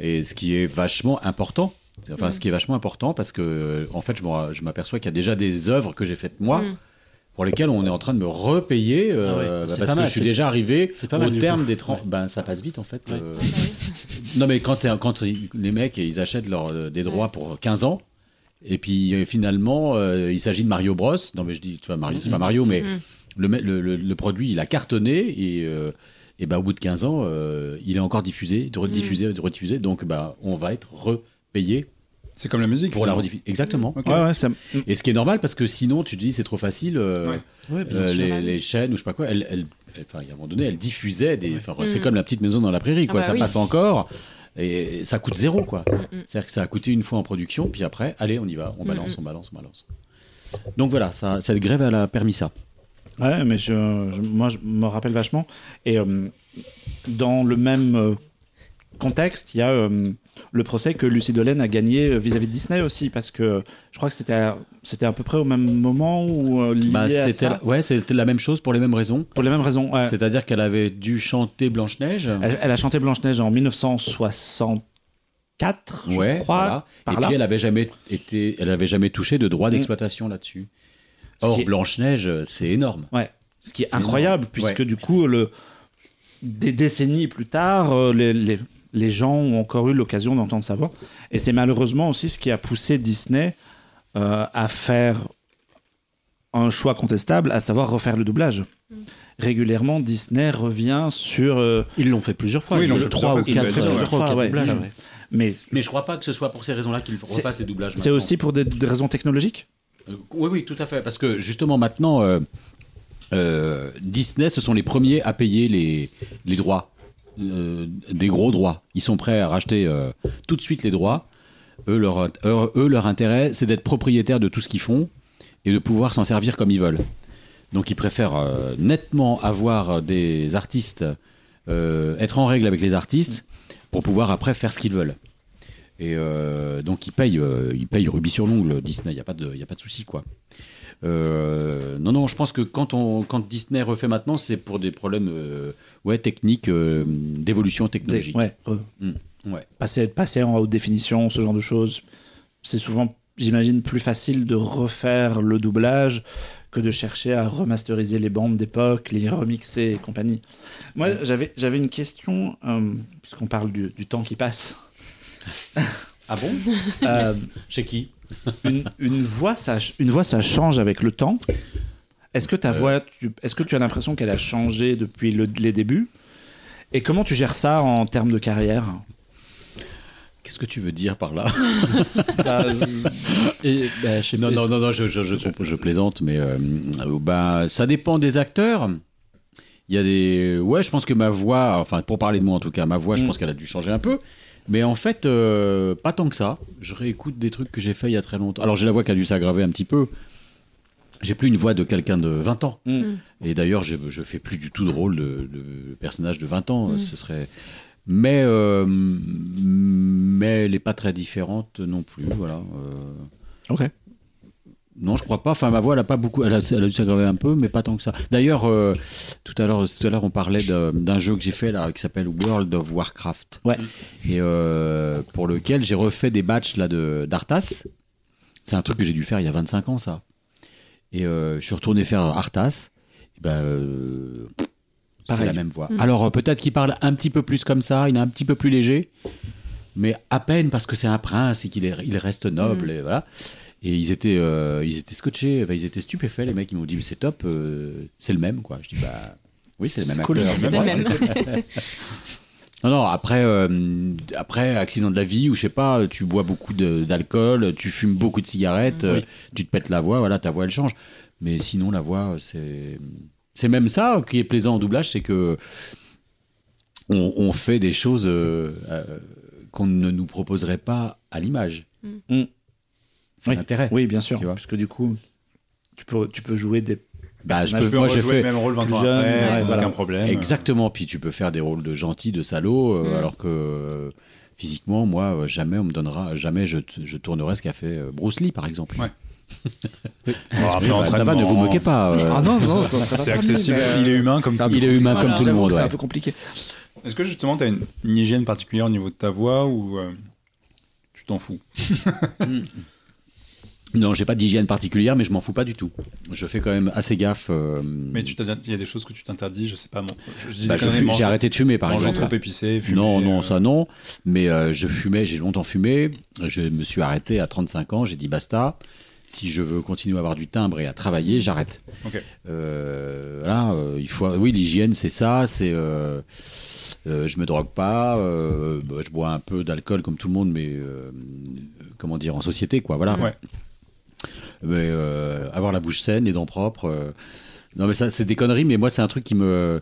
Et ce qui est vachement important. Enfin, ce qui est vachement important parce que, en fait, je m'aperçois qu'il y a déjà des œuvres que j'ai faites moi Mm. Pour lesquelles on est en train de me repayer euh, Ah ouais, bah, c'est parce que je suis déjà arrivé pas au mal terme coup. des 30. Ouais. Ben, ça passe vite en fait. Ouais. euh. Non, mais quand, ils- les mecs ils achètent leur, euh, des droits pour 15 ans, et puis euh, finalement euh, il s'agit de Mario Bros. Non, mais je dis, tu vois, Mario, c'est pas Mario, mais Mhm. le, me- le, le- le produit il a cartonné et, euh, et bah, au bout de 15 ans euh, il est encore diffusé, rediffusé, de rediffusé, donc bah, on va être repayé C'est comme la musique. pour la rediffusion. Exactement. Ok. Ouais, ouais, ça- Et ce qui est normal parce que sinon tu te dis c'est trop facile. euh, Ouais. Ouais, bien euh, sûr. les, les chaînes ou je sais pas quoi, elles, elles- elles- enfin, à un moment donné, elles diffusaient des. enfin, C'est Mm. comme la petite maison dans la prairie, Ah quoi. bah ça oui. passe encore et ça coûte zéro, quoi. Mm, mm. C'est-à-dire que ça a coûté une fois en production, puis après, allez, on y va, on balance, on balance, on balance. Donc voilà, ça, cette grève, elle a permis ça. Ouais, mais je, je- moi, je me rappelle vachement. Et euh, dans le même euh, contexte, il y a euh, le procès que Lucie Dolène a gagné euh, vis-à-vis de Disney aussi, parce que je crois que c'était à, c'était à peu près au même moment où euh, lié Bah, à c'était ça, la, ouais, c'était la même chose pour les mêmes raisons. pour les mêmes raisons. ouais. C'est-à-dire qu'elle avait dû chanter Blanche-Neige. Elle, elle a chanté Blanche-Neige en 1964, je crois. voilà. par Et là. puis elle avait jamais été, elle avait jamais touché de droit Mm. d'exploitation là-dessus. Or est- Blanche-Neige, c'est énorme. Ouais. Ce qui est, incroyable, énorme. puisque Ouais. du coup, le, des décennies plus tard, euh, les, les- les gens ont encore eu l'occasion d'entendre sa voix. Et c'est malheureusement aussi ce qui a poussé Disney euh, à faire un choix contestable, à savoir refaire le doublage. Régulièrement, Disney revient sur. euh, Ils l'ont fait plusieurs fois. Oui, ils l'ont le fait 3 ou plusieurs fois, 4 c'est ce que je voulais dire, ouais. doublages. Ouais. ouais. mais Mais je crois pas que ce soit pour ces raisons-là qu'ils refassent des doublages. c'est aussi pour des, des raisons technologiques? Euh, Oui, oui, tout à fait. Parce que justement, maintenant, euh, euh, Disney, ce sont les premiers à payer les, les droits, euh, des gros droits. Ils sont prêts à racheter euh, tout de suite les droits. Eux, leur, leur intérêt, c'est d'être propriétaires de tout ce qu'ils font et de pouvoir s'en servir comme ils veulent. Donc, ils préfèrent euh, nettement avoir des artistes, être en règle avec les artistes pour pouvoir après faire ce qu'ils veulent. Et donc ils payent, ils payent rubis sur l'ongle Disney. Il y a pas de, y a pas de souci quoi. Euh, non non, je pense que quand on, quand Disney refait maintenant, c'est pour des problèmes, euh, ouais, techniques, euh, d'évolution technologique. ouais, euh, Ouais. passer, passer en haute définition, ce genre de choses. C'est souvent, j'imagine, plus facile de refaire le doublage que de chercher à remasteriser les bandes d'époque, les remixer et compagnie. Moi, j'avais, j'avais une question, euh, puisqu'on parle du, du temps qui passe. Ah bon? Euh, Chez qui? Une, une voix, ça, une voix, ça change avec le temps. Est-ce que ta Euh. voix, tu, est-ce que tu as l'impression qu'elle a changé depuis le- les débuts? Et comment tu gères ça en termes de carrière? Qu'est-ce que tu veux dire par là? Bah, Et bah, chez Non c'est- non non non, je, je, je, je plaisante, mais euh, bah, ça dépend des acteurs. Il y a des, ouais, je pense que ma voix, enfin pour parler de moi en tout cas, ma voix, je Mm. pense qu'elle a dû changer un peu. Mais en fait, euh, pas tant que ça. Je réécoute des trucs que j'ai fait il y a très longtemps. Alors j'ai la voix qui a dû s'aggraver un petit peu. J'ai plus une voix de quelqu'un de 20 ans. Mm. Et d'ailleurs, je, je fais plus du tout de rôle de, de personnage de 20 ans. Mm. Ce serait. Mais, euh, mais elle n'est pas très différente non plus. Voilà. euh. Ok. Non, je crois pas. Enfin, ma voix, elle a pas beaucoup. Elle a, elle a dû s'aggraver un peu, mais pas tant que ça. D'ailleurs, euh, tout à l'heure, tout à l'heure, on parlait d'un jeu que j'ai fait là, qui s'appelle World of Warcraft. Ouais. Et euh, pour lequel j'ai refait des batchs là de d'Arthas. C'est un truc que j'ai dû faire il y a 25 ans, ça. Et euh, je suis retourné faire Arthas. Et ben, c'est la même voix. Mhm. Alors peut-être qu'il parle un petit peu plus comme ça, il est un petit peu plus léger, mais à peine parce que c'est un prince et qu'il est, il reste noble Mhm. et voilà. Et ils étaient, euh, ils étaient scotchés, enfin, ils étaient stupéfaits les mecs. Ils m'ont dit c'est top, euh, c'est le même quoi. Je dis bah oui c'est le même cool, acteur. c'est mais le bon, même. non, non, après, euh, après, accident de la vie, ou je sais pas, tu bois beaucoup d'alcool, tu fumes beaucoup de cigarettes, euh, tu te pètes la voix, voilà, ta voix elle change. Mais sinon, la voix, c'est. C'est même ça qui est plaisant en doublage, c'est que on, on fait des choses euh, euh, qu'on ne nous proposerait pas à l'image. Mm. C'est Oui. l'intérêt. Oui, bien sûr. Tu vois. Parce que du coup, tu peux, tu peux jouer des. Bah, je peux, Tu peux moi, j'ai fait. le même rôle 20 ans jeune, après, ouais, sans voilà. aucun problème. Exactement. Puis tu peux faire des rôles de gentil, de salaud, euh, Mm. alors que euh, physiquement, moi, euh, jamais on me donnera, jamais je, je tournerai ce qu'a fait Bruce Lee, par exemple. Ouais. Oui, après, bah, ça va, ne vous moquez pas. euh. Ah non, non, C'est accessible, mais, il est humain comme c'est un tout. Il est humain comme tout le monde, C'est un ouais. peu compliqué. Est-ce que justement, tu as une, une hygiène particulière au niveau de ta voix ou euh, tu t'en fous? Non, j'ai pas d'hygiène particulière, mais je m'en fous pas du tout. Je fais quand même assez gaffe. euh, Mais tu il y a des choses que tu t'interdis, je sais pas. Bon, bah, j'ai arrêté de fumer, par exemple. trop épicé, fumer, non, non, euh, ça non. Mais euh, je fumais, j'ai longtemps fumé. Je me suis arrêté à 35 ans. J'ai dit basta. Si je veux continuer à avoir du timbre et à travailler, j'arrête. Ok. Euh, voilà, il faut. Oui, l'hygiène, c'est ça. C'est. Euh, euh, je me drogue pas. euh, bah, je bois un peu d'alcool comme tout le monde, mais euh, comment dire en société, quoi. Voilà. Ouais. Mais euh, avoir la bouche saine, les dents propres. euh, Non, mais ça, c'est des conneries. Mais moi, c'est un truc qui me.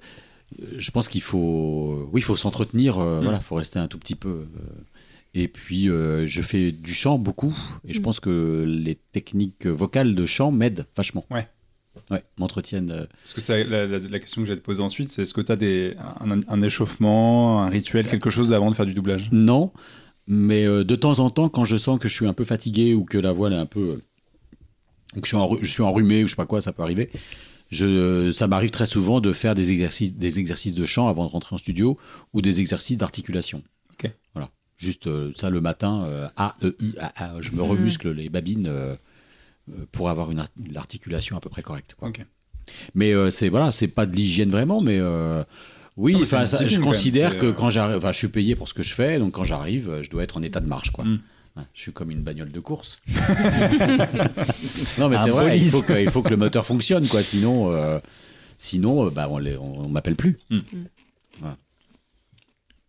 Je pense qu'il faut. Oui, il faut s'entretenir. euh, Mm. Voilà, faut rester un tout petit peu. euh, et puis, euh, je fais du chant beaucoup. Et je Mm. pense que les techniques vocales de chant m'aident vachement. Ouais. Ouais, m'entretiennent. Parce que c'est la, la- la question que j'allais te poser ensuite, c'est est-ce que tu as des, un, un échauffement, un rituel, quelque chose avant de faire du doublage? Non, mais euh, de temps en temps, quand je sens que je suis un peu fatigué ou que la voix est un peu. Que je suis, enru- je suis enrhumé ou je sais pas quoi, ça peut arriver. Je, ça m'arrive très souvent de faire des exercices, des exercices de chant avant de rentrer en studio ou des exercices d'articulation. Ok. Voilà. Juste euh, ça le matin, euh, A, E, I, A, A. Je me Mhm. remuscle les babines euh, pour avoir une, art- l'articulation à peu près correcte. quoi. Ok. Mais euh, c'est voilà, c'est pas de l'hygiène vraiment, mais euh, oui, Non, mais ça, je considère que quand j'arrive, je suis payé pour ce que je fais, donc quand j'arrive, je dois être en état de marche, quoi. Mm. Je suis comme une bagnole de course. non, mais c'est vrai, il faut, que, il faut que le moteur fonctionne, quoi. Sinon, euh, sinon, euh, bah, on, on m'appelle plus.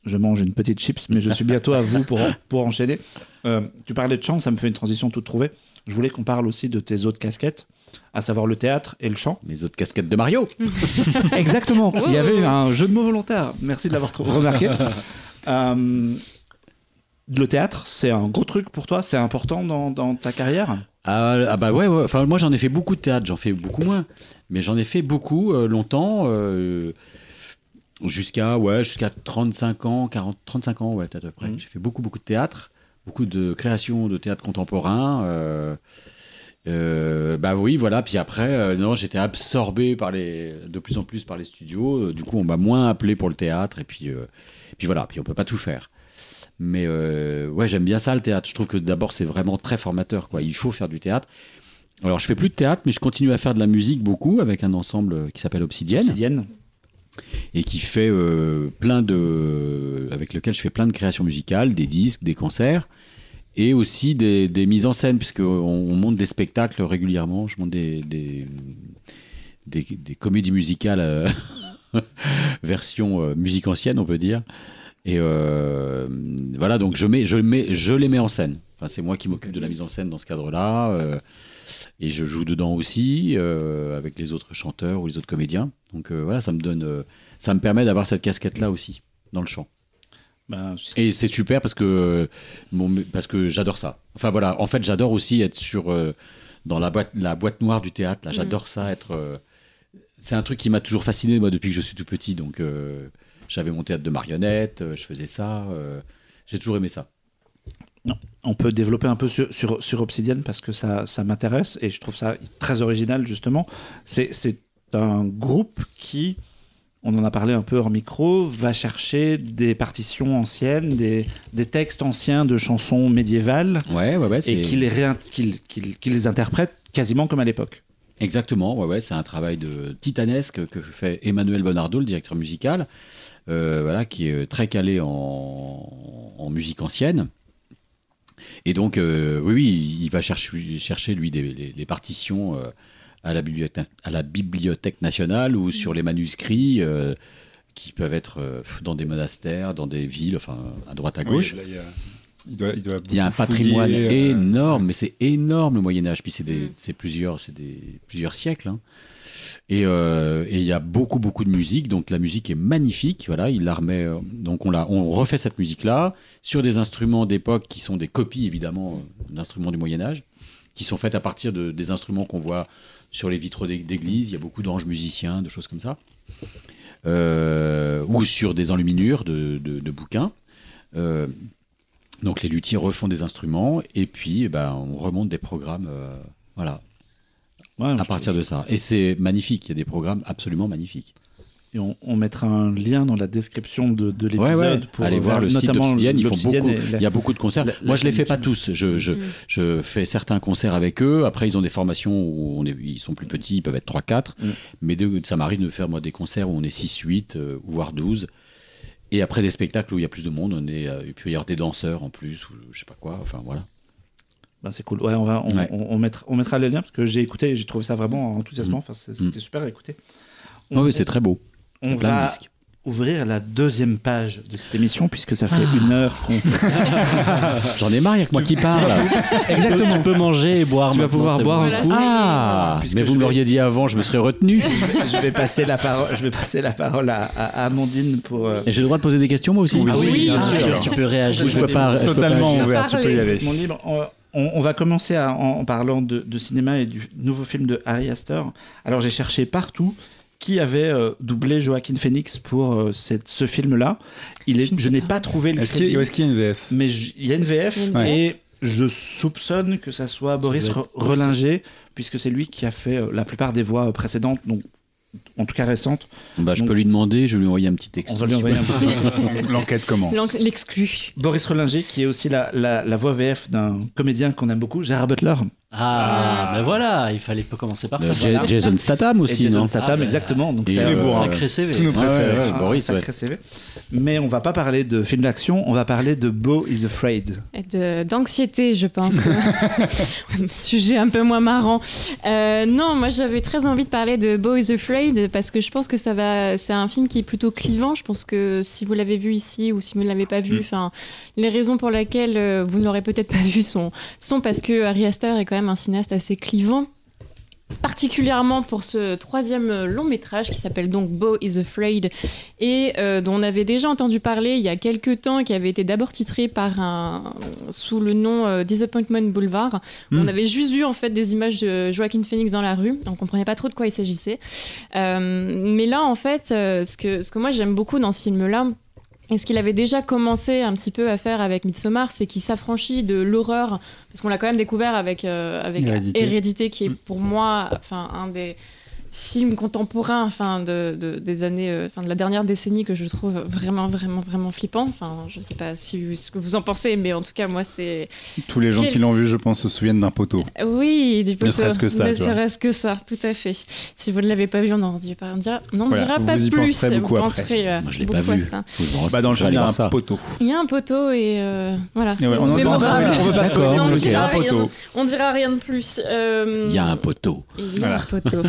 Je mange une petite chips, mais je suis bientôt à vous pour, pour enchaîner. Euh, tu parlais de chant, ça me fait une transition toute trouvée. Je voulais qu'on parle aussi de tes autres casquettes, à savoir le théâtre et le chant. Les autres casquettes de Mario. Exactement. Il y avait un jeu de mots volontaire. Merci de l'avoir remarqué. Euh, le théâtre, c'est un gros truc pour toi. C'est important dans, dans ta carrière? Ah, ah bah ouais, ouais. Enfin, moi j'en ai fait beaucoup de théâtre, j'en fais beaucoup moins, mais j'en ai fait beaucoup euh, longtemps, euh, jusqu'à ouais, jusqu'à 35 ans, 40, 35 ans, ouais, à peu près. Mhm. J'ai fait beaucoup, beaucoup de théâtre, beaucoup de création de théâtre contemporain. euh, bah oui, voilà. Puis après, non, j'étais absorbé par les, de plus en plus par les studios. Du coup, on m'a moins appelé pour le théâtre. Et puis, puis voilà. Puis on peut pas tout faire. Mais euh, ouais, j'aime bien ça le théâtre. Je trouve que d'abord c'est vraiment très formateur. Quoi. Il faut faire du théâtre. Alors je fais plus de théâtre, mais je continue à faire de la musique beaucoup avec un ensemble qui s'appelle Obsidienne Obsidienne. et qui fait euh, plein de, avec lequel je fais plein de créations musicales, des disques, des concerts et aussi des, des mises en scène puisque on, on monte des spectacles régulièrement. Je monte des des, des, des comédies musicales euh, version euh, musique ancienne, on peut dire. Et euh, voilà, donc je, mets, je, mets, je les mets en scène. Enfin, c'est moi qui m'occupe de la mise en scène dans ce cadre-là. euh, et je joue dedans aussi euh, avec les autres chanteurs ou les autres comédiens. Donc euh, voilà, ça me donne, ça me permet d'avoir cette casquette-là aussi dans le chant. Ben, Et c'est super parce que, parce que j'adore ça. Enfin voilà, en fait, j'adore aussi être sur, euh, dans la boîte, la boîte noire du théâtre. Là, j'adore ça, être. euh, c'est un truc qui m'a toujours fasciné, moi, depuis que je suis tout petit. Donc, euh, j'avais mon théâtre de marionnettes, euh, je faisais ça. euh, j'ai toujours aimé ça. on peut développer un peu sur, sur, sur Obsidian parce que ça, ça m'intéresse et je trouve ça très original justement. C'est un groupe qui, on en a parlé un peu hors micro, va chercher des partitions anciennes, des, des textes anciens de chansons médiévales Ouais, ouais, ouais. c'est- et qui les, qui- qui les interprète quasiment comme à l'époque. Exactement, ouais, ouais, c'est un travail de titanesque que fait Emmanuel Bonardo, le directeur musical, euh, voilà, qui est très calé en, en musique ancienne. Et donc, euh, oui, oui, il va chercher, chercher lui, des, les, les partitions euh, à, la bibliothèque, à la Bibliothèque nationale ou sur les manuscrits qui peuvent être dans des monastères, dans des villes, enfin, à droite, à Oui, gauche. là, il, y a, il doit, il doit Il y a un patrimoine fouiller, euh, énorme, mais c'est énorme le Moyen Âge. Puis c'est Mm. plusieurs, c'est des plusieurs siècles. hein. Et, euh, et il y a beaucoup beaucoup de musique, donc la musique est magnifique. Voilà, il la remet. euh, donc on la, on refait cette musique là sur des instruments d'époque qui sont des copies évidemment d'instruments du Moyen Âge, qui sont faites à partir de, des instruments qu'on voit sur les vitraux d'é- d'église. Il y a beaucoup d'anges musiciens, de choses comme ça, Euh, ou sur des enluminures de, de- de bouquins. Euh, donc les luthiers refont des instruments et puis eh ben, on remonte des programmes euh, voilà, Ouais, à partir de ça. Et c'est magnifique, il y a des programmes absolument magnifiques. Et on, on mettra un lien dans la description de, de l'épisode ouais. pour Allez euh, voir le site la- Il y a beaucoup de concerts. la- Moi, la je les fais pas tous. Je, je, Mm. je fais certains concerts avec eux. Après, ils ont des formations où on est, ils sont plus petits, ils peuvent être 3-4. Mm. Mais de- ça m'arrive de faire moi des concerts où on est 6-8, euh, voire 12. Et après des spectacles où il y a plus de monde, on est, euh, il peut y avoir des danseurs en plus, ou je sais pas quoi. Enfin voilà. Ben, c'est cool. Ouais, on, va, on, Ouais. on- on mettra, on mettra les liens parce que j'ai écouté et j'ai trouvé ça vraiment enthousiasmant. Enfin, c'est- c'était super à écouter. On, Oh, oui, c'est très beau. On va disques. Ouvrir la deuxième page de cette émission puisque ça fait Ah. une heure qu'on. J'en ai marre, il y a que moi qui parle. Exactement. Tu peux manger et boire. Tu vas pouvoir boire bon. un coup. Ah, Puisque mais vous me vais- l'auriez dit avant, je me serais retenu. je vais passer la parole. Je vais passer la parole à, à- à Amandine pour. euh, Et j'ai le droit de poser des questions moi aussi Oui, Ah oui, bien bien sûr. sûr. Tu peux réagir. Je peux pas- je peux pas Totalement ouvert, tu peux y aller. Mon libre, on, on- on va commencer à- en, en parlant de, de cinéma et du nouveau film de Harry Astor. Alors j'ai cherché partout qui avait euh, doublé Joaquin Phoenix pour euh, cette- ce film-là. Il est, je n'ai pas trouvé le Est-ce qu'il crédit, y, est-ce qu'il y a une VF mais il y a une VF Ouais. et je soupçonne que ça soit Boris être- Relinger puisque c'est lui qui a fait euh, la plupart des voix précédentes, donc en tout cas récentes. Bah, je Donc- peux lui demander, je vais lui envoyer un petit texte. On va lui envoyer un petit L'enquête commence. L'exclu. Boris Relinger qui est aussi la, la, la voix VF d'un comédien qu'on aime beaucoup, Gérard Butler. Ah, ben voilà, il fallait pas commencer par Euh, ça. Voilà. Jason Statham aussi, Jason non Statham, Ah, exactement. Donc c'est bourrins. Sacré CV. Tous nos Ouais, préférés. ouais, un Boris, sacré CV. Mais on va pas parler de film d'action, on va parler de Beau is Afraid. Et de- D'anxiété, je pense. Sujet un peu moins marrant. Euh, non, moi j'avais très envie de parler de Boys Afraid parce que je pense que ça va. C'est un film qui est plutôt clivant. Je pense que si vous l'avez vu ici ou si vous ne l'avez pas vu, Mm. enfin, les raisons pour lesquelles euh, vous ne l'aurez peut-être pas vu sont, sont parce que Harry Astor est quand même un cinéaste assez clivant. Particulièrement pour ce troisième euh, long métrage qui s'appelle donc Beau is Afraid et euh, dont on avait déjà entendu parler il y a quelques temps, qui avait été d'abord titré par un, sous le nom euh, Disappointment Boulevard. Hmm. On avait juste vu en fait des images de Joaquin Phoenix dans la rue, on comprenait pas trop de quoi il s'agissait. Euh, mais là en fait, ce, que, ce que moi j'aime beaucoup dans ce film-là, et ce qu'il avait déjà commencé un petit peu à faire avec Midsommar, c'est qu'il s'affranchit de l'horreur, parce qu'on l'a quand même découvert avec, euh, avec Hérédité. Hérédité, qui est Mm. pour moi enfin, un des films contemporains enfin, de, de- des années, euh, enfin, de la dernière décennie que je trouve vraiment, vraiment, vraiment flippant. Enfin, je sais pas si, ce que vous en pensez, mais en tout cas, moi, c'est... Tous les gens Quel- qui l'ont vu, je pense, se souviennent d'un poteau. Oui, du poteau. serait-ce que ça, Ne serait-ce que ça, tout à fait. Si vous ne l'avez pas vu, on n'en dira, on Voilà, dira vous pas y plus. penserez beaucoup vous après. penserez euh, Moi, je l'ai pas vu. ça. Bah, dans le film, il y a un ça. poteau. Il y a un poteau et euh, voilà. Et ouais, on on veut pas on spoiler, dira rien- poteau. On dira rien de plus. Euh, Il y a un poteau. il y a un poteau.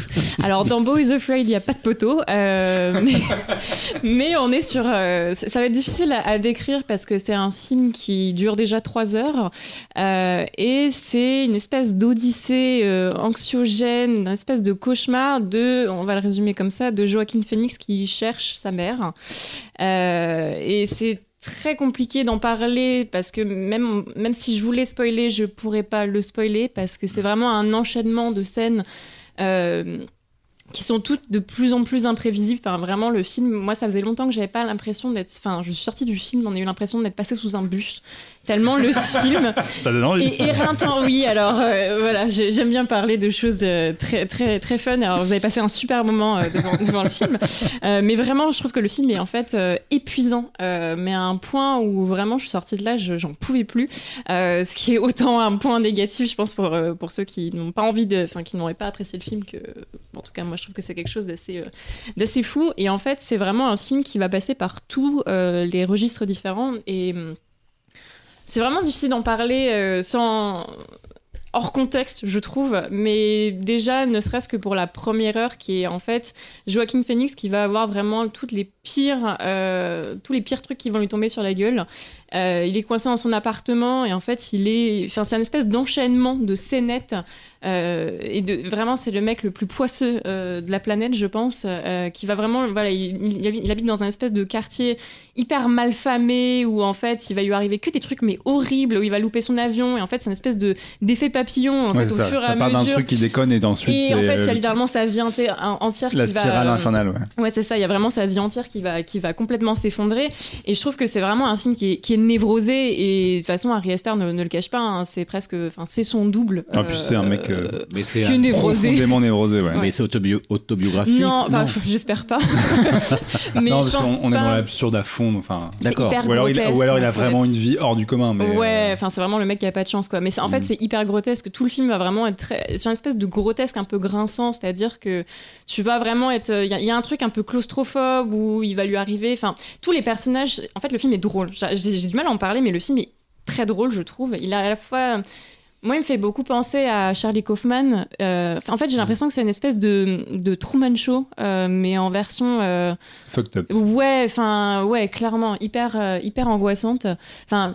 Alors dans Beau is Afraid, il n'y a pas de poteau, euh, mais, on est sur. euh, ça va être difficile à, décrire parce que c'est un film qui dure déjà trois heures euh, et c'est une espèce d'odyssée anxiogène, une espèce de cauchemar de, on va le résumer comme ça, de Joaquin Phoenix qui cherche sa mère. Et c'est très compliqué d'en parler parce que même, même si je voulais spoiler, je pourrais pas le spoiler parce que c'est vraiment un enchaînement de scènes. Qui sont toutes de plus en plus imprévisibles. Enfin, vraiment, le film, moi, ça faisait longtemps que j'avais pas l'impression d'être. Enfin, je suis sortie du film, on a eu l'impression d'être passé sous un bus. Tellement le film Ça donne envie. et éreintant, oui. Alors euh, voilà, j'ai- j'aime bien parler de choses euh, très très très fun. Alors vous avez passé un super moment euh, devant, devant le film, mais vraiment, je trouve que le film est en fait épuisant, mais à un point où vraiment je suis sortie de là, je- j'en pouvais plus. Ce qui est autant un point négatif, je pense pour pour ceux qui n'ont pas envie de, enfin qui n'auraient pas apprécié le film que, en tout cas moi je trouve que c'est quelque chose d'assez d'assez fou. Et en fait, c'est vraiment un film qui va passer par tous les registres différents et hum, c'est vraiment difficile d'en parler euh, sans hors contexte, je trouve, mais déjà, ne serait-ce que pour la première heure, qui est en fait Joaquin Phoenix qui va avoir vraiment les pires, euh, tous les pires trucs qui vont lui tomber sur la gueule. Euh, il est coincé dans son appartement et en fait, il est, enfin, c'est un espèce d'enchaînement de scénettes euh, et de vraiment, c'est le mec le plus poisseux euh, de la planète, je pense, qui va vraiment, voilà, il, il habite- il habite dans un espèce de quartier hyper mal famé où en fait, il va lui arriver que des trucs mais horribles où il va louper son avion et en fait, c'est une espèce de d'effet papillon en Ouais, fait, au fur et ça à part d'un truc qui déconne et ensuite Et en fait, il y a littéralement sa vie enti- entière la qui va. spirale euh, infernale. Ouais. Ouais, c'est ça, il y a vraiment sa vie entière qui va, qui va complètement s'effondrer. Et je trouve que c'est vraiment un film qui est, qui est névrosé. Et de toute façon, Harry Aster ne, ne le cache pas, hein, c'est presque. Enfin, c'est son double. En plus, c'est un mec, euh, Mais c'est qui est névrosé. Profondément névrosé, ouais. mais c'est autobio- autobiographique. Non, j'espère pas. Mais non, je parce pense qu'on on est dans l'absurde à fond. Enfin, C'est D'accord. ou alors, il, grotesque, ou alors il a fait. vraiment une vie hors du commun. Mais, ouais, euh, enfin c'est vraiment le mec qui a pas de chance quoi. Mais c'est- en fait Mm. c'est hyper grotesque. Tout le film va vraiment être très, sur une espèce de grotesque un peu grinçant, c'est-à-dire que tu vas vraiment être, il y, a- il y a un truc un peu claustrophobe où il va lui arriver, enfin tous les personnages. En fait le film est drôle. J'ai j'ai du mal à en parler, mais le film est très drôle je trouve. Il a à la fois moi, il me fait beaucoup penser à Charlie Kaufman. Euh, en fait, j'ai l'impression que c'est une espèce de, de Truman Show, euh, mais en version euh, fucked up. Ouais, enfin, ouais, clairement, hyper, euh, hyper angoissante. Enfin,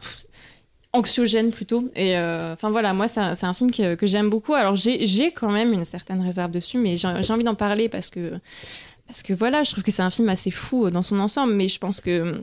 anxiogène plutôt. Et enfin, voilà, moi, c'est un, film que, que j'aime beaucoup. Alors, j'ai quand même une certaine réserve dessus, mais j'ai envie d'en parler parce que, parce que voilà, je trouve que c'est un film assez fou dans son ensemble, mais je pense que.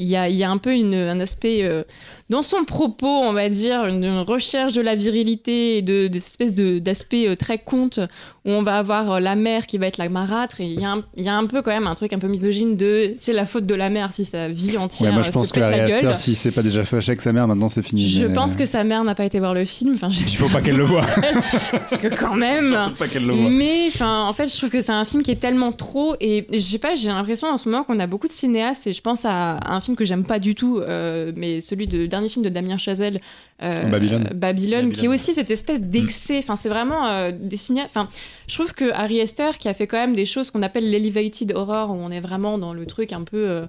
Il y a, il y a un peu une, un aspect euh, dans son propos, on va dire, une, une recherche de la virilité et de, de cette espèce de- d'aspect euh, très conte où on va avoir euh, la mère qui va être la marâtre et il y, a un- il y a un peu quand même un truc un peu misogyne de c'est la faute de la mère si sa vie entière Ouais, moi je euh, pense se que Harry. Aster, s'il s'est pas déjà fâché avec sa mère, maintenant c'est fini. Je mais- pense que sa mère n'a pas été voir le film, enfin Il j'espère faut pas qu'elle le voie. que quand même. Pas qu'elle le voie. Mais enfin, en fait, je trouve que c'est un film qui est tellement trop et je sais pas, j'ai l'impression en ce moment qu'on a beaucoup de cinéastes et je pense à un film que j'aime pas du tout, euh, mais celui de dernier film de Damien Chazelle, euh, Babylone. Babylone, qui est aussi cette espèce d'excès. Enfin, c'est vraiment euh, des cinéastes. Enfin, je trouve que Harry Esther, qui a fait quand même des choses qu'on appelle l'elevated horror, où on est vraiment dans le truc un peu euh,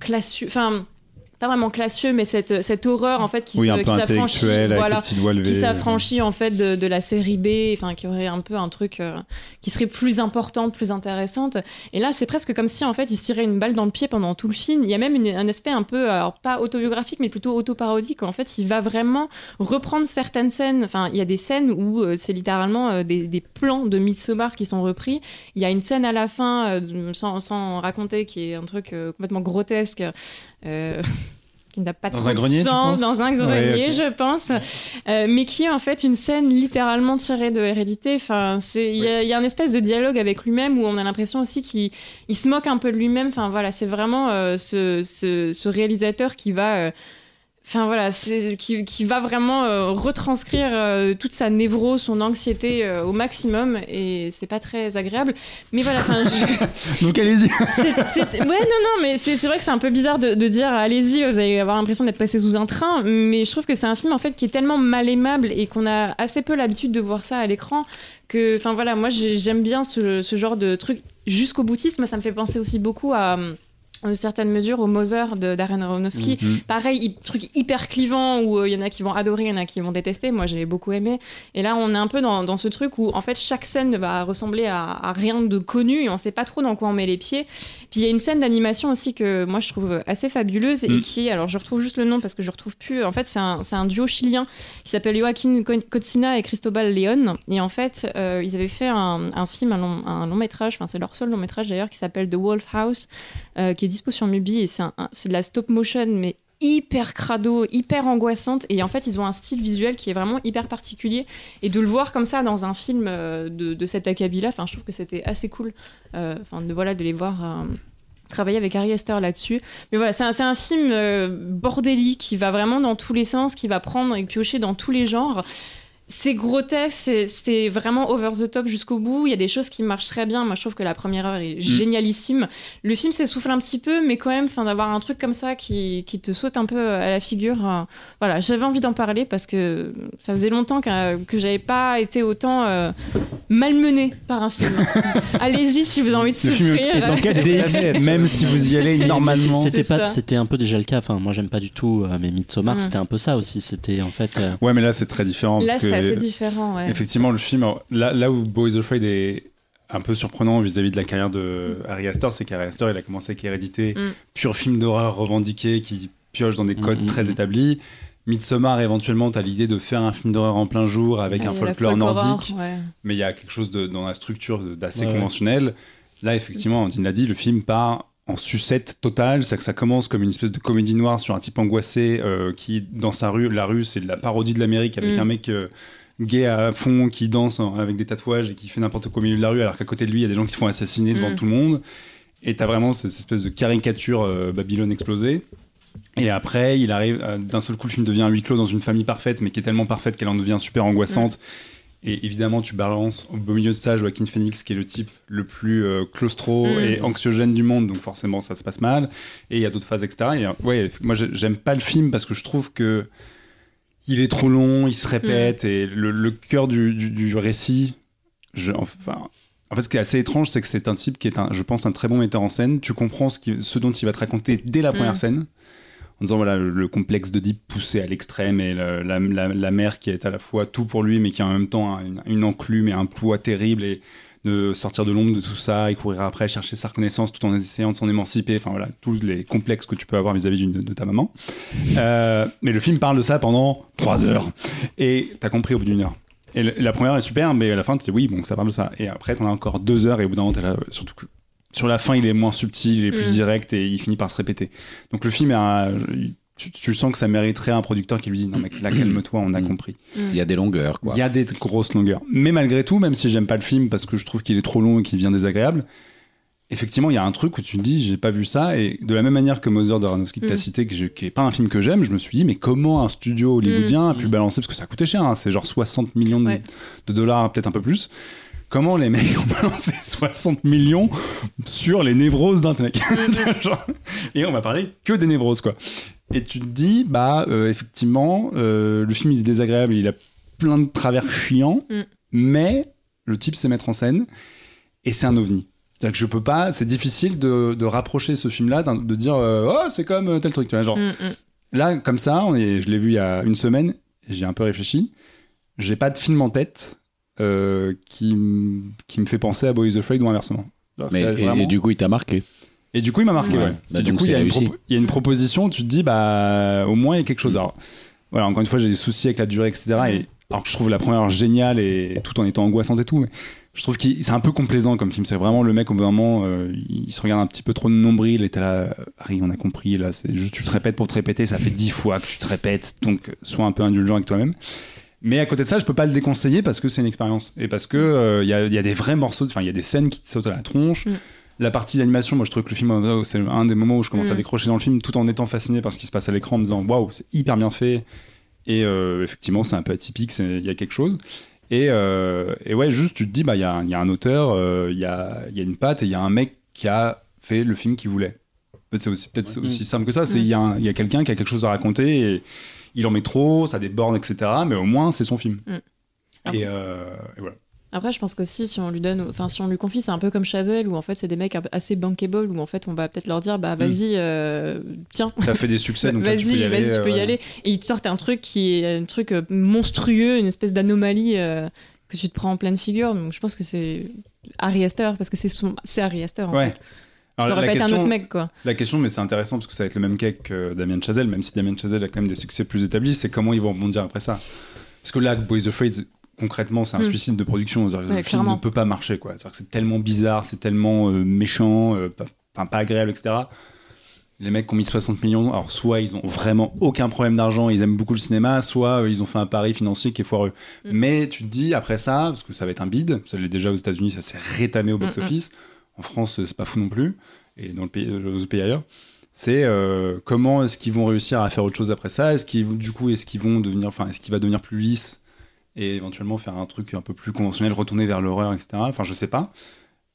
classieux. Enfin. Pas vraiment classieux, mais cette, cette horreur en fait qui Oui, s'affranchit. Voilà qui s'affranchit en fait de, de la série B, enfin qui aurait un peu un truc euh, qui serait plus importante, plus intéressante. Et là, c'est presque comme si en fait il se tirait une balle dans le pied pendant tout le film. Il y a même une- un aspect un peu, alors pas autobiographique, mais plutôt autoparodique. où, En fait, il va vraiment reprendre certaines scènes. Enfin, il y a des scènes où euh, c'est littéralement euh, des, des plans de Midsommar qui sont repris. Il y a une scène à la fin, euh, sans, sans raconter, qui est un truc euh, complètement grotesque. Euh, qui n'a pas Dans un grenier, dans un grenier, Ouais, je pense, Euh, mais qui est en fait une scène littéralement tirée de Hérédité. Enfin, c'est il y, a- il y a un espèce de dialogue avec lui-même où on a l'impression aussi qu'il il se moque un peu de lui-même. Enfin voilà, c'est vraiment euh, ce, ce- ce réalisateur qui va euh, Enfin voilà, c'est qui, qui va vraiment euh, retranscrire euh, toute sa névrose, son anxiété euh, au maximum et c'est pas très agréable. Mais voilà, enfin, je- Donc allez-y. ouais, non, non, mais c'est vrai que c'est un peu bizarre de, de dire allez-y, vous allez avoir l'impression d'être passé sous un train, mais je trouve que c'est un film en fait qui est tellement mal aimable et qu'on a assez peu l'habitude de voir ça à l'écran que, enfin voilà, moi j'ai- j'aime bien ce, ce genre de truc jusqu'au boutiste. Moi, ça me fait penser aussi beaucoup à, euh, en certaines mesures, au Mother de Darren Aronofsky. Mhm. Pareil, truc hyper clivant où il y en a qui vont adorer, il y en a qui vont détester. Moi, j'ai beaucoup aimé. Et là, on est un peu dans, dans ce truc où, en fait, chaque scène va ressembler à, à rien de connu et on sait pas trop dans quoi on met les pieds. Puis il y a une scène d'animation aussi que moi je trouve assez fabuleuse et Mm. qui est, alors je retrouve juste le nom parce que je retrouve plus. En fait, c'est un, c'est un duo chilien qui s'appelle Joaquin Co- Cocina et Cristobal Leon. Et en fait, euh, ils avaient fait un, un film, un long, un long métrage, enfin c'est leur seul long métrage d'ailleurs, qui s'appelle The Wolf House, euh, qui est dispo sur Mubi et c'est un- c'est de la stop motion, mais hyper crado, hyper angoissante. Et en fait, ils ont un style visuel qui est vraiment hyper particulier. Et de le voir comme ça dans un film euh, de, de cet acabit-là, je trouve que c'était assez cool. Euh, Enfin, de, voilà, de les voir. euh, travailler avec Harry Astor là-dessus. Mais voilà, c'est un, un film euh, bordélique qui va vraiment dans tous les sens, qui va prendre et piocher dans tous les genres. C'est grotesque, c'est- vraiment over the top jusqu'au bout. Il y a des choses qui marchent très bien. Moi, je trouve que la première heure est génialissime. Le film s'essouffle un petit peu, mais quand même, d'avoir un truc comme ça qui, qui te saute un peu à la figure. euh, voilà, j'avais envie d'en parler parce que ça faisait longtemps que, que j'avais pas été autant euh, malmenée par un film. Allez-y si vous avez envie de Le film souffrir. est en 4DX, même si vous y allez normalement. C'était pas, c'était un peu déjà le cas. Enfin, moi, j'aime pas du tout, euh, mais Midsommar, Mm. c'était un peu ça aussi. C'était en fait. euh, Ouais, mais là, c'est très différent. Là, parce que assez différent. Ouais. Effectivement, le film, là, là où Boys Afraid est un peu surprenant vis-à-vis de la carrière de Harry Astor, c'est qu'Harry Astor, il a commencé avec Hérédité, Mm. pur film d'horreur revendiqué qui pioche dans des codes Mm, très mm. établis. Midsommar, éventuellement, tu as l'idée de faire un film d'horreur en plein jour avec Ouais, un folklore horror, nordique, ouais. mais il y a quelque chose de- dans la structure d'assez Ouais, ouais. conventionnel. Là, effectivement, Andine l'a dit, le film part en sucette totale, c'est que ça commence comme une espèce de comédie noire sur un type angoissé euh, qui, dans sa rue, la rue, c'est de la parodie de l'Amérique avec Mm. un mec euh, gay à fond qui danse avec des tatouages et qui fait n'importe quoi au milieu de la rue, alors qu'à côté de lui, il y a des gens qui se font assassiner devant Mm. tout le monde. Et t'as vraiment cette espèce de caricature euh, Babylone explosée. Et après, il arrive, d'un seul coup, le film devient un huis clos dans une famille parfaite, mais qui est tellement parfaite qu'elle en devient super angoissante. Et évidemment, tu balances au beau milieu de ça Joaquin Phoenix, qui est le type le plus euh, claustro Mm. et anxiogène du monde, donc forcément, ça se passe mal. Et il y a d'autres phases, etc. Et, euh, ouais, moi, j'ai- j'aime pas le film parce que je trouve que il est trop long, il se répète, et le, le cœur du, du- du récit, je, enfin. En fait, ce qui est assez étrange, c'est que c'est un type qui est, un, je pense, un très bon metteur en scène. Tu comprends ce, qui- ce dont il va te raconter dès la première Mm. scène en disant voilà le, le complexe d'Oedipe poussé à l'extrême et la, mère qui est à la fois tout pour lui mais qui en même temps un- une, une enclume et un poids terrible et de sortir de l'ombre de tout ça et courir après chercher sa reconnaissance tout en essayant de s'en émanciper. Enfin voilà tous les complexes que tu peux avoir vis-à-vis de ta maman. Euh, mais le film parle de ça pendant trois heures. Et t'as compris au bout d'une heure. Et la première est super mais à la fin tu dis oui bon ça parle de ça. Et après t'en as encore deux heures et au bout d'un moment t'es là surtout que sur la fin il est moins subtil il est plus Mm. direct et il finit par se répéter donc le film est un- tu, tu sens que ça mériterait un producteur qui lui dit non mec là calme-toi on a Mm. compris Il y a des longueurs, quoi. il y a des grosses longueurs mais malgré tout même si j'aime pas le film parce que je trouve qu'il est trop long et qu'il devient désagréable effectivement il y a un truc où tu te dis j'ai pas vu ça et de la même manière que Mother de Aronofsky que t'as Mm. cité que je- qui est pas un film que j'aime je me suis dit mais comment un studio hollywoodien a pu Mm. balancer parce que ça coûtait cher hein, c'est genre 60 millions de, Ouais. de dollars peut-être un peu plus comment les mecs ont balancé 60 millions sur les névroses d'un mec. Genre, et on va parler que des névroses quoi. Et tu te dis bah euh, effectivement euh, le film il est désagréable il a plein de travers chiants Mm. mais le type sait mettre en scène et c'est un ovni. C'est-à-dire que je peux pas c'est difficile de, de rapprocher ce film là de dire euh, oh c'est comme tel truc tu vois genre. Mm, mm. là comme ça on est, je l'ai vu il y a une semaine j'ai un peu réfléchi. J'ai pas de film en tête euh, qui, me fait penser à Boys Afraid ou inversement Alors, Mais, c'est et, vraiment- et du coup, il t'a marqué. et du coup, il m'a marqué, Ouais. ouais. Bah, du donc coup, il y, a une il y a une proposition, tu te dis, bah, au moins, il y a quelque chose. Alors, voilà, encore une fois, j'ai des soucis avec la durée, etc. Et, alors que je trouve la première géniale et tout en étant angoissante et tout, mais je trouve que c'est un peu complaisant comme film. C'est vraiment le mec, au bout d'un moment, euh, il se regarde un petit peu trop de nombril et t'es là, Harry, on a compris, là, c'est juste, tu te répètes pour te répéter, ça fait dix fois que tu te répètes, donc sois un peu indulgent avec toi-même. Mais à côté de ça, je peux pas le déconseiller parce que c'est une expérience et parce que euh, il y, a, il y a des vrais morceaux, enfin il y a des scènes qui te sautent à la tronche. Mm. La partie d'animation, moi je trouve que le film, euh, c'est un des moments où je commence à Mm. décrocher dans le film tout en étant fasciné par ce qui se passe à l'écran en me disant waouh, c'est hyper bien fait. Et euh, effectivement, c'est un peu atypique, il y a quelque chose. Et, euh, et ouais, juste tu te dis, bah il y, a un- il y a un auteur, euh, il y, a, il y a une patte et il y a un mec qui a fait le film qu'il voulait. Peut-être c'est aussi, peut Mm. aussi simple que ça, c'est il y a, un- il y a quelqu'un qui a quelque chose à raconter et il en met trop, ça déborde, etc. Mais au moins, c'est son film. Mm. Et, euh, et voilà. Après, je pense qu'aussi, si on lui donne, enfin, si on lui confie, c'est un peu comme Chazelle, où en fait, c'est des mecs assez bankable, où en fait, on va peut-être leur dire, bah, vas-y, euh, tiens. T'as fait des succès, donc là, tu peux Vas-y, y aller. vas-y, tu peux y euh, aller. Et ils te sortent un truc qui est un truc monstrueux, une espèce d'anomalie que tu te prends en pleine figure. Donc, je pense que c'est Harry Astor, parce que c'est son... c'est Harry Astor, en Ouais. fait. Alors, ça aurait la pas été un question- autre mec, quoi. La question, mais c'est intéressant parce que ça va être le même cas que Damien Chazelle, même si Damien Chazelle a quand même des succès plus établis, c'est comment ils vont rebondir après ça. Parce que là, Boys Afraid, concrètement, c'est un Mm. suicide de production. Ouais, le film ne peut pas marcher, quoi. C'est tellement bizarre, c'est tellement euh, méchant, euh, pas, agréable, etc. les mecs qui ont mis 60 millions, alors soit ils ont vraiment aucun problème d'argent, ils aiment beaucoup le cinéma, soit euh, ils ont fait un pari financier qui est foireux. Mm. Mais tu te dis, après ça, parce que ça va être un bid, ça l'est déjà aux États-Unis, ça s'est rétamé au box-office. En France, c'est pas fou non plus, et dans le pays, pays ailleurs. C'est euh, comment est-ce qu'ils vont réussir à faire autre chose après ça? Est-ce qu'ils du coup, est-ce qu'ils vont devenir, enfin, est-ce qu'il va devenir plus lisse et éventuellement faire un truc un peu plus conventionnel, retourner vers l'horreur, etc. Enfin, je sais pas.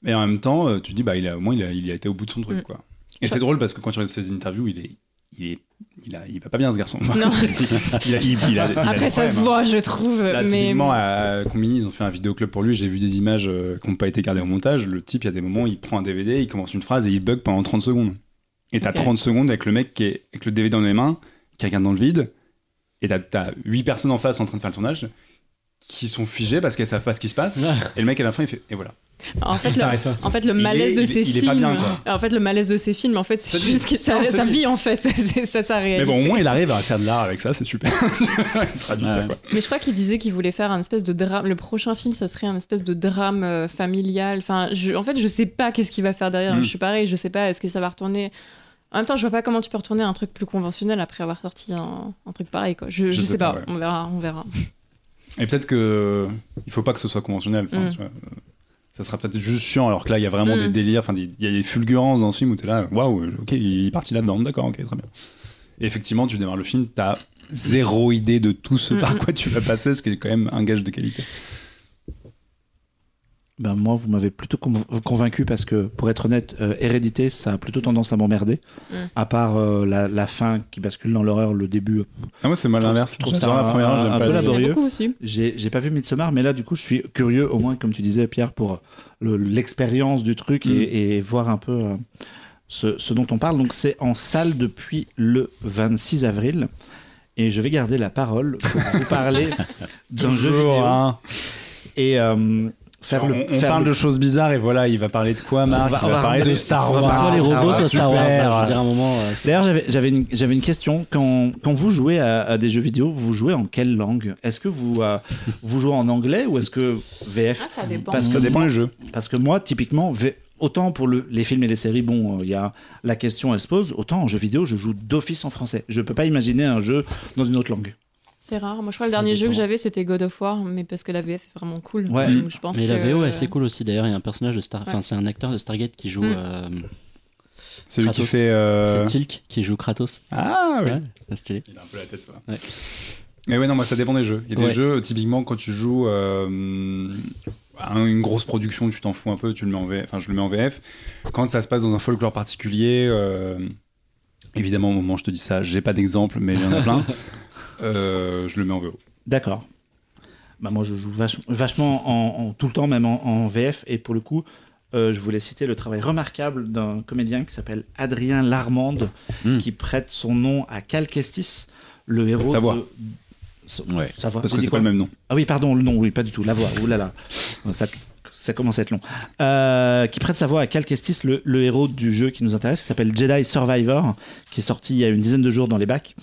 Mais en même temps, euh, tu te dis, bah, il a, au moins, il a, il a été au bout de son truc, Mm. quoi. Et c'est drôle parce que quand tu regardes ses interviews, il est, il est, il a, il va pas bien ce garçon. Non. il a- il a- il a des Après, ça problèmes, se hein. voit, je trouve. Là, mais typiquement, à Combini, ils ont fait un vidéoclub pour lui. J'ai vu des images euh, qui n'ont pas été gardées au montage. Le type, il y a des moments, il prend un DVD, il commence une phrase et il bug pendant 30 secondes. Et t'as Ok. 30 secondes avec le mec qui est avec le DVD dans les mains, qui regarde dans le vide. Et t'as, t'as 8 personnes en face en train de faire le tournage qui sont figées parce qu'elles savent pas ce qui se passe. et le mec, à la fin, il fait Et voilà. en fait, Il le, s'arrête. en fait, le malaise est- de ces il est films. pas bien, quoi. En fait, le malaise de ces films, en fait, c'est juste que ça, lui. vie, en fait. Ça, sa réalité. Mais bon, au moins, il arrive à faire de l'art avec ça, c'est super. il traduit ça, quoi. Mais je crois qu'il disait qu'il voulait faire un espèce de drame. Le prochain film, ça serait un espèce de drame euh, familial. Enfin, je, en fait, je sais pas qu'est-ce qu'il va faire derrière. Mm. Je suis pareil, je sais pas. Est-ce que ça va retourner En même temps, je vois pas comment tu peux retourner à un truc plus conventionnel après avoir sorti un, un truc pareil. Quoi. Je, je, sais, pas. ouais. On verra. On verra. Et peut-être que il faut pas que ce soit conventionnel. Enfin, Mm. tu vois, ça sera peut-être juste chiant, alors que là, il y a vraiment Mm. des délires, enfin, il y a des fulgurances dans ce film où t'es là, waouh, ok, il est parti là-dedans, d'accord, ok, très bien. Et effectivement, tu démarres le film, t'as zéro idée de tout ce Mm, par mm. quoi tu vas passer, ce qui est quand même un gage de qualité. Ben moi, vous m'avez plutôt conv- convaincu parce que, pour être honnête, euh, Hérédité, ça a plutôt tendance à m'emmerder. Mm. À part euh, la, la fin qui bascule dans l'horreur, le début. Ah, moi, c'est mal l'inverse. je trouve ça la première, un- peu laborieux. J'ai j'ai pas vu Midsommar, mais là, du coup, je suis curieux, au moins, comme tu disais, Pierre, pour le- l'expérience du truc Mm. et, et voir un peu euh, ce, ce dont on parle. Donc, c'est en salle depuis le 26 avril. Et je vais garder la parole pour vous parler d'un jeu vidéo hein. et euh, faire on le. on faire parle le- de choses bizarres et voilà, il va parler de quoi, Marc va- Il on va va parler de Star on va Wars. soit les Star robots, Wars, soit Star Wars. dire, à un moment. euh, D'ailleurs, j'avais- j'avais une, question. Quand, quand vous jouez à, à des jeux vidéo, vous jouez en quelle langue? Est-ce que vous, euh, vous jouez en anglais ou est-ce que VF Ah, ça dépend. Parce que Ça dépend des jeux. Parce que moi, typiquement, V- autant pour le- les films et les séries, bon, euh, il y a la question, elle se pose. Autant en jeu vidéo, je joue d'office en français. Je peux pas imaginer un jeu dans une autre langue. C'est rare. Moi, je crois que le dernier jeu que j'avais, c'était God of War, mais parce que la VF est vraiment cool. Ouais. Donc, je pense Mais que... la VO, elle, c'est cool aussi. D'ailleurs, il y a un personnage de Star. Enfin, Ouais. c'est un acteur de Stargate qui joue. Mm. euh, C'est lui qui Kratos. fait. euh, C'est Tilk qui joue Kratos. Ah, oui. Ouais, c'est stylé. Il a un peu la tête, ça. Ouais. Mais ouais, non, moi, ça dépend des jeux. Il y a Ouais. des jeux, typiquement, quand tu joues euh, à une grosse production, tu t'en fous un peu, tu le mets en VF. Enfin, je le mets en VF. Quand ça se passe dans un folklore particulier, euh, évidemment, au moment où je te dis ça, j'ai pas d'exemple, mais il y en a plein. Euh, je le mets en VO. D'accord. Bah moi, je joue vach- vachement en, en- tout le temps, même en, en VF. Et pour le coup, euh, je voulais citer le travail remarquable d'un comédien qui s'appelle Adrien Larmande, Mm. qui prête son nom à Cal Kestis, le héros Sa voix. de... Sa- Ouais. sa voix. Parce que c'est pas quoi le même nom. Ah oui, pardon, le nom, oui, pas du tout. La voix, oulala. Ça, ça commence à être long. Euh, qui prête sa voix à Cal Kestis, le, le héros du jeu qui nous intéresse, qui s'appelle Jedi Survivor, qui est sorti il y a une dizaine de jours dans les bacs.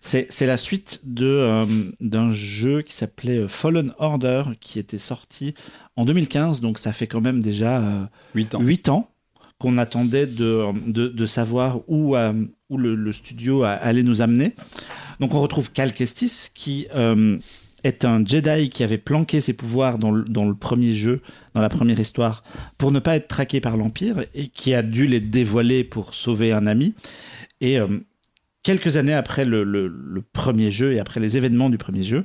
C'est la suite de, euh, d'un jeu qui s'appelait euh, Fallen Order, qui était sorti en 2015, donc ça fait quand même déjà euh, 8 ans. 8 ans qu'on attendait de, de, de savoir où, euh, où le, le studio allait nous amener. Donc on retrouve Cal Kestis qui est un Jedi qui avait planqué ses pouvoirs dans le, dans le premier jeu, dans la première histoire, pour ne pas être traqué par l'Empire et qui a dû les dévoiler pour sauver un ami. Et euh, quelques années après le, premier jeu et après les événements du premier jeu,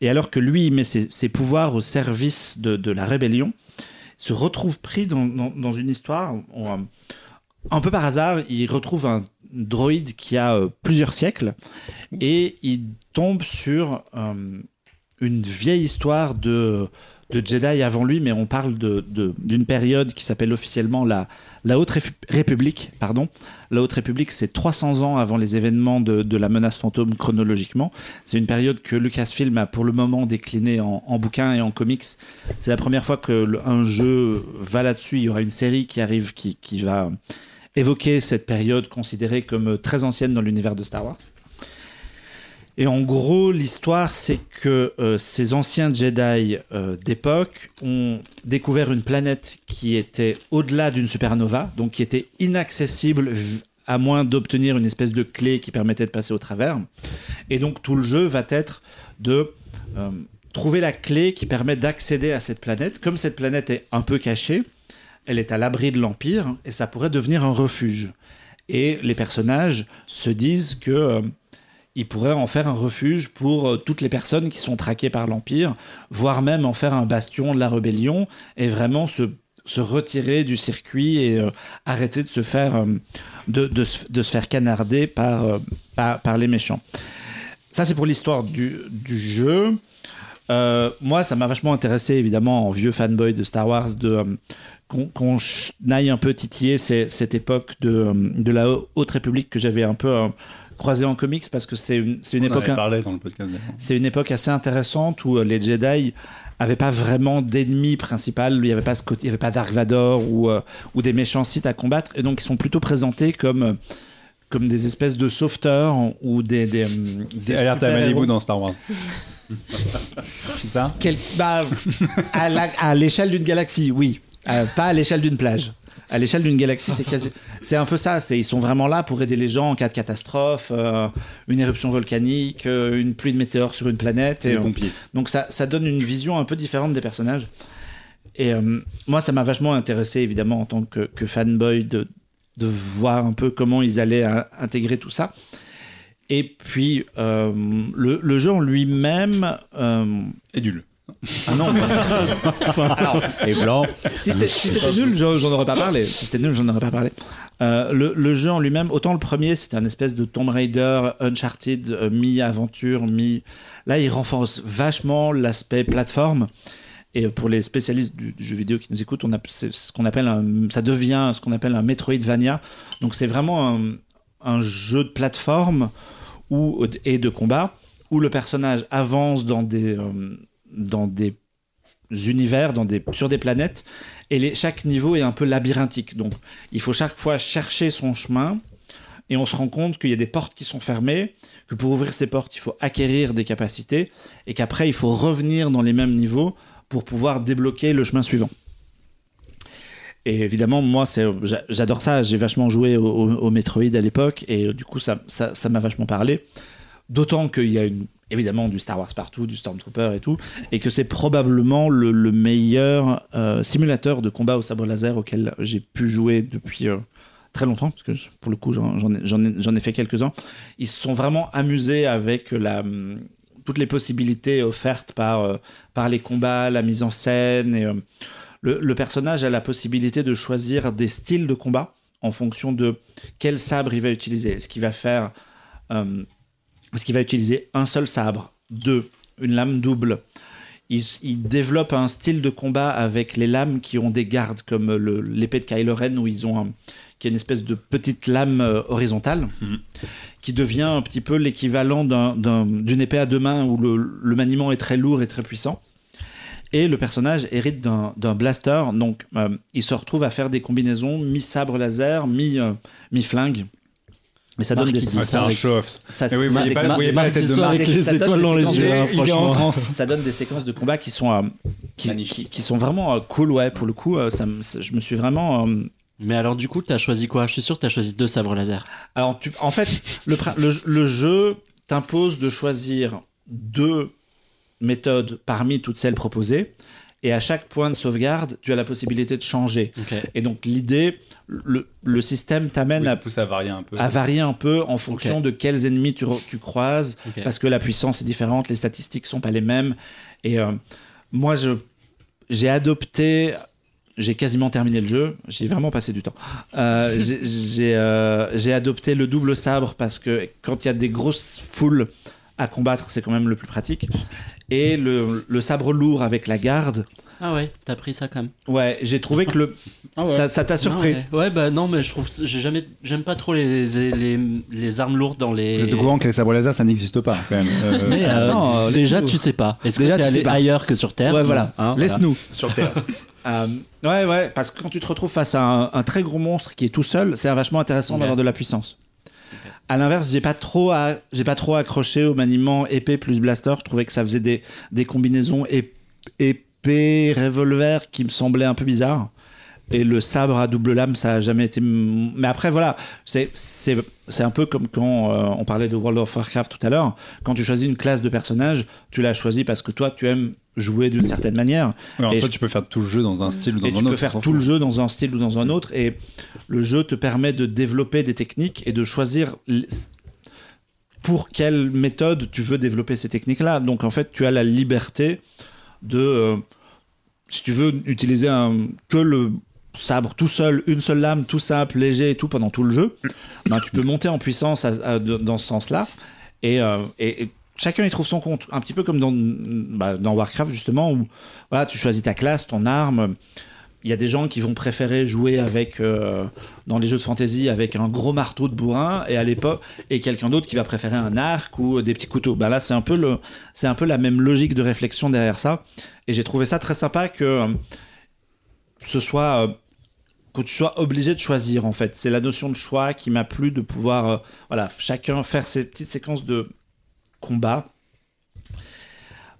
et alors que lui met ses, pouvoirs au service de, la rébellion, se retrouve pris dans, une histoire. euh, un peu par hasard, il retrouve un droïde qui a euh, plusieurs siècles et il tombe sur euh, une vieille histoire de, de Jedi avant lui, mais on parle d'une période qui s'appelle officiellement la, la Haute République. Pardon. La Haute République, c'est 300 ans avant les événements de, de la menace fantôme chronologiquement. C'est une période que Lucasfilm a pour le moment déclinée en, bouquins et en comics. C'est la première fois que le- un jeu va là-dessus. Il y aura une série qui arrive qui, qui va évoquer cette période considérée comme très ancienne dans l'univers de Star Wars. Et en gros, l'histoire, c'est que euh, ces anciens Jedi euh, d'époque ont découvert une planète qui était au-delà d'une supernova, donc qui était inaccessible à moins d'obtenir une espèce de clé qui permettait de passer au travers. Et donc tout le jeu va être de euh, trouver la clé qui permet d'accéder à cette planète. Comme cette planète est un peu cachée, elle est à l'abri de l'Empire et ça pourrait devenir un refuge. Et les personnages se disent que ils pourraient en faire un refuge pour euh, toutes les personnes qui sont traquées par l'Empire, voire même en faire un bastion de la rébellion et vraiment se, se retirer du circuit et euh, arrêter de se faire, euh, de, de faire canarder par, par, les méchants. Ça, c'est pour l'histoire du, du jeu. Moi, ça m'a vachement intéressé, évidemment, en vieux fanboy de Star Wars, de qu'on aille un peu titiller cette époque de, de la Haute République que j'avais un peu croisée en comics, parce que c'est une, c'est une époque avait c'est une époque assez intéressante où euh, les Jedi avaient pas vraiment d'ennemi principal. Il y avait pas ce côté, il y avait pas Dark Vador ou, euh, ou des méchants sites à combattre, et donc ils sont plutôt présentés comme euh, comme des espèces de sauveteurs ou des des, des Alerte à. Malibu dans Star Wars. Ça Quel- bah, à l'échelle d'une galaxie, oui. Euh, pas à l'échelle d'une plage. À l'échelle d'une galaxie, c'est quasi... c'est un peu ça. C'est ils sont vraiment là pour aider les gens en cas de catastrophe, euh, une éruption volcanique, euh, une pluie de météores sur une planète. Et, euh, donc ça, ça donne une vision un peu différente des personnages. Et euh, moi, ça m'a vachement intéressé, évidemment, en tant que, que fanboy, de, de voir un peu comment ils allaient intégrer tout ça. Et puis, le, le jeu en lui-même... euh, Édule. Ah non, alors, Et blanc. si c'était nul, j'en aurais pas parlé. Si c'était nul, j'en aurais pas parlé. Euh, le, le jeu en lui-même, autant le premier, c'était un espèce de Tomb Raider, Uncharted, euh, mi-aventure, mi. Là, il renforce vachement l'aspect plateforme. Et pour les spécialistes du, du jeu vidéo qui nous écoutent, on a, ce qu'on appelle un, ça devient ce qu'on appelle un Metroidvania. Donc c'est vraiment un, un jeu de plateforme ou et de combat où le personnage avance dans des euh, dans des univers, dans des, sur des planètes, et chaque niveau est un peu labyrinthique. Donc, il faut chaque fois chercher son chemin, et on se rend compte qu'il y a des portes qui sont fermées, que pour ouvrir ces portes, il faut acquérir des capacités, et qu'après, il faut revenir dans les mêmes niveaux pour pouvoir débloquer le chemin suivant. Et évidemment, moi, j'adore ça. J'ai vachement joué au, Metroid à l'époque, et du coup, ça, ça, ça m'a vachement parlé. D'autant qu'il y a évidemment du Star Wars partout, du Stormtrooper et tout, et que c'est probablement le, le meilleur euh, simulateur de combat au sabre laser auquel j'ai pu jouer depuis euh, très longtemps, parce que pour le coup, j'en ai, fait quelques-uns. Ils se sont vraiment amusés avec la, toutes les possibilités offertes par, euh, par les combats, la mise en scène. Et, le, personnage a la possibilité de choisir des styles de combat en fonction de quel sabre il va utiliser. Est-ce qu'il va faire. Est-ce qu'il va utiliser un seul sabre, deux, une lame double il, il développe un style de combat avec les lames qui ont des gardes, comme l'épée de Kylo Ren, où ils ont un- qui est une espèce de petite lame euh, horizontale, Mhm. qui devient un petit peu l'équivalent d'un- d'un- d'une épée à deux mains, où le, le maniement est très lourd et très puissant. Et le personnage hérite d'un blaster, donc euh, il se retrouve à faire des combinaisons mi-sabre laser, euh, mi-flingue. Mais ça donne des Ah, ça c'est un avec- show-off. ça, oui, vous ça- voyez pas, Ma- vous voyez pas la Marc tête de Dissot Marc. avec les Ça donne étoiles des dans les séquences yeux, de- hein, il est en franchement. transe. ça donne des séquences de combat qui sont euh, qui, Magnifique. qui- qui sont vraiment euh, cool ouais pour le coup euh, ça, me- ça- je me suis vraiment euh, Mais alors, du coup, t'as choisi quoi? Je suis sûr que t'as choisi deux sabres laser. alors tu, en fait le, prin- le, le jeu t'impose de choisir deux méthodes parmi toutes celles proposées et à chaque point de sauvegarde tu as la possibilité de changer et donc l'idée le, le système t'amène Oui, à, ça pousse à varier un peu. à varier un peu en fonction Ok. de quels ennemis tu, tu croises parce que la puissance est différente, les statistiques sont pas les mêmes. Et euh, moi, je j'ai adopté, j'ai quasiment terminé le jeu, j'ai vraiment passé du temps. Euh, j'ai- j'ai euh, j'ai adopté le double sabre parce que quand il y a des grosses foules à combattre, c'est quand même le plus pratique. Et le, le sabre lourd avec la garde, Ah ouais, t'as pris ça quand même. ouais, j'ai trouvé que le ça ça t'a surpris. Ah ouais. Ouais, bah non, mais je trouve, j'ai jamais, j'aime pas trop les, les, les armes lourdes dans les. Vous êtes au courant que les sabres laser, ça n'existe pas, quand même. Euh, Mais, euh, Attends, euh, déjà, laisse-nous. tu sais pas. Est-ce que Déjà, t'es tu sais allé pas. ailleurs que sur Terre? Ouais, voilà. Hein, Laisse-nous. sur Terre. Euh, ouais, ouais, parce que quand tu te retrouves face à un, un très gros monstre qui est tout seul, c'est vachement intéressant d'avoir de la puissance. À l'inverse, j'ai pas trop, j'ai pas trop accroché au maniement épée plus blaster. Je trouvais que ça faisait des, des combinaisons ép- épée revolver qui me semblaient un peu bizarres et le sabre à double lame, ça a jamais été. Mais après, voilà, c'est c'est un peu comme quand euh, on parlait de World of Warcraft tout à l'heure. Quand tu choisis une classe de personnage, tu l'as choisi parce que toi, tu aimes jouer d'une certaine manière. Alors, Et soit je- tu peux faire tout le jeu dans un style ou dans Et un tu autre. peux faire tout le jeu dans un style ou dans un autre. Et le jeu te permet de développer des techniques et de choisir pour quelle méthode tu veux développer ces techniques-là. Donc en fait, tu as la liberté de, euh, si tu veux, utiliser un, que le sabre tout seul, une seule lame, tout simple, léger et tout pendant tout le jeu. Ben, tu peux monter en puissance à- à- de- dans ce sens-là. Et, euh, et- et chacun y trouve son compte. Un petit peu comme dans, bah, dans Warcraft, justement, où voilà, tu choisis ta classe, ton arme. Il y a des gens qui vont préférer jouer avec euh, dans les jeux de fantasy avec un gros marteau de bourrin et à l'époque et quelqu'un d'autre qui va préférer un arc ou des petits couteaux. Ben là c'est un peu le c'est un peu la même logique de réflexion derrière ça et j'ai trouvé ça très sympa que euh, ce soit euh, que tu sois obligé de choisir en fait. C'est la notion de choix qui m'a plu de pouvoir voilà chacun faire ses petites séquences de combat.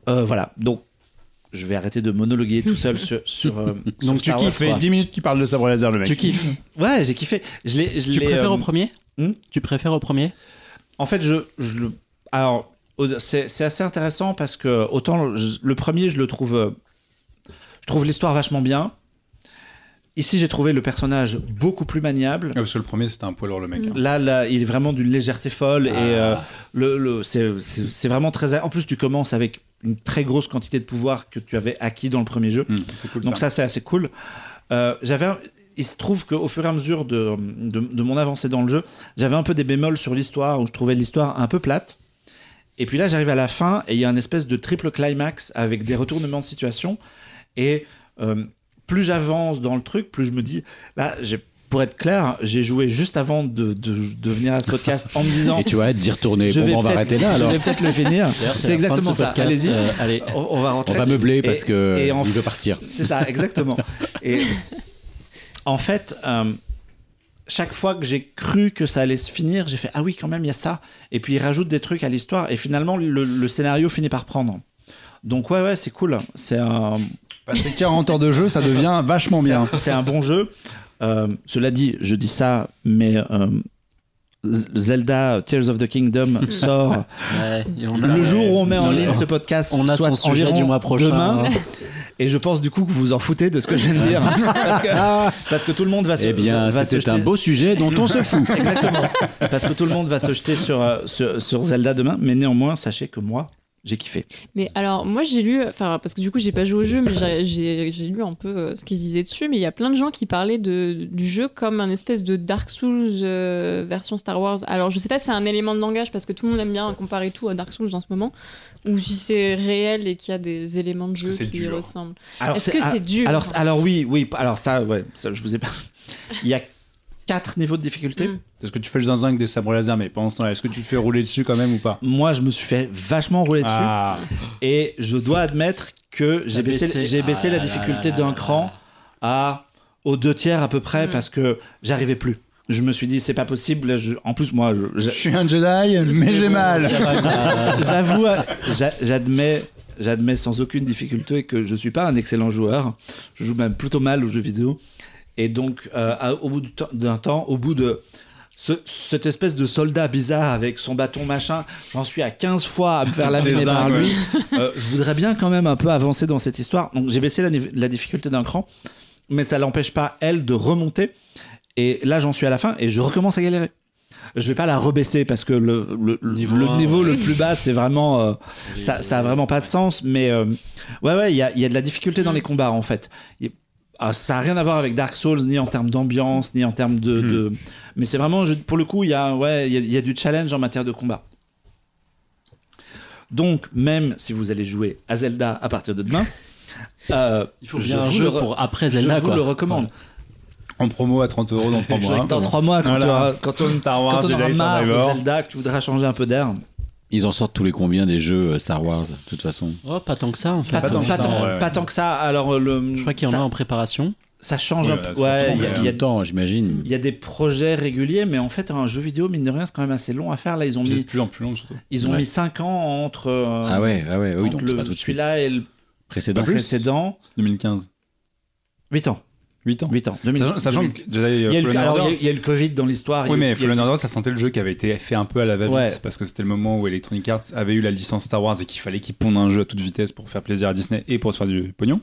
Euh, voilà donc je vais arrêter de monologuer tout seul sur, sur, euh, sur Donc tu Star kiffes, quoi. quoi. 10 minutes qu'il parle de sabre laser, le mec. Tu kiffes. Ouais, j'ai kiffé. Je l'ai, je Tu l'ai, préfères euh, au premier hmm Tu préfères au premier En fait, je, je le. Alors, c'est, c'est assez intéressant parce que autant le premier, je le trouve. Je trouve l'histoire vachement bien. Ici, j'ai trouvé le personnage beaucoup plus maniable. Ah, parce que le premier, c'était un poids lourd, le mec. hein. Là, là, il est vraiment d'une légèreté folle et euh, le, le- c'est, vraiment très. En plus, tu commences avec une très grosse quantité de pouvoir que tu avais acquis dans le premier jeu. C'est cool Donc ça. ça, c'est assez cool. Euh, j'avais, un- il se trouve qu'au fur et à mesure de, de, de mon avancée dans le jeu, j'avais un peu des bémols sur l'histoire où je trouvais l'histoire un peu plate. Et puis là, j'arrive à la fin et il y a un espèce de triple climax avec des retournements de situation. Et euh, plus j'avance dans le truc, plus je me dis, là, j'ai, pour être clair, j'ai joué juste avant de, de, de venir à ce podcast en me disant, Et tu vas d'y retourner. je Bon, vais bah, on va arrêter là je alors. vais peut-être le finir. C'est exactement ça. Allez-y. Euh, allez. On, on va rentrer. On va meubler Et- parce que et en il veut partir. c'est ça, exactement. Et en fait, euh, chaque fois que j'ai cru que ça allait se finir, j'ai fait ah oui quand même il y a ça. Et puis il rajoute des trucs à l'histoire et finalement le, le scénario finit par prendre. Donc ouais ouais c'est cool. C'est un Passer 40 heures de jeu, ça devient vachement c'est bien. un- C'est un bon jeu. Euh, cela dit, je dis ça, mais euh, Zelda Tears of the Kingdom sort Ouais, et on a- le jour où on met en ligne ce podcast. on a soit son sujet du mois prochain. Demain. hein. Et je pense du coup que vous vous en foutez de ce que je viens de dire. parce, que, parce que tout le monde va se Eh bien, c'était un jeter- beau sujet dont on se fout. Exactement. Parce que tout le monde va se jeter sur, euh, sur, sur Zelda demain. Mais néanmoins, sachez que moi, j'ai kiffé. Mais alors, moi j'ai lu, enfin, parce que du coup j'ai pas joué au jeu, mais j'ai- lu un peu euh, ce qu'ils disaient dessus. Mais il y a plein de gens qui parlaient de, du jeu comme un espèce de Dark Souls euh, version Star Wars. Alors je sais pas si c'est un élément de langage parce que tout le monde aime bien comparer tout à Dark Souls en ce moment, ou si c'est réel et qu'il y a des éléments de jeu qui dur? ressemblent. Est-ce que c'est dur? alors, alors oui, oui. Alors ça, ouais, ça, je vous ai pas. Il y a quatre niveaux de difficulté. Mm. Est-ce que tu fais le zinzin avec des sabres laser, mais pendant ce temps-là, est-ce que tu te fais rouler dessus quand même ou pas? Moi, je me suis fait vachement rouler dessus. Ah, Et je dois admettre que j'ai baissé, baissé. j'ai baissé Ah la là difficulté d'un cran là. à aux deux tiers à peu près Mm. parce que j'arrivais plus. Je me suis dit c'est pas possible. Je- en plus moi, je- Je je- suis un Jedi, mais j'ai mal. J'avoue, j'a- j'admets, j'admets sans aucune difficulté que je suis pas un excellent joueur. Je joue même plutôt mal aux jeux vidéo. Et donc euh, au bout d'un temps, au bout de ce- cette espèce de soldat bizarre avec son bâton machin, j'en suis à 15 fois à me faire Des par lui. Euh, je voudrais bien quand même un peu avancer dans cette histoire. Donc j'ai baissé la, difficulté d'un cran, mais ça l'empêche pas, elle, de remonter. Et là, j'en suis à la fin et je recommence à galérer. Je vais pas la rebaisser parce que le, le, le- Niveau le un, niveau ouais. le plus bas, c'est vraiment. euh, ça, ça a vraiment pas de sens, mais euh, ouais, ouais, il y a, il y a de la difficulté dans Mm. les combats en fait. Ah, ça a rien à voir avec Dark Souls, ni en termes d'ambiance, ni en termes de. de- Mais c'est vraiment, je- pour le coup, il y, a, ouais, il y, a, il y a du challenge en matière de combat. Donc, même si vous allez jouer à Zelda à partir de demain, euh, Il faut je bien un vous jeu pour après Zelda, je vous quoi. le recommande. en promo à 30 euros dans 3 mois. hein. Dans trois mois, quand, Voilà. tu auras- quand on, Star Wars, quand on aura Jedi marre de. Zelda, que tu voudras changer un peu d'air, Ils en sortent tous les combien des jeux euh, Star Wars, de toute façon. Oh, pas tant que ça en fait. pas, Pas tant, pas que ça, tant- ouais, ouais. pas tant que ça. Alors, le, Je crois qu'il y en ça, a en préparation. ça change Ouais, un peu. Ouais, il y a- y, temps, j'imagine. Il y a des projets réguliers, mais en fait, un jeu vidéo, mine de rien, c'est quand même assez long à faire. Là, ils ont de mis, plus en plus long surtout. ils ont Ouais. mis 5 ans entre, euh, Ah ouais, ah ouais, oui, entre donc c'est le- pas tout de suite. celui-là et le Précédent. précédent. 2015. 8 ans. 8 ans. 8 ans. 2000. Sachant, sachant que Jedi il y, a le, Fallen alors, il y a- Order- il y a eu le Covid dans l'histoire. Oui, mais Fallen Order, ça sentait le jeu qui avait été fait un peu à la va-vite. Ouais. Parce que c'était le moment où Electronic Arts avait eu la licence Star Wars et qu'il fallait qu'ils pondent un jeu à toute vitesse pour faire plaisir à Disney et pour se faire du pognon.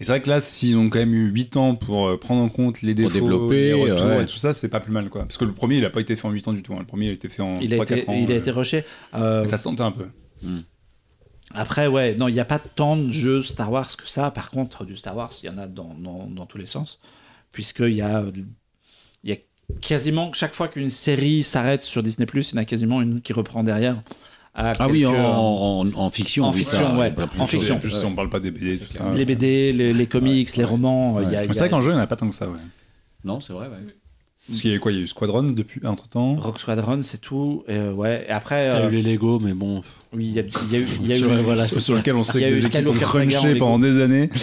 Et c'est vrai que là, s'ils ont quand même eu 8 ans pour euh, prendre en compte les Pour défauts, développer, les retours ouais. et tout ça, c'est pas plus mal quoi. Parce que le premier, il a pas été fait en 8 ans du tout. hein. Le premier, il a été fait en il a 3-4 été, ans. il a euh, été rushé. Euh, Ça se sentait un peu. Après, ouais, non, il n'y a pas tant de jeux Star Wars que ça. Par contre, du Star Wars, il y en a dans, dans, dans tous les sens. Puisqu'il y a, il y a quasiment, chaque fois qu'une série s'arrête sur Disney, il y en a quasiment une qui reprend derrière. Ah oui, en, en- en fiction. En oui, fiction, ça, ouais. En fiction. En plus, si on parle pas des BD, tout ça. Les BD, les, les comics, les romans. c'est vrai qu'en jeu, il n'y en a pas tant que ça, ouais. Non, c'est vrai, ouais. Parce qu'il y a eu quoi? Il y a eu Squadron depuis entre temps. Rock Squadron, c'est tout. Et, euh, ouais. Et après, T'as euh, eu les Lego, mais bon. oui, il y a, il y a eu. il y a eu- Sur- voilà, sur, c'est sur ça. lequel on sait Il y a que eu les équipes ont crunché pendant des années.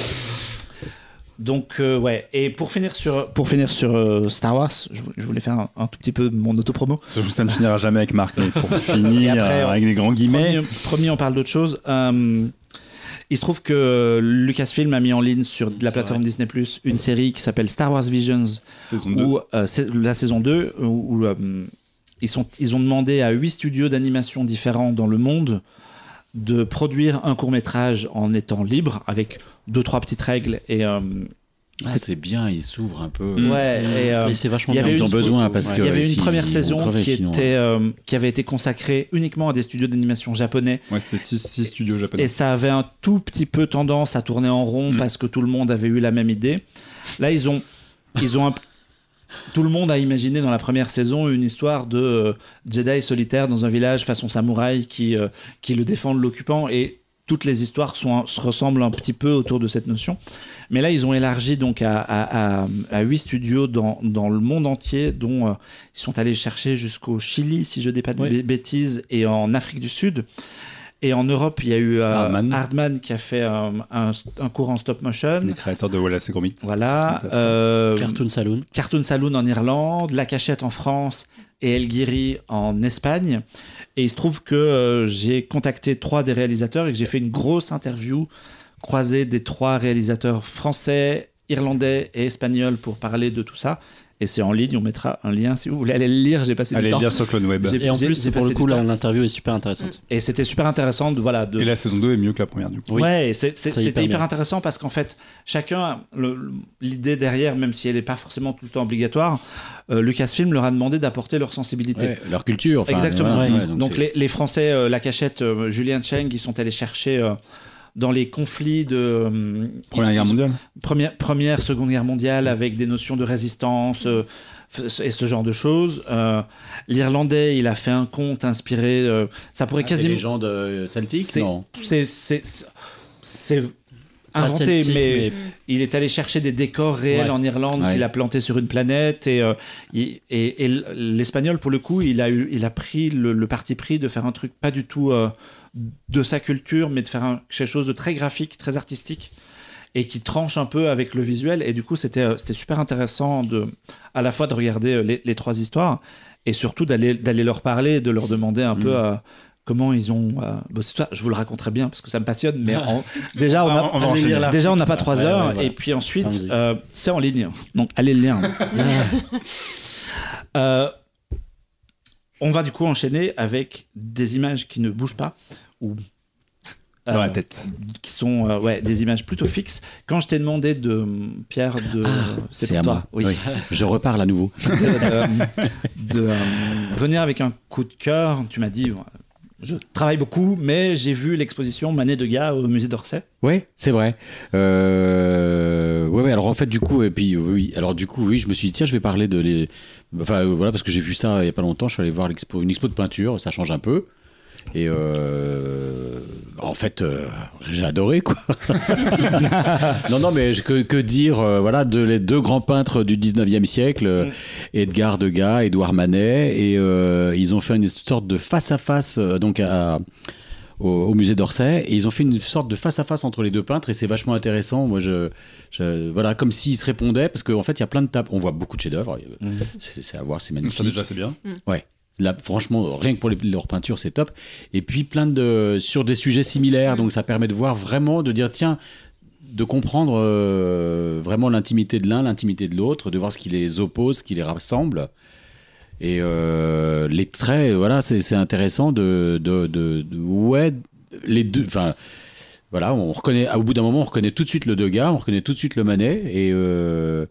Donc euh, ouais, et pour finir sur pour finir sur euh, Star Wars, je, vou- je voulais faire un, un tout petit peu mon autopromo. Ça, ça ne finira jamais avec Marc, mais pour finir, après, euh, avec des grands guillemets. Premier, premier, on parle d'autre chose. Il se trouve que Lucasfilm a mis en ligne sur la plateforme Disney Plus une série qui s'appelle Star Wars Visions, Saison 2. où euh, la saison 2 où, où, euh, ils sont ils ont demandé à huit studios d'animation différents dans le monde de produire un court métrage en étant libre avec deux trois petites règles et euh, Ah, C'est- bien, ils s'ouvrent un peu. ouais et, euh, Et c'est vachement bien. Ils ont besoin parce Ouais. que Il y avait une première saison qui, sinon, était, euh, qui avait été consacrée uniquement à des studios d'animation japonais. Ouais, c'était 6 studios japonais. Et ça avait un tout petit peu tendance à tourner en rond Mm. parce que tout le monde avait eu la même idée. Là, ils ont, ils ont un- tout le monde a imaginé dans la première saison une histoire de euh, Jedi solitaire dans un village façon samouraï qui, euh, qui le défend de l'occupant et toutes les histoires sont, se ressemblent un petit peu autour de cette notion. Mais là, ils ont élargi donc à, à, à, à huit studios dans, dans le monde entier, dont euh, ils sont allés chercher jusqu'au Chili, si je dis pas de Oui. bêtises, et en Afrique du Sud. Et en Europe, il y a eu euh, Hardman. Hardman qui a fait euh, un, un cours en stop motion. Les créateurs de Wallace et Gromit. Voilà. Euh, Cartoon Saloon. Cartoon Saloon en Irlande, La Cachette en France et El Guiri en Espagne. Et il se trouve que euh, j'ai contacté trois des réalisateurs et que j'ai fait une grosse interview croisée des trois réalisateurs français, irlandais et espagnols pour parler de tout ça. Et c'est en ligne, on mettra un lien si vous voulez aller le lire. J'ai passé Allez du temps. lire sur Clone Web. Et en plus, c'est pour le coup, l'interview est super intéressante. Et c'était super intéressant de voilà de, Et la saison 2 est mieux que la première, du coup. Oui. Ouais, c'était hyper intéressant parce qu'en fait, chacun, l'idée derrière, même si elle n'est pas forcément tout le temps obligatoire, euh, Lucasfilm leur a demandé d'apporter leur sensibilité. Ouais, leur culture. enfin, Exactement. voilà, Ouais. ouais, donc les Français, euh, la cachette, euh, Julien Cheng, ils sont allés chercher euh, dans les conflits de euh, Première guerre mondiale. première, première, seconde guerre mondiale avec des notions de résistance euh, et ce genre de choses. Euh, L'Irlandais, il a fait un conte inspiré. euh, ça pourrait Ah, des quasiment. légendes euh, celtiques C'est- Non. C'est inventé, celtique, mais, il est allé chercher des décors réels Ouais. en Irlande Ouais. qu'il a plantés sur une planète et, euh, il- et, et l'espagnol pour le coup il a eu il a pris le, le parti pris de faire un truc pas du tout euh, de sa culture mais de faire un- quelque chose de très graphique très artistique et qui tranche un peu avec le visuel et du coup c'était euh, c'était super intéressant de à la fois de regarder euh, les, les trois histoires et surtout d'aller d'aller leur parler de leur demander un peu euh, comment ils ont euh, bossé tout ça. Je vous le raconterai bien parce que ça me passionne, mais en- déjà on a, On déjà n'a pas trois heures ouais, voilà. et puis ensuite euh, c'est en ligne, donc allez le lire. Euh, on va du coup enchaîner avec des images qui ne bougent pas ou Dans euh, la tête. qui sont euh, ouais, des images plutôt fixes. Quand je t'ai demandé de Pierre de c'est pour à toi, moi. oui, Oui. Je reparle à nouveau. de, de- de, euh, venir avec un coup de cœur, tu m'as dit je travaille beaucoup, mais j'ai vu l'exposition Manet de gars au musée d'Orsay. Ouais, c'est vrai. Euh... Ouais, ouais. Alors en fait, du coup, et puis oui. Alors du coup, oui, je me suis dit tiens, je vais parler de les. Enfin euh, voilà, parce que j'ai vu ça il y a pas longtemps. Je suis allé voir une expo de peinture. Ça change un peu. Et euh... en fait, euh, j'ai adoré quoi. non, non, mais que, que dire euh, Voilà, de, les deux grands peintres du 19e siècle, euh, Edgar Degas, Édouard Manet, et ils ont fait une sorte de face à face donc à, au, au musée d'Orsay et ils ont fait une sorte de face à face entre les deux peintres et c'est vachement intéressant. Moi, je, je- voilà, comme s'ils se répondaient parce qu'en fait, il y a plein de tables. On voit beaucoup de chefs-d'œuvre. C'est c'est à voir, c'est Ça magnifique. déjà c'est bien. Ouais. Là, franchement, rien que pour les, leurs peintures, c'est top. Et puis plein de sur des sujets similaires, donc ça permet de voir vraiment, de dire tiens, de comprendre euh, vraiment l'intimité de l'un, l'intimité de l'autre, de voir ce qui les oppose, ce qui les rassemble. Et euh, les traits, voilà, c'est intéressant de, de, de- de- ouais, les deux, enfin, voilà, on reconnaît, au bout d'un moment, on reconnaît tout de suite le Degas, on reconnaît tout de suite le Manet, et euh,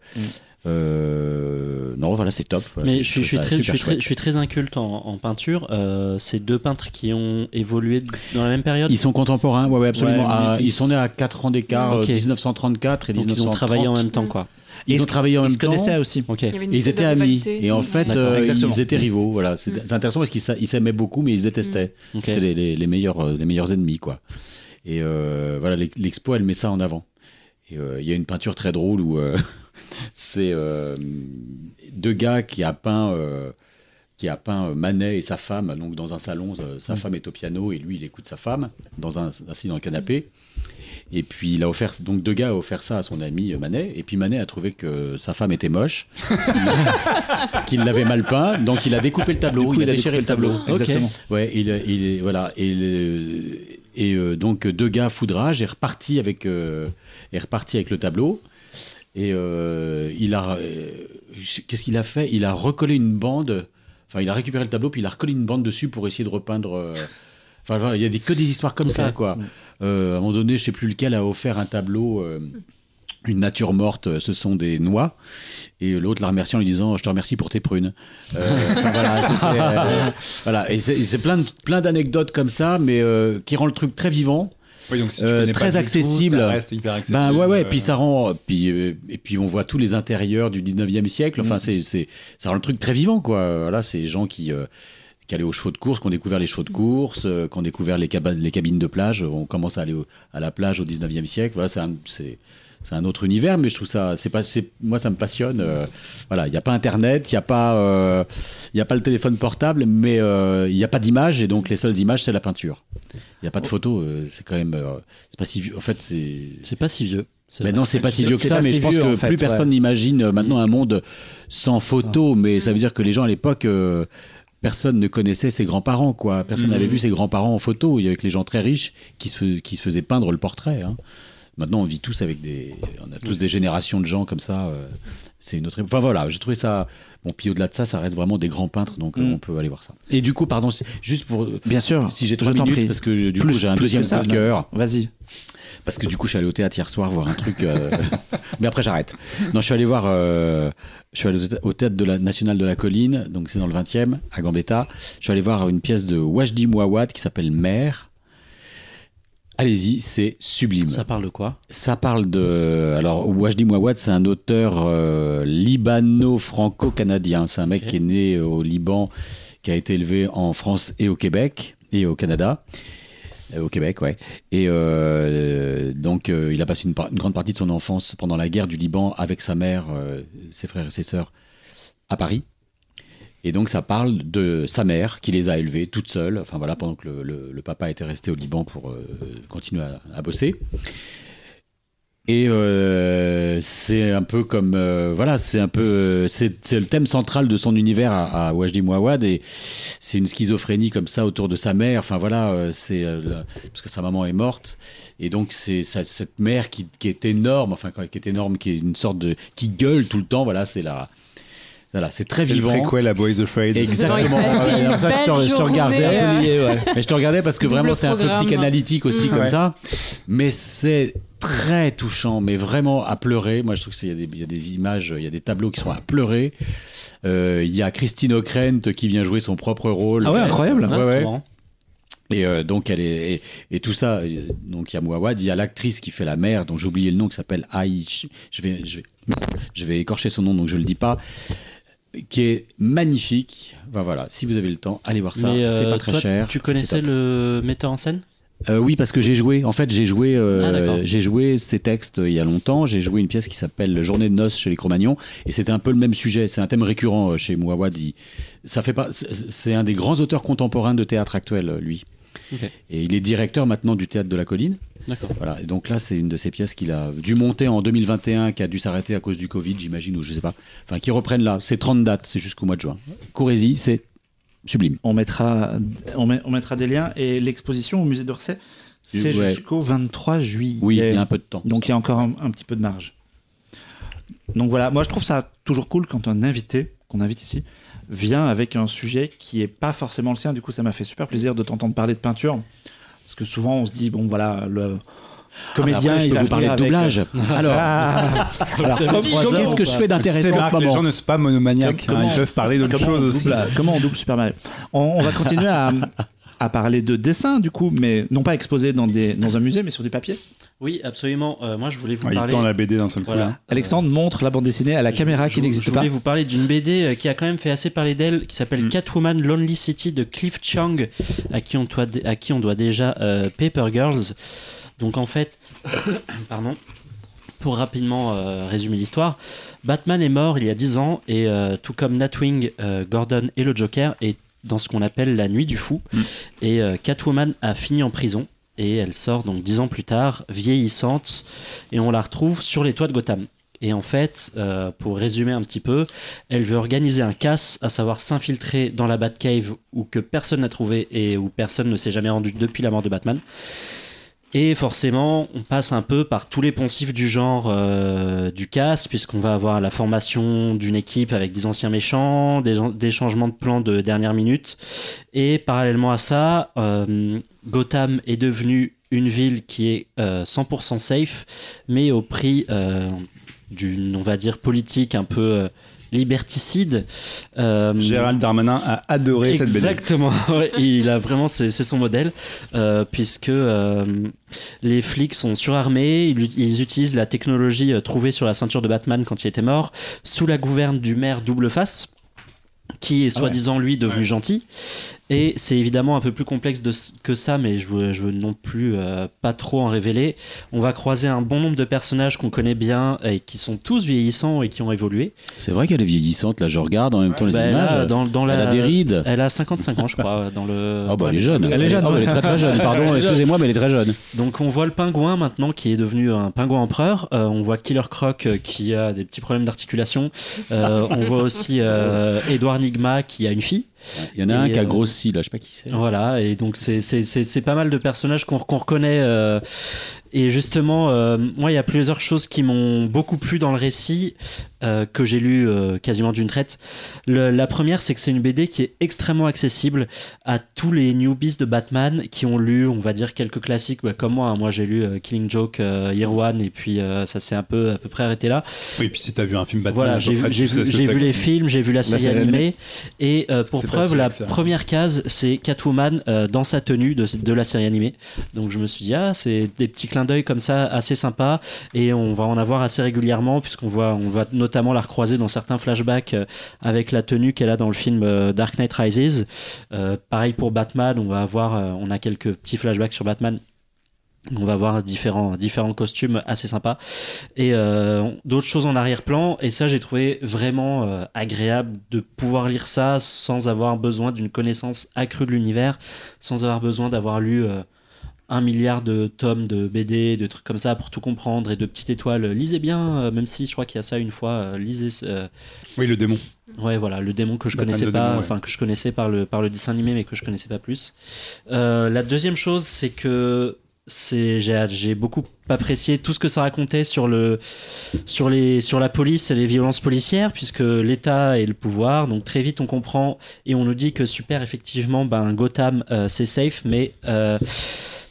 euh, non, voilà, c'est top. Voilà, Mais je suis, je très, je, super suis très, chouette. je suis très inculte en, en peinture. Euh, c'est deux peintres qui ont évolué dans la même période? Ils sont contemporains, ouais, ouais, absolument. Ouais, Ah, ils ils- sont nés à 4 ans d'écart, Ok. euh, 1934 et Donc 1930. ils ont travaillé en même temps, quoi. Ils ont travaillé en Ils même se temps. connaissaient aussi. Ok. Il y avait une Et ils étaient amis. Et en fait, euh, ils étaient rivaux. Voilà, c'est Mm. c'est intéressant parce qu'ils s'a- ils s'aimaient beaucoup, mais ils se détestaient. Ok. C'était les, les- les meilleurs, euh, les meilleurs ennemis, quoi. Et euh, voilà, l'ex- l'expo, elle met ça en avant. Et euh, il y a une peinture très drôle où euh, c'est euh, deux gars qui a peint. qui a peint Manet et sa femme donc dans un salon. euh, Mm. sa femme est au piano et lui il écoute sa femme dans un assis dans le canapé. Et puis il a offert donc deux gars a offert ça à son ami euh, Manet et puis Manet a trouvé que sa femme était moche, qu'il l'avait mal peint, donc il a découpé le tableau, coup, il, il a déchiré le tableau. tableau. Exactement. Ouais, il, il voilà et, euh, donc deux gars foudrage est reparti avec euh, est reparti avec le tableau et euh, il a euh, qu'est-ce qu'il a fait? Il a recollé une bande. Enfin, il a récupéré le tableau puis il a recollé une bande dessus pour essayer de repeindre. Enfin, il y a des, que des histoires comme ça, quoi. Euh, à un moment donné, je sais plus lequel a offert un tableau. euh, une nature morte, euh, ce sont des noix. Et l'autre l'a remercié en lui disant Je te remercie pour tes prunes. Euh, voilà, c'était, euh, voilà. Et c'est plein, plein d'anecdotes comme ça, mais euh, qui rend le truc très vivant. Oui, donc si tu Euh, très pas du tout, accessible. ça reste hyper accessible. Ben ouais, ouais. Euh, Puis ça rend. Puis, euh, et puis on voit tous les intérieurs du 19e siècle. Enfin, c'est, c'est, ça rend le truc très vivant, quoi. Voilà, c'est gens qui. Qui allaient aux chevaux de course, qui ont découvert les chevaux de course, euh, qui ont découvert les, cabines de plage. On commence à aller au- à la plage au 19e siècle. Voilà, c'est un, un autre univers, mais je trouve ça, c'est pas, moi ça me passionne. euh, voilà, il n'y a pas Internet, il n'y a pas, euh, y a pas le téléphone portable, mais euh, il n'y a pas d'image et donc les seules images c'est la peinture. Il n'y a pas de photos, euh, c'est quand même, c'est pas si vieux. En fait, c'est, C'est pas si vieux. Mais non, c'est pas si vieux que ça, mais je pense vieux, que fait, plus personne ouais. n'imagine maintenant un monde sans photos, mais ça veut dire que les gens à l'époque, euh, personne ne connaissait ses grands-parents, quoi. Personne n'avait vu ses grands-parents en photo. Il y avait que les gens très riches qui se, qui se faisaient peindre le portrait. hein. Maintenant, on vit tous avec des. On a tous des générations de gens comme ça. euh, c'est une autre. Enfin voilà, j'ai trouvé ça. Bon, puis au-delà de ça, ça reste vraiment des grands peintres, donc euh, Mm. on peut aller voir ça. Et du coup, pardon, juste pour. Bien sûr. Si j'ai je trois t'en minutes, prie. parce que du Plus- coup, j'ai un deuxième coup de cœur. Vas-y. Parce que du coup, je suis allé au théâtre hier soir voir un truc. euh, Mais après, j'arrête. Non, je suis allé voir. euh, Je suis allé au théâtre de la Nationale de la Colline, donc c'est dans le 20e, à Gambetta. Je suis allé voir une pièce de Wajdi Mouawad qui s'appelle Mère. Allez-y, c'est sublime. Ça parle de quoi? Ça parle de. Alors, Wajdi Mouawad, c'est un auteur euh, libano-franco-canadien. C'est un mec qui est né au Liban, qui a été élevé en France et au Québec et au Canada. Euh, Au Québec, ouais. Et euh, donc, il a passé une, une grande partie de son enfance pendant la guerre du Liban avec sa mère, ses frères et ses sœurs à Paris. Et donc, ça parle de sa mère qui les a élevés toute seule, enfin voilà, pendant que le, papa était resté au Liban pour euh, continuer à, bosser. Et euh, c'est un peu comme euh, voilà, c'est un peu c'est le thème central de son univers à, à Wajdi Mouawad et c'est une schizophrénie comme ça autour de sa mère. Enfin voilà, c'est parce que sa maman est morte et donc c'est cette mère qui, qui est énorme, enfin qui est énorme, qui est une sorte de qui gueule tout le temps. Voilà, c'est la voilà, c'est très C'est vivant. préquel à Boys Afraid. Exactement. Ouais, c'est Ouais, comme ça que je te, je te regardais. euh, Mais je te regardais parce que Double vraiment c'est un peu psychanalytique aussi Mm. comme Ouais. ça. Mais c'est très touchant, mais vraiment à pleurer. Moi je trouve qu'il y, a des- il y a des images, il y a des tableaux qui sont à pleurer. Euh, Il y a Christine O'Krent qui vient jouer son propre rôle. Ah ouais, incroyable. Ouais, ouais. c'est. Et euh, donc elle est et, et tout ça. Donc il y a Mouawad, il y a l'actrice qui fait la mère, dont j'ai oublié le nom, qui s'appelle Aïch. Je vais, je vais, je vais écorcher son nom, donc je le dis pas. Qui est magnifique. Enfin, voilà, si vous avez le temps, allez voir ça. C'est euh, pas très toi, cher. Tu connaissais le metteur en scène? Euh, oui, parce que j'ai joué. En fait, j'ai joué. euh, Ah, j'ai joué ces textes euh, il y a longtemps. J'ai joué une pièce qui s'appelle Journée de noces chez les Cro-Magnons, et c'était un peu le même sujet. C'est un thème récurrent chez Mouawad. Il- Ça fait pas. c'est- un des grands auteurs contemporains de théâtre actuel, lui. Et il est directeur maintenant du théâtre de la Colline. D'accord. Voilà. Et donc là, c'est une de ces pièces qu'il a dû monter en 2021, qui a dû s'arrêter à cause du Covid, j'imagine, ou je sais pas. Enfin, qui reprennent là. C'est 30 dates, c'est jusqu'au mois de juin. Courez-y, c'est sublime. On mettra, on, met- on mettra des liens. Et l'exposition au musée d'Orsay, C'est Ouais. jusqu'au 23 juillet. Oui, il y a un peu de temps. Donc il y a encore un, un petit peu de marge. Donc voilà, moi je trouve ça toujours cool quand un invité, qu'on invite ici, vient avec un sujet qui est pas forcément le sien. Du coup, ça m'a fait super plaisir de t'entendre parler de peinture. Parce que souvent on se dit, bon voilà, le comédien, Après, je il peux va vous parler de avec- doublage. Alors, Ah. Alors, qu'est-ce que je fais d'intéressant en ce que les gens moment ne sont pas monomaniaques. Hein, ils peuvent parler on choses aussi. double- comment on double Super Mario on, on va continuer à, à parler de dessin, du coup, mais non pas exposé dans, des, dans un musée, mais sur du papier. Oui, absolument. Euh, moi, je voulais vous Ah, il parler. tend la BD d'un seul coup. Voilà. là. Alexandre montre la bande dessinée à la caméra Je- qui je- n'existe Je pas. voulais vous parler d'une BD euh, qui a quand même fait assez parler d'elle, qui s'appelle Mm. Catwoman Lonely City de Cliff Chang, à qui on doit, à qui on doit déjà euh, Paper Girls. Donc en fait, pardon, pour rapidement euh, résumer l'histoire, Batman est mort il y a 10 ans et euh, tout comme Nightwing, euh, Gordon et le Joker est dans ce qu'on appelle la nuit du fou. Mm. Et euh, Catwoman a fini en prison et elle sort donc 10 ans plus tard, vieillissante, et on la retrouve sur les toits de Gotham. Et en fait, euh, pour résumer un petit peu, elle veut organiser un casse, à savoir s'infiltrer dans la Batcave où que personne n'a trouvé et où personne ne s'est jamais rendu depuis la mort de Batman. Et forcément, on passe un peu par tous les poncifs du genre euh, du casse, puisqu'on va avoir la formation d'une équipe avec des anciens méchants, des, changements de plan de dernière minute. Et parallèlement à ça, euh, Gotham est devenu une ville qui est euh, 100% safe, mais au prix euh, d'une, on va dire, politique un peu euh, liberticide. Euh, Gérald Darmanin a adoré cette BD. Exactement, il a vraiment, c'est c'est son modèle, euh, puisque euh, les flics sont surarmés, ils, ils utilisent la technologie trouvée sur la ceinture de Batman quand il était mort, sous la gouverne du maire Double Face, qui est Ah soi-disant lui devenu gentil. Et c'est évidemment un peu plus complexe de, que ça, mais je veux, je veux non plus euh, pas trop en révéler. On va croiser un bon nombre de personnages qu'on connaît bien et qui sont tous vieillissants et qui ont évolué. c'est vrai qu'elle est vieillissante. Là, je regarde en même temps les Bah, images. là, dans, dans la, Elle a des rides. Elle a 55 ans, je crois, dans le. Ah bah dans elle est jeune. Elle est jeune, Oh, elle est ouais. très très jeune. Pardon, excusez-moi, mais elle est très jeune. Donc on voit le pingouin maintenant qui est devenu un pingouin empereur. Euh, on voit Killer Croc euh, qui a des petits problèmes d'articulation. Euh, on voit aussi euh, Edouard Nigma qui a une fille. Il y en a un qui a euh, grossi, là, je sais pas qui c'est. Voilà, et donc c'est- c'est c'est- c'est pas mal de personnages qu'on qu'on reconnaît. Et justement, euh, moi, il y a plusieurs choses qui m'ont beaucoup plu dans le récit, euh, que j'ai lu euh, quasiment d'une traite. Le- la première, c'est que c'est une BD qui est extrêmement accessible à tous les newbies de Batman qui ont lu, on va dire, quelques classiques, bah, comme moi. hein. Moi, j'ai lu euh, Killing Joke, euh, Year One, et puis euh, ça s'est un peu, à peu près arrêté là. Oui, et puis si t'as vu un film Batman, Voilà, j'ai vu, les films, j'ai vu la série série animée. Et euh, pour C'est preuve, la première case, c'est Catwoman euh, dans sa tenue de, de la série animée. Donc je me suis dit, ah, c'est des petits clins d'œil comme ça, assez sympas. Et on va en avoir assez régulièrement, puisqu'on voit, on va notamment la recroiser dans certains flashbacks euh, avec la tenue qu'elle a dans le film euh, Dark Knight Rises. Euh, pareil pour Batman, on va avoir, on a quelques petits flashbacks sur Batman. On va voir différents, différents costumes assez sympas et d'autres choses en arrière-plan. Et ça, j'ai trouvé vraiment agréable de pouvoir lire ça sans avoir besoin d'une connaissance accrue de l'univers, sans avoir besoin d'avoir lu un milliard de tomes de BD, de trucs comme ça pour tout comprendre et de petites étoiles. Lisez bien, euh, même si je crois qu'il y a ça une fois. euh, lisez. euh, Oui, le démon. Ouais, voilà, le démon que je Batman connaissais le pas, démon, ouais. enfin que je connaissais par le par le dessin animé, mais que je connaissais pas plus. Euh, la deuxième chose, c'est que c'est j'ai j'ai beaucoup apprécié tout ce que ça racontait sur le sur les sur la police et les violences policières, puisque l'État et le pouvoir. Donc très vite, on comprend et on nous dit que super, effectivement, ben Gotham euh, c'est safe, mais euh,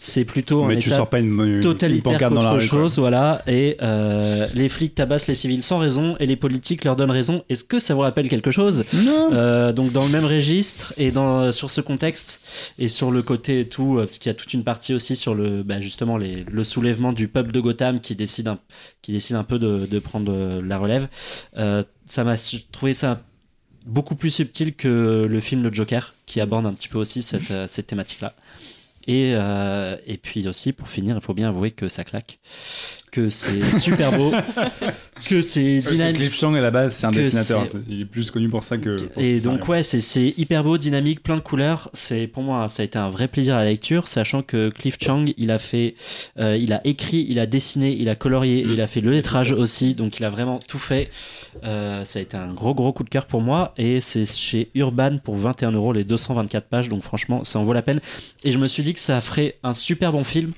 c'est plutôt un tu état sors pas une, une totalitaire qu'autre quoi. chose, voilà. Et euh, les flics tabassent les civils sans raison et les politiques leur donnent raison. Est-ce que ça vous rappelle quelque chose? Euh, Donc dans le même registre et dans sur ce contexte et sur le côté et tout, euh, parce qu'il y a toute une partie aussi sur le bah, justement les, le soulèvement du peuple de Gotham qui décide un, qui décide un peu de, de prendre la relève. Euh, ça m'a trouvé ça beaucoup plus subtil que le film Le Joker qui aborde un petit peu aussi cette, cette thématique là. Et, euh, et puis aussi, pour finir, il faut bien avouer que ça claque. Que c'est super beau, que c'est dynamique. Cliff Chang à la base, c'est un dessinateur. Il est plus connu pour ça que. pour Et donc ouais, c'est- hyper beau, dynamique, plein de couleurs. C'est pour moi, ça a été un vrai plaisir à la lecture, sachant que Cliff Chang, il a fait, euh, il a écrit, il a dessiné, il a colorié, il a fait le lettrage aussi, donc il a vraiment tout fait. Euh, ça a été un gros gros coup de cœur pour moi, et c'est chez Urban pour 21 euros les 224 pages, donc franchement, ça en vaut la peine. Et je me suis dit que ça ferait un super bon film.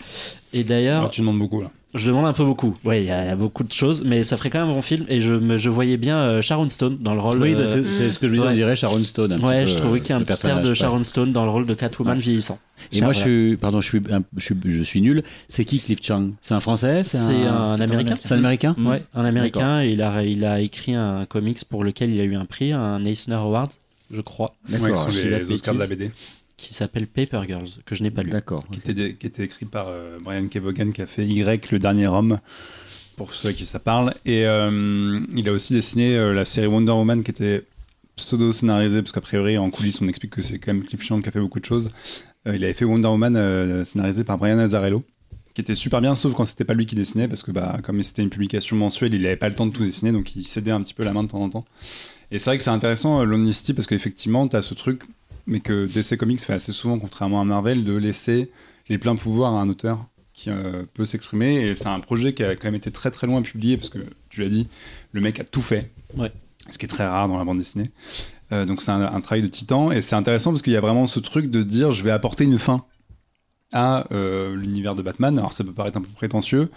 Et d'ailleurs, Alors, tu demandes beaucoup là. Je demande un peu beaucoup. Ouais, il y, a il y a beaucoup de choses, mais ça ferait quand même un bon film. Et je, me, je voyais bien euh, Sharon Stone dans le rôle. Oui, bah, euh, c'est c'est ce que je me disais, ouais. on dirait Sharon Stone. Un petit Ouais, peu, je trouvais qu'il y a un petit air personnage, de ouais. Sharon Stone dans le rôle de Catwoman Ouais. vieillissant. Et moi, je suis, pardon, je suis, un- je suis, je suis nul. C'est qui Cliff Chang? C'est un français? C'est un américain. C'est un américain? Ouais, un américain. et Il a, il a écrit un comics pour lequel il a eu un prix, un Eisner Award, je crois, Ouais, D'accord. sont je dis la les Oscars de la. BD. Qui s'appelle Paper Girls, que je n'ai pas lu. D'accord. Qui était, dé- qui était écrit par euh, Brian Kevogan qui a fait Y, le dernier homme, pour ceux à qui ça parle. Et euh, il a aussi dessiné euh, la série Wonder Woman qui était pseudo-scénarisée, parce qu'a priori, en coulisses, on explique que c'est quand même Cliff Chang qui a fait beaucoup de choses. Euh, il avait fait Wonder Woman euh, scénarisé par Brian Azzarello, qui était super bien, sauf quand c'était pas lui qui dessinait, parce que bah, comme c'était une publication mensuelle, il avait pas le temps de tout dessiner, donc il cédait un petit peu la main de temps en temps. Et c'est vrai que c'est intéressant, euh, l'Omnicity, parce qu'effectivement, tu as ce truc, mais que DC Comics fait assez souvent, contrairement à Marvel, de laisser les pleins pouvoirs à un auteur qui euh, peut s'exprimer. Et c'est un projet qui a quand même été très très loin publié, parce que tu l'as dit, le mec a tout fait. Ouais. Ce qui est très rare dans la bande dessinée. Euh, donc c'est un, un travail de titan. Et c'est intéressant parce qu'il y a vraiment ce truc de dire je vais apporter une fin à euh, l'univers de Batman. Alors ça peut paraître un peu prétentieux.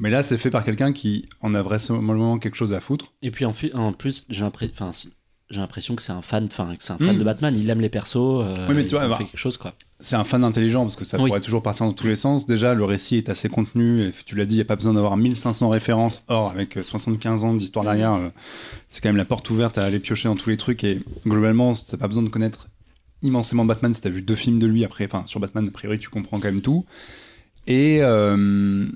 Mais là, c'est fait par quelqu'un qui en a vraisemblablement quelque chose à foutre. Et puis en, en plus, j'ai l'impression, enfin, j'ai l'impression que c'est un fan, enfin, c'est un fan Mm. de Batman. Il aime les persos. euh, Oui, mais tu vois, bah, quelque chose quoi. C'est un fan intelligent parce que ça Oui. pourrait toujours partir dans tous les sens. Déjà, le récit est assez contenu. Et tu l'as dit, il n'y a pas besoin d'avoir 1500 références. Or, avec euh, 75 ans d'histoire derrière, euh, c'est quand même la porte ouverte à aller piocher dans tous les trucs. Et globalement, tu n'as pas besoin de connaître immensément Batman si tu as vu deux films de lui. Après, enfin, sur Batman, a priori, tu comprends quand même tout. Et euh,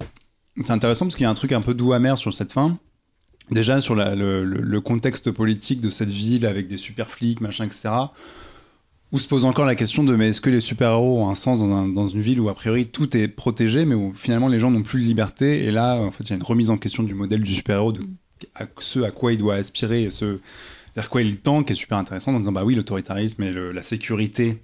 c'est intéressant parce qu'il y a un truc un peu doux amer sur cette fin. Déjà, sur le, contexte politique de cette ville avec des super flics, machin, etc. Où se pose encore la question de mais est-ce que les super-héros ont un sens dans, un- dans une ville où a priori tout est protégé, mais où finalement les gens n'ont plus de liberté? Et là, en fait, il y a une remise en question du modèle du super-héros, de ce à quoi il doit aspirer et ce vers quoi il tend, qui est super intéressant en disant bah oui, l'autoritarisme et la sécurité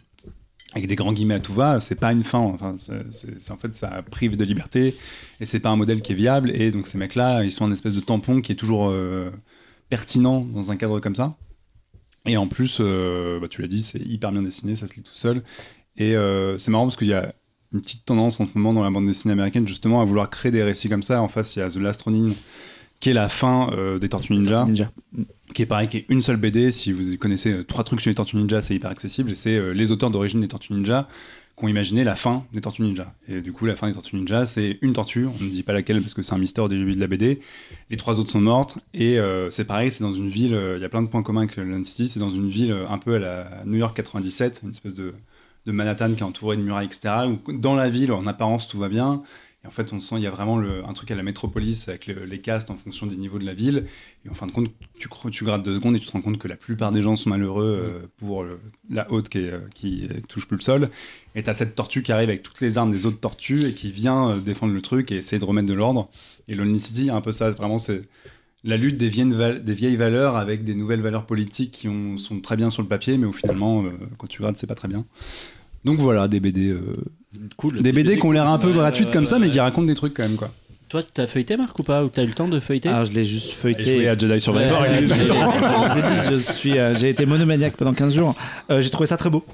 avec des grands guillemets à tout va, c'est pas une fin. Enfin, en fait, ça prive de liberté et c'est pas un modèle qui est viable. Et donc ces mecs-là, ils sont un espèce de tampon qui est toujours euh, pertinent dans un cadre comme ça. Et en plus, euh, bah, tu l'as dit, c'est hyper bien dessiné, ça se lit tout seul. Et euh, c'est marrant parce qu'il y a une petite tendance en ce moment dans la bande dessinée américaine justement à vouloir créer des récits comme ça. En face, il y a The Last Ronin, qui est la fin euh, des Tortues Ninja, Ninja. qui est pareil, qui est une seule BD. Si vous connaissez euh, trois trucs sur les Tortues Ninja, c'est hyper accessible. Et c'est euh, les auteurs d'origine des Tortues Ninja qui ont imaginé la fin des Tortues Ninja. Et du coup, la fin des Tortues Ninja, c'est une tortue. On ne dit pas laquelle parce que c'est un mystère au début de la BD. Les trois autres sont mortes. Et c'est pareil, c'est dans une ville. Il y a plein de points communs avec Lone City. C'est dans une ville un peu à la New York 97, une espèce de, de Manhattan qui est entourée de murailles, etc. Où dans la ville, en apparence, tout va bien. Et en fait, on sent il y a vraiment le- un truc à la métropolis avec le- les castes en fonction des niveaux de la ville. Et en fin de compte, tu, tu grattes deux secondes et tu te rends compte que la plupart des gens sont malheureux euh, pour le- la haute qui, est, euh, qui touche plus le sol. Et t'as cette tortue qui arrive avec toutes les armes des autres tortues et qui vient euh, défendre le truc et essayer de remettre de l'ordre. Et Lonely City, il y a un peu ça. Vraiment, c'est la lutte des vieilles, des vieilles valeurs avec des nouvelles valeurs politiques qui ont- sont très bien sur le papier, mais où finalement, euh, quand tu grattes, c'est pas très bien. Donc voilà, des BD, euh, Cool. des BD qui ont l'air un peu Ouais, gratuites ouais, comme ça, ouais, mais qui racontent des trucs quand même, quoi. Toi, t'as feuilleté Marc ou pas Ou t'as eu le temps de feuilleter Ah, je l'ai juste feuilleté. jouer à Jedi Survivor. Ouais, il. Je je suis, euh, j'ai été monomaniaque pendant 15 jours. Euh, j'ai trouvé ça très beau.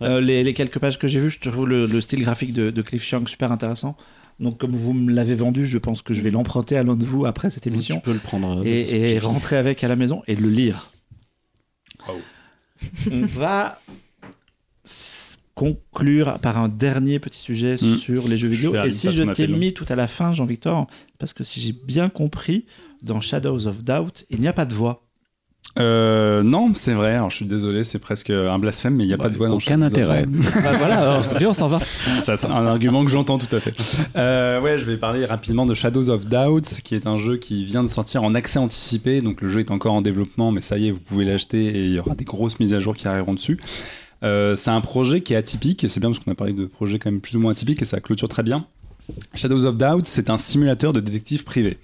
Ouais. Euh, les, les quelques pages que j'ai vues, je trouve le, le style graphique de, de Cliff Chiang super intéressant. Donc, comme vous me l'avez vendu, je pense que je vais l'emprunter à l'un de vous après cette émission Tu peux le prendre. euh, et, et rentrer avec à la maison et le lire. Wow. On va conclure par un dernier petit sujet Mm. sur les jeux vidéo. Et si je t'ai mis tout à la fin, Jean-Victor, parce que si j'ai bien compris, dans Shadows of Doubt, il n'y a pas de voix. Euh, non, c'est vrai. Alors, je suis désolé, c'est presque un blasphème, mais il n'y a pas de voix dans Aucun Shadows of intérêt. Bah voilà, alors, c'est bien, on s'en va. Ça, c'est un argument que j'entends tout à fait. Euh, ouais, je vais parler rapidement de Shadows of Doubt, qui est un jeu qui vient de sortir en accès anticipé. Donc le jeu est encore en développement, mais ça y est, vous pouvez l'acheter et il y aura des grosses mises à jour qui arriveront dessus. Euh, c'est un projet qui est atypique, et c'est bien parce qu'on a parlé de projets quand même plus ou moins atypiques, et ça clôture très bien. Shadows of Doubt, c'est un simulateur de détective privé.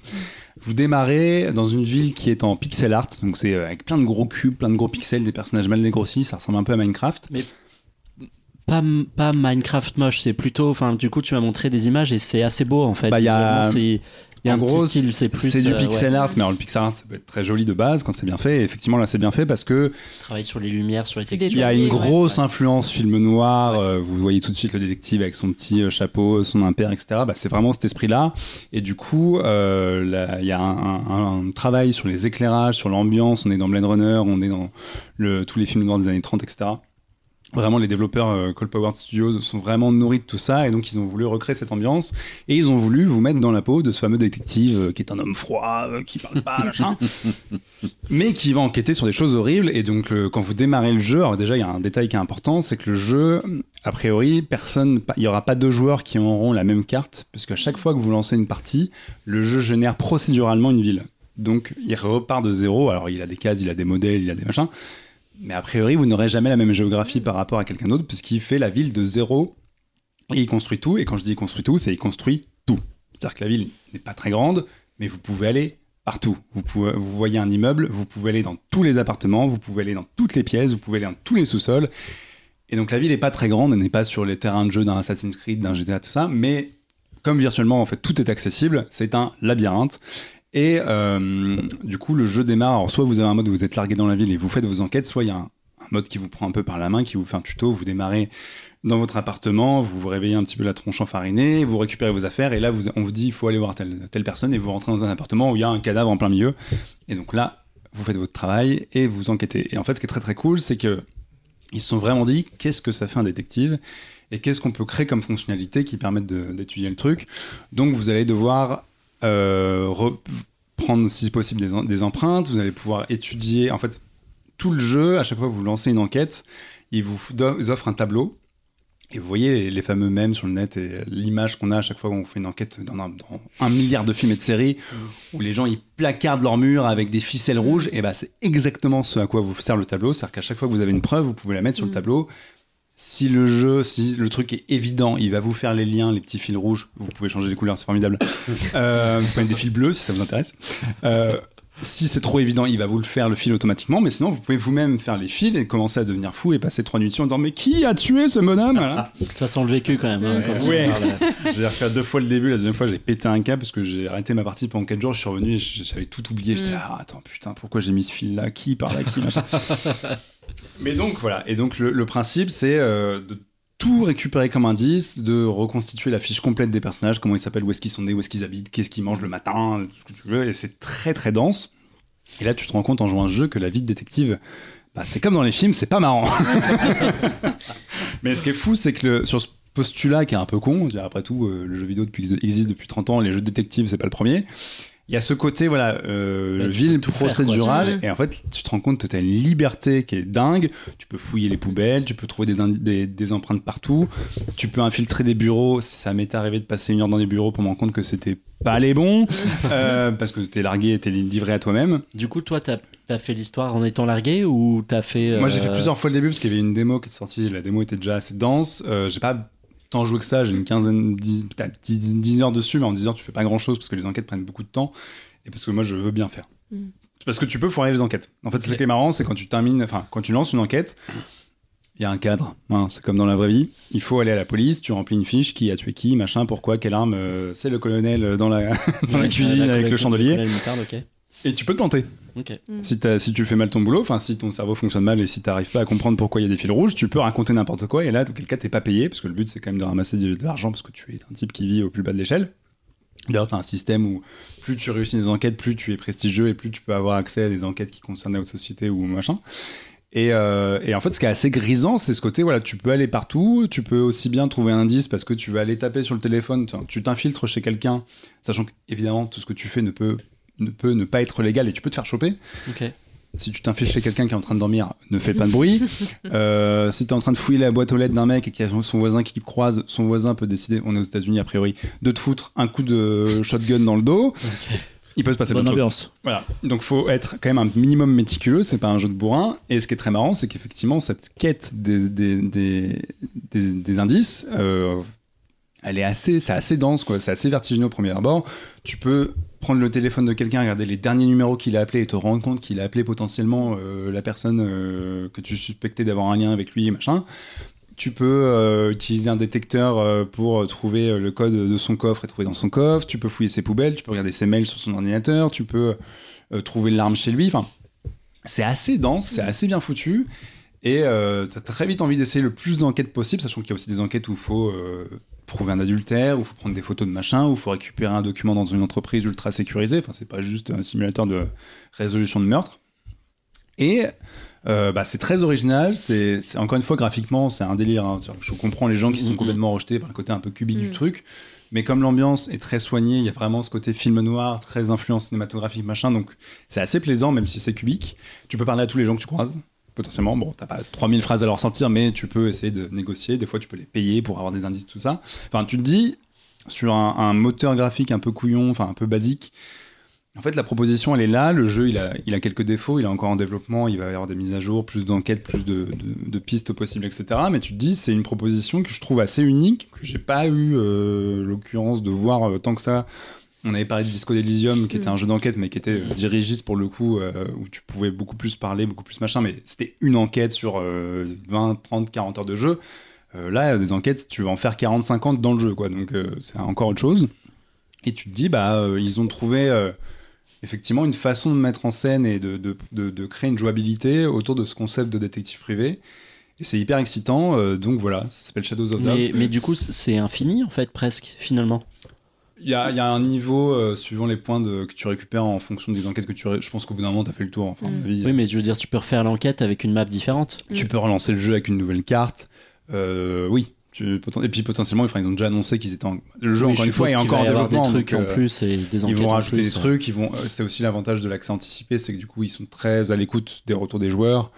Vous démarrez dans une ville qui est en pixel art, donc c'est euh, avec plein de gros cubes, plein de gros pixels, des personnages mal dégrossis, ça ressemble un peu à Minecraft. Pas, pas Minecraft moche, c'est plutôt. Enfin, du coup, tu m'as montré des images et c'est assez beau en fait. Bah, y a- Il y a En un gros, petit style, c'est plus. C'est du euh, pixel ouais, art, mais alors le pixel art, ça peut être très joli de base quand c'est bien fait. Et effectivement, là, c'est bien fait parce que Travailler sur les lumières, sur les textures. il y a une ouais. grosse influence film noir. euh, vous voyez tout de suite le détective avec son petit euh, chapeau, son impair, etc. Bah, c'est vraiment cet esprit-là. Et du coup, euh, là, il y a un, un- un travail sur les éclairages, sur l'ambiance. On est dans Blade Runner, on est dans le, tous les films noirs des années 30, etc. Vraiment, les développeurs euh, Cold Power Studios sont vraiment nourris de tout ça et donc ils ont voulu recréer cette ambiance et ils ont voulu vous mettre dans la peau de ce fameux détective euh, qui est un homme froid, euh, qui parle pas, machin, mais qui va enquêter sur des choses horribles. Et donc, le- quand vous démarrez le jeu, alors déjà, il y a un détail qui est important, c'est que le jeu, a priori, personne, il y aura pas deux joueurs qui auront la même carte, parce qu'à chaque fois que vous lancez une partie, le jeu génère procéduralement une ville. Donc, il repart de zéro. Alors, il a des cases, il a des modèles, il a des machins. Mais a priori, vous n'aurez jamais la même géographie par rapport à quelqu'un d'autre, puisqu'il fait la ville de zéro et il construit tout. Et quand je dis il construit tout, c'est il construit tout. C'est-à-dire que la ville n'est pas très grande, mais vous pouvez aller partout. Vous, vous voyez un immeuble, vous pouvez aller dans tous les appartements, vous pouvez aller dans toutes les pièces, vous pouvez aller dans tous les sous-sols. Et donc la ville n'est pas très grande, elle n'est pas sur les terrains de jeu d'un Assassin's Creed, d'un GTA, tout ça, mais comme virtuellement en fait tout est accessible, c'est un labyrinthe. Et euh, du coup, le jeu démarre. Alors, soit vous avez un mode où vous êtes largué dans la ville et vous faites vos enquêtes, soit il y a un, mode qui vous prend un peu par la main, qui vous fait un tuto. Vous démarrez dans votre appartement, vous vous réveillez un petit peu la tronche enfarinée, vous récupérez vos affaires, et là, on vous dit il faut aller voir telle, personne, et vous rentrez dans un appartement où il y a un cadavre en plein milieu. Et donc là, vous faites votre travail et vous enquêtez. Et en fait, ce qui est très très cool, c'est que ils se sont vraiment dit qu'est-ce que ça fait un détective et qu'est-ce qu'on peut créer comme fonctionnalité qui permettent d'étudier le truc. Donc vous allez devoir prendre si possible des, em- des empreintes, vous allez pouvoir étudier en fait tout le jeu, à chaque fois que vous lancez une enquête, il vous offrent un tableau. Et vous voyez les, les fameux mèmes sur le net et l'image qu'on a à chaque fois qu'on fait une enquête dans un, dans un milliard de films et de séries où les gens ils placardent leur mur avec des ficelles rouges. Et bah c'est exactement ce à quoi vous sert le tableau. C'est-à-dire qu'à chaque fois que vous avez une preuve, vous pouvez la mettre sur le Mm. tableau. Si le jeu, si le truc est évident, il va vous faire les liens, les petits fils rouges. Vous pouvez changer les couleurs, c'est formidable. Euh, vous pouvez mettre des fils bleus si ça vous intéresse. Euh, si c'est trop évident, il va vous le faire le fil automatiquement, mais sinon vous pouvez vous-même faire les fils et commencer à devenir fou et passer trois nuits dessus en disant mais qui a tué ce bonhomme? Voilà. Ça sent le vécu quand même. hein, Ouais. quand il Ouais. parle. J'ai refait deux fois le début, la deuxième fois j'ai pété un câble parce que j'ai arrêté ma partie pendant 4 jours, je suis revenu et j'avais tout oublié. J'étais Mm. là, ah, attends putain, pourquoi j'ai mis ce fil là Qui par là Qui machin? Mais donc voilà, et donc le, le principe c'est euh, de tout récupérer comme indice, de reconstituer la fiche complète des personnages, comment ils s'appellent, où est-ce qu'ils sont nés, où est-ce qu'ils habitent, qu'est-ce qu'ils mangent le matin, tout ce que tu veux, et c'est très très dense. Et là tu te rends compte en jouant à ce jeu que la vie de détective, bah, c'est comme dans les films, c'est pas marrant. Mais ce qui est fou, c'est que le- sur ce postulat qui est un peu con, après tout, euh, le jeu vidéo depuis, existe depuis 30 ans, les jeux de détective, c'est pas le premier. Il y a ce côté, voilà, euh, Bah, ville procédurale, et en fait, tu te rends compte que tu as une liberté qui est dingue. Tu peux fouiller les poubelles, tu peux trouver des, indi- des, des empreintes partout, tu peux infiltrer des bureaux. Ça m'est arrivé de passer une heure dans des bureaux pour me rendre compte que c'était pas les bons, euh, parce que t'es largué et t'es livré à toi-même. Du coup, toi, t'as as fait l'histoire en étant largué ou t'as fait. Moi, j'ai euh, fait plusieurs fois le début parce qu'il y avait une démo qui est sortie. La démo était déjà assez dense. Euh, j'ai pas tant joué que ça. J'ai une quinzaine, dix, peut-être dix, dix heures dessus, mais en 10 heures, tu fais pas grand chose parce que les enquêtes prennent beaucoup de temps et parce que moi, je veux bien faire. Mm. Parce que tu peux foirer les enquêtes. En fait, Ok. ce qui est marrant, c'est quand tu termines, enfin, quand tu lances une enquête, il y a un cadre. Voilà, c'est comme dans la vraie vie. Il faut aller à la police, tu remplis une fiche, qui a tué qui, machin, pourquoi, quelle arme. euh, c'est le colonel dans la, dans la cuisine la avec le chandelier. la moutarde, ok. Et tu peux te planter. Ok. Si, tu fais mal ton boulot, enfin si ton cerveau fonctionne mal et si t'arrives pas à comprendre pourquoi il y a des fils rouges, tu peux raconter n'importe quoi et là, dans quel cas, t'es pas payé parce que le but c'est quand même de ramasser de, de l'argent parce que tu es un type qui vit au plus bas de l'échelle. D'ailleurs, t'as un système où plus tu réussis des enquêtes, plus tu es prestigieux et plus tu peux avoir accès à des enquêtes qui concernent votre société ou machin. Et, euh, et en fait, ce qui est assez grisant, c'est ce côté, voilà, tu peux aller partout, tu peux aussi bien trouver un indice parce que tu vas aller taper sur le téléphone, tu- tu t'infiltres chez quelqu'un, sachant qu'évidemment, tout ce que tu fais ne peut, ne peut ne pas être légal et tu peux te faire choper. Si tu t'infiltres chez quelqu'un qui est en train de dormir, ne fais pas de bruit. Euh, si tu es en train de fouiller la boîte aux lettres d'un mec et qu'il y a son voisin qui te croise, son voisin peut décider, on est aux États-Unis a priori, de te foutre un coup de shotgun dans le dos. Il peut se passer Bonne ambiance. Voilà. Donc faut être quand même un minimum méticuleux, c'est pas un jeu de bourrin. Et ce qui est très marrant, c'est qu'effectivement, cette quête des, des, des, des- des indices, euh, elle est assez, c'est assez dense, quoi. C'est assez vertigineux au premier abord. Tu peux prendre le téléphone de quelqu'un, regarder les derniers numéros qu'il a appelé et te rendre compte qu'il a appelé potentiellement euh, la personne euh, que tu suspectais d'avoir un lien avec lui, machin. Tu peux euh, utiliser un détecteur pour trouver le code de son coffre et trouver dans son coffre. Tu peux fouiller ses poubelles. Tu peux regarder ses mails sur son ordinateur. Tu peux trouver l'arme chez lui. Enfin, c'est assez dense, c'est assez bien foutu. Et euh, t'as très vite envie d'essayer le plus d'enquêtes possible, sachant qu'il y a aussi des enquêtes où il faut prouver un adultère, où il faut prendre des photos de machin, où il faut récupérer un document dans une entreprise ultra sécurisée. Enfin, c'est pas juste un simulateur de résolution de meurtre. Et euh, bah, c'est très original. C'est encore une fois graphiquement, c'est un délire. hein. Je comprends les gens qui sont Mhm. complètement rejetés par le côté un peu cubique du Mhm. truc. Mais comme l'ambiance est très soignée, il y a vraiment ce côté film noir, très influence cinématographique, machin. Donc c'est assez plaisant, même si c'est cubique. Tu peux parler à tous les gens que tu croises, potentiellement. Bon, t'as pas 3000 phrases à leur sortir, mais tu peux essayer de négocier. Des fois, tu peux les payer pour avoir des indices, tout ça. Enfin, tu te dis, sur un, moteur graphique un peu couillon, enfin un peu basique, en fait, la proposition, elle est là. Le jeu, il a, quelques défauts. Il est encore en développement. Il va y avoir des mises à jour, plus d'enquêtes, plus de pistes possibles, etc. Mais tu te dis, c'est une proposition que je trouve assez unique, que j'ai pas eu euh, l'occurrence de voir euh, tant que ça. On avait parlé de Disco Elysium, qui était Mm. un jeu d'enquête, mais qui était euh, dirigiste pour le coup, euh, où tu pouvais beaucoup plus parler, beaucoup plus machin. Mais c'était une enquête sur euh, 20, 30, 40 heures de jeu. Euh, là, des enquêtes, tu vas en faire 40, 50 dans le jeu, quoi. Donc, euh, c'est encore autre chose. Et tu te dis, bah, euh, ils ont trouvé euh, effectivement une façon de mettre en scène et de, de, de- de créer une jouabilité autour de ce concept de détective privé. Et c'est hyper excitant. euh, donc voilà, ça s'appelle Shadows of Doubt. Mais, mais du coup, c'est infini en fait, presque, finalement. Il y a, il y a un niveau euh, suivant les points de- que tu récupères en fonction des enquêtes que tu. Je pense qu'au bout d'un moment, tu as fait le tour. Enfin, mon Mm. Oui, mais je veux dire, tu peux refaire l'enquête avec une map différente. Tu peux relancer le jeu avec une nouvelle carte. Euh, oui. Tu- et puis potentiellement, enfin, ils ont déjà annoncé qu'ils étaient en... Le jeu, Oui, encore je une fois, est encore en développement. des trucs donc, en plus et des enquêtes Ils vont en rajouter plus, des ouais. trucs, ils vont. euh, C'est aussi l'avantage de l'accès anticipé, c'est que du coup ils sont très à l'écoute des retours des joueurs,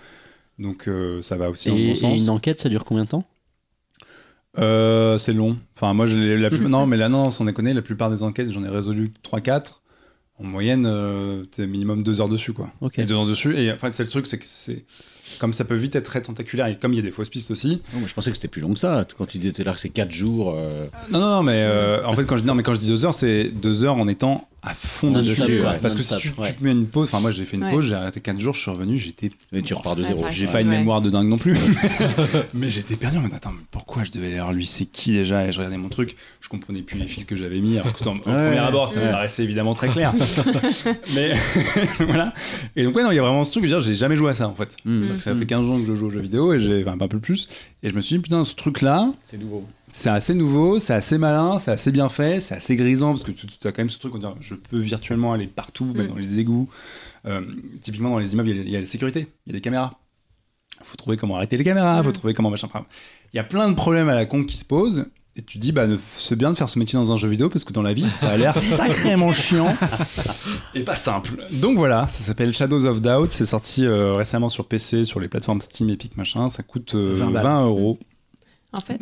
donc euh, ça va aussi dans le Et, bon et sens. une enquête, ça dure combien de temps? Euh, c'est long. Enfin moi je l'ai- la plus... non mais là non, sans déconner, la plupart des enquêtes j'en ai résolu 3-4. En moyenne, euh, t'es minimum 2 heures dessus quoi. Ok. Et 2 heures dessus. Et en fait c'est le truc, c'est que c'est comme ça peut vite être très tentaculaire et comme il y a des fausses pistes aussi. Non, je pensais que c'était plus long que ça. Quand tu disais tout à l'heure que c'est 4 jours. euh, Non non non mais euh, en fait quand je non mais quand je dis 2 heures, c'est 2 heures en étant à fond dessus. ouais, Parce que si tu, ouais. tu te mets une pause, enfin moi j'ai fait une Ouais. pause, j'ai arrêté 4 jours, je suis revenu, j'étais Et tu repars de zéro. J'ai pas une Ouais. mémoire de dingue non plus. mais j'étais perdu. Mais attends, mais pourquoi je devais aller voir lui? C'est qui déjà? Et je regardais mon truc. Je comprenais plus les fils que j'avais mis. Alors que en, au premier abord, ça me Ouais. paraissait évidemment très clair. mais voilà. Et donc, ouais, non, il y a vraiment ce truc. Je veux dire, j'ai jamais joué à ça en fait. Mm. C'est-à-dire que ça fait 15 ans que je joue aux jeux vidéo et j'ai enfin, un peu plus. Et je me suis dit, putain, ce truc-là, C'est nouveau. C'est assez nouveau, c'est assez malin, c'est assez bien fait, c'est assez grisant parce que tu, tu as quand même ce truc où dire, je peux virtuellement aller partout, même Mm. dans les égouts. Euh, typiquement dans les immeubles, il y a- il y, a la sécurité, il y a des caméras. Il faut trouver comment arrêter les caméras, il faut Mm. trouver comment machin. Il y a plein de problèmes à la con qui se posent. Et tu te dis, bah, c'est bien de faire ce métier dans un jeu vidéo parce que dans la vie, ça a l'air sacrément chiant et pas simple. Donc voilà, ça s'appelle Shadows of Doubt. C'est sorti euh, récemment sur PC, sur les plateformes Steam, Epic, machin. Ça coûte euh, 20 20, balles. euros. En fait,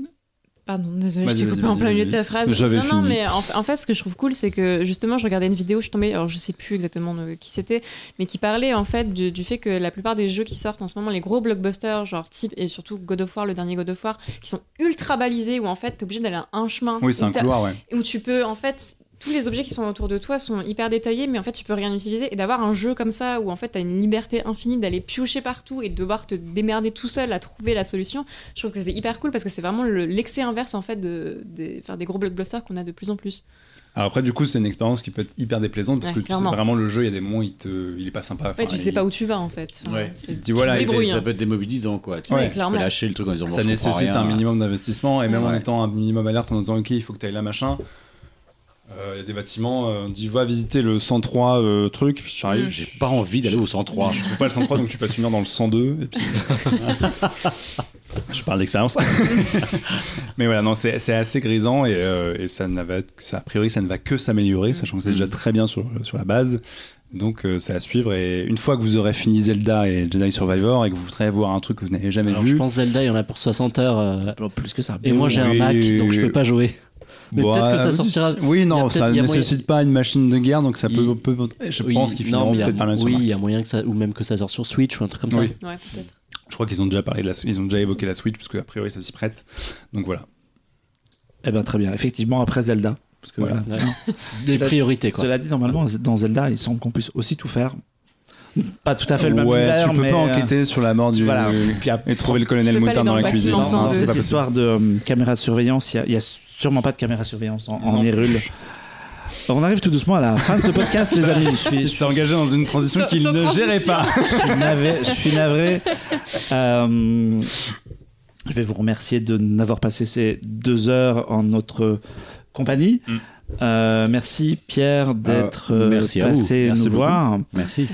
pardon, désolé, je t'ai coupé en plein milieu de ta phrase. J'avais non, non, mais en, en fait, ce que je trouve cool, c'est que justement, je regardais une vidéo, je suis tombée, alors je sais plus exactement de qui c'était, mais qui parlait en fait du, du fait que la plupart des jeux qui sortent en ce moment, les gros blockbusters, genre type, et surtout God of War, le dernier God of War, qui sont ultra balisés, où en fait, t'es obligé d'aller à un chemin. Oui, c'est un couloir, ouais. où tu peux en fait tous les objets qui sont autour de toi sont hyper détaillés mais en fait tu peux rien utiliser et d'avoir un jeu comme ça où en fait tu as une liberté infinie d'aller piocher partout et de devoir te démerder tout seul à trouver la solution je trouve que c'est hyper cool parce que c'est vraiment le- l'excès inverse en fait de, des, enfin, des gros blockbusters qu'on a de plus en plus Alors après, du coup, c'est une expérience qui peut être hyper déplaisante parce Ouais, que tu sais, vraiment le jeu, il y a des moments où il, te, il est pas sympa. Enfin, tu sais il- pas où tu vas en fait Enfin, Ouais. voilà, tu il débrouilles, ça peut être démobilisant, quoi. Tu Ouais, peux lâcher le truc en disant bon, Ça nécessite rien. un minimum d'investissement et même en Ouais. étant un minimum alerte en disant ok, il faut que tu ailles là, machin. Euh, Il y a des bâtiments, euh, on dit va visiter le 103 euh, truc, puis tu arrives, Mm. J'ai pas envie d'aller au 103. je trouve pas le 103 donc tu passes une heure dans le 102 et puis je parle d'expérience mais voilà non c'est c'est assez grisant et, euh, et ça, va- ça a priori ça ne va que s'améliorer sachant que c'est déjà très bien sur, sur la base donc euh, c'est à suivre et une fois que vous aurez fini Zelda et Jedi Survivor et que vous voudrez voir un truc que vous n'avez jamais Alors, vu je pense Zelda, il y en a pour 60 heures. euh, Plus que ça. et moi, j'ai un. Mac, donc je peux pas jouer. Mais Bon, peut-être que ça sortira. Oui, a non, ça ne a moyen- nécessite pas une machine de guerre, donc ça peut. Il- peut- je Oui, pense qu'ils non, finiront a- peut-être par sur Oui, il y a moyen que ça, ou même que ça sort sur Switch ou un truc comme ça. Oui. ouais peut-être Je crois qu'ils ont déjà parlé de la, ils ont déjà évoqué la Switch, parce qu'a priori ça s'y prête. Donc voilà. Eh ben très bien. Effectivement, après Zelda. Parce que Voilà. voilà. Des Cela- priorités, quoi. Cela dit, normalement, dans Zelda, il semble qu'on puisse aussi tout faire. Pas tout à fait le même ouais, univers, tu peux mais, pas euh, enquêter sur la mort du. Voilà. Puis Et trouver le colonel aller dans dans la cuisine. deux. c'est cette histoire de euh, caméra de surveillance, il y a- il y, a sûrement pas de caméra de surveillance en, en Non. Hyrule. On arrive tout doucement à la fin de ce podcast, les amis. Je suis, Il s'est engagé dans une transition qu'il ne gérait transition. pas. je suis navré. Je, suis navré. Euh, je vais vous remercier de n'avoir passé ces deux heures en notre compagnie. Mm. Euh, merci Pierre d'être euh, merci à vous. passé Merci nous beaucoup. voir. Merci.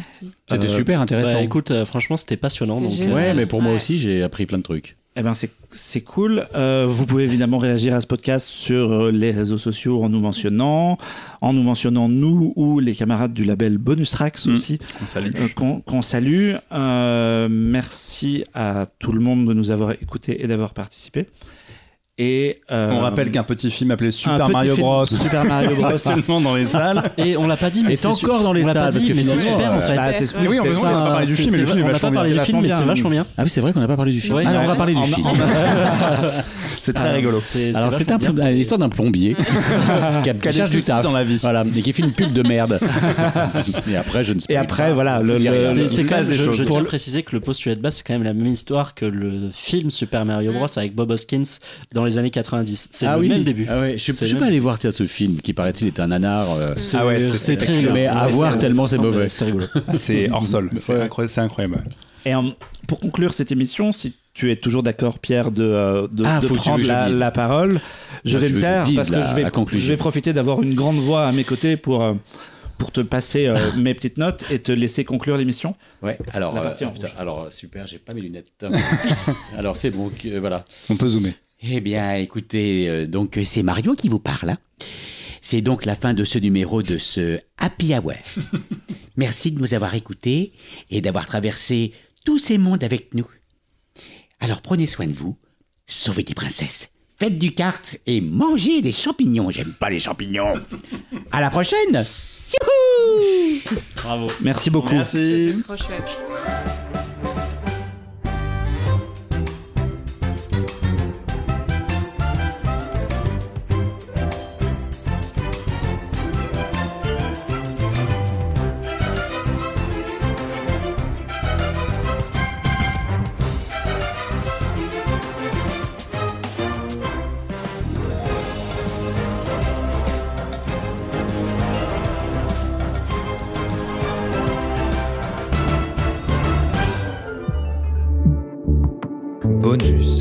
C'était Euh, super intéressant. Bah, écoute, euh, franchement, c'était passionnant. Donc, ouais, mais pour moi aussi, j'ai appris plein de trucs. Eh ben c'est cool. Euh, vous pouvez évidemment réagir à ce podcast sur euh, les réseaux sociaux en nous mentionnant, en nous mentionnant nous ou les camarades du label Bonus Tracks Mm. aussi On salue. euh, qu'on qu'on salue. Euh, merci à tout le monde de nous avoir écoutés et d'avoir participé. Et euh, On rappelle qu'un petit film appelé Super petit Mario Bros. Super Mario Bros. actuellement dans les salles. Et on l'a pas dit, mais c'est encore dans les salles, dit, parce que mais c'est super en euh, fait. bah, c'est- Ouais. Oui, on n'a pas parlé du film, mais le c'est- film est on n'a vachement pas parlé bien. du film, mais C'est vachement bien. Ah oui, c'est vrai qu'on n'a pas parlé du film. Ouais, Alors, on va parler du En- film. en- C'est très rigolo. C'est- Alors, c'est bien. l'histoire d'un plombier qui a, cherche du soucis taf dans la vie. Voilà, et qui fait une pub de merde. et après, je ne Et après, voilà, C'est- quand même, des je, choses. je Pour tiens à le- préciser que le postulat de base, c'est quand même la même histoire que le film Super Mario Bros avec Bob Hoskins dans les années 90. C'est ah le oui. même début. Ah ouais, je, suis pas allé voir ce film qui paraît-il est un nanar. euh, C'est- Ah ouais, c'est- c'est très excellent. Mais à Ouais, voir tellement c'est mauvais. C'est rigolo. C'est hors sol. C'est incroyable. Et euh, pour conclure cette émission, si tu es toujours d'accord, Pierre, de, euh, de, Ah, de prendre la, parole, je vais me que taire parce que je vais, je profiter d'avoir une grande voix à mes côtés pour, euh, pour te passer euh, mes petites notes et te laisser conclure l'émission. Ouais, alors, La partie euh, en putain, rouge. alors super, j'ai pas mes lunettes. alors c'est bon, voilà. On peut zoomer. Eh bien, écoutez, euh, donc c'est Mario qui vous parle. hein. C'est donc la fin de ce numéro de ce Happy Hour. Merci de nous avoir écoutés et d'avoir traversé tous ces mondes avec nous. Alors prenez soin de vous, sauvez des princesses, faites du kart et mangez des champignons. J'aime pas les champignons. À la prochaine. Youhou Bravo. Merci beaucoup. C'était trop chouette. bonus.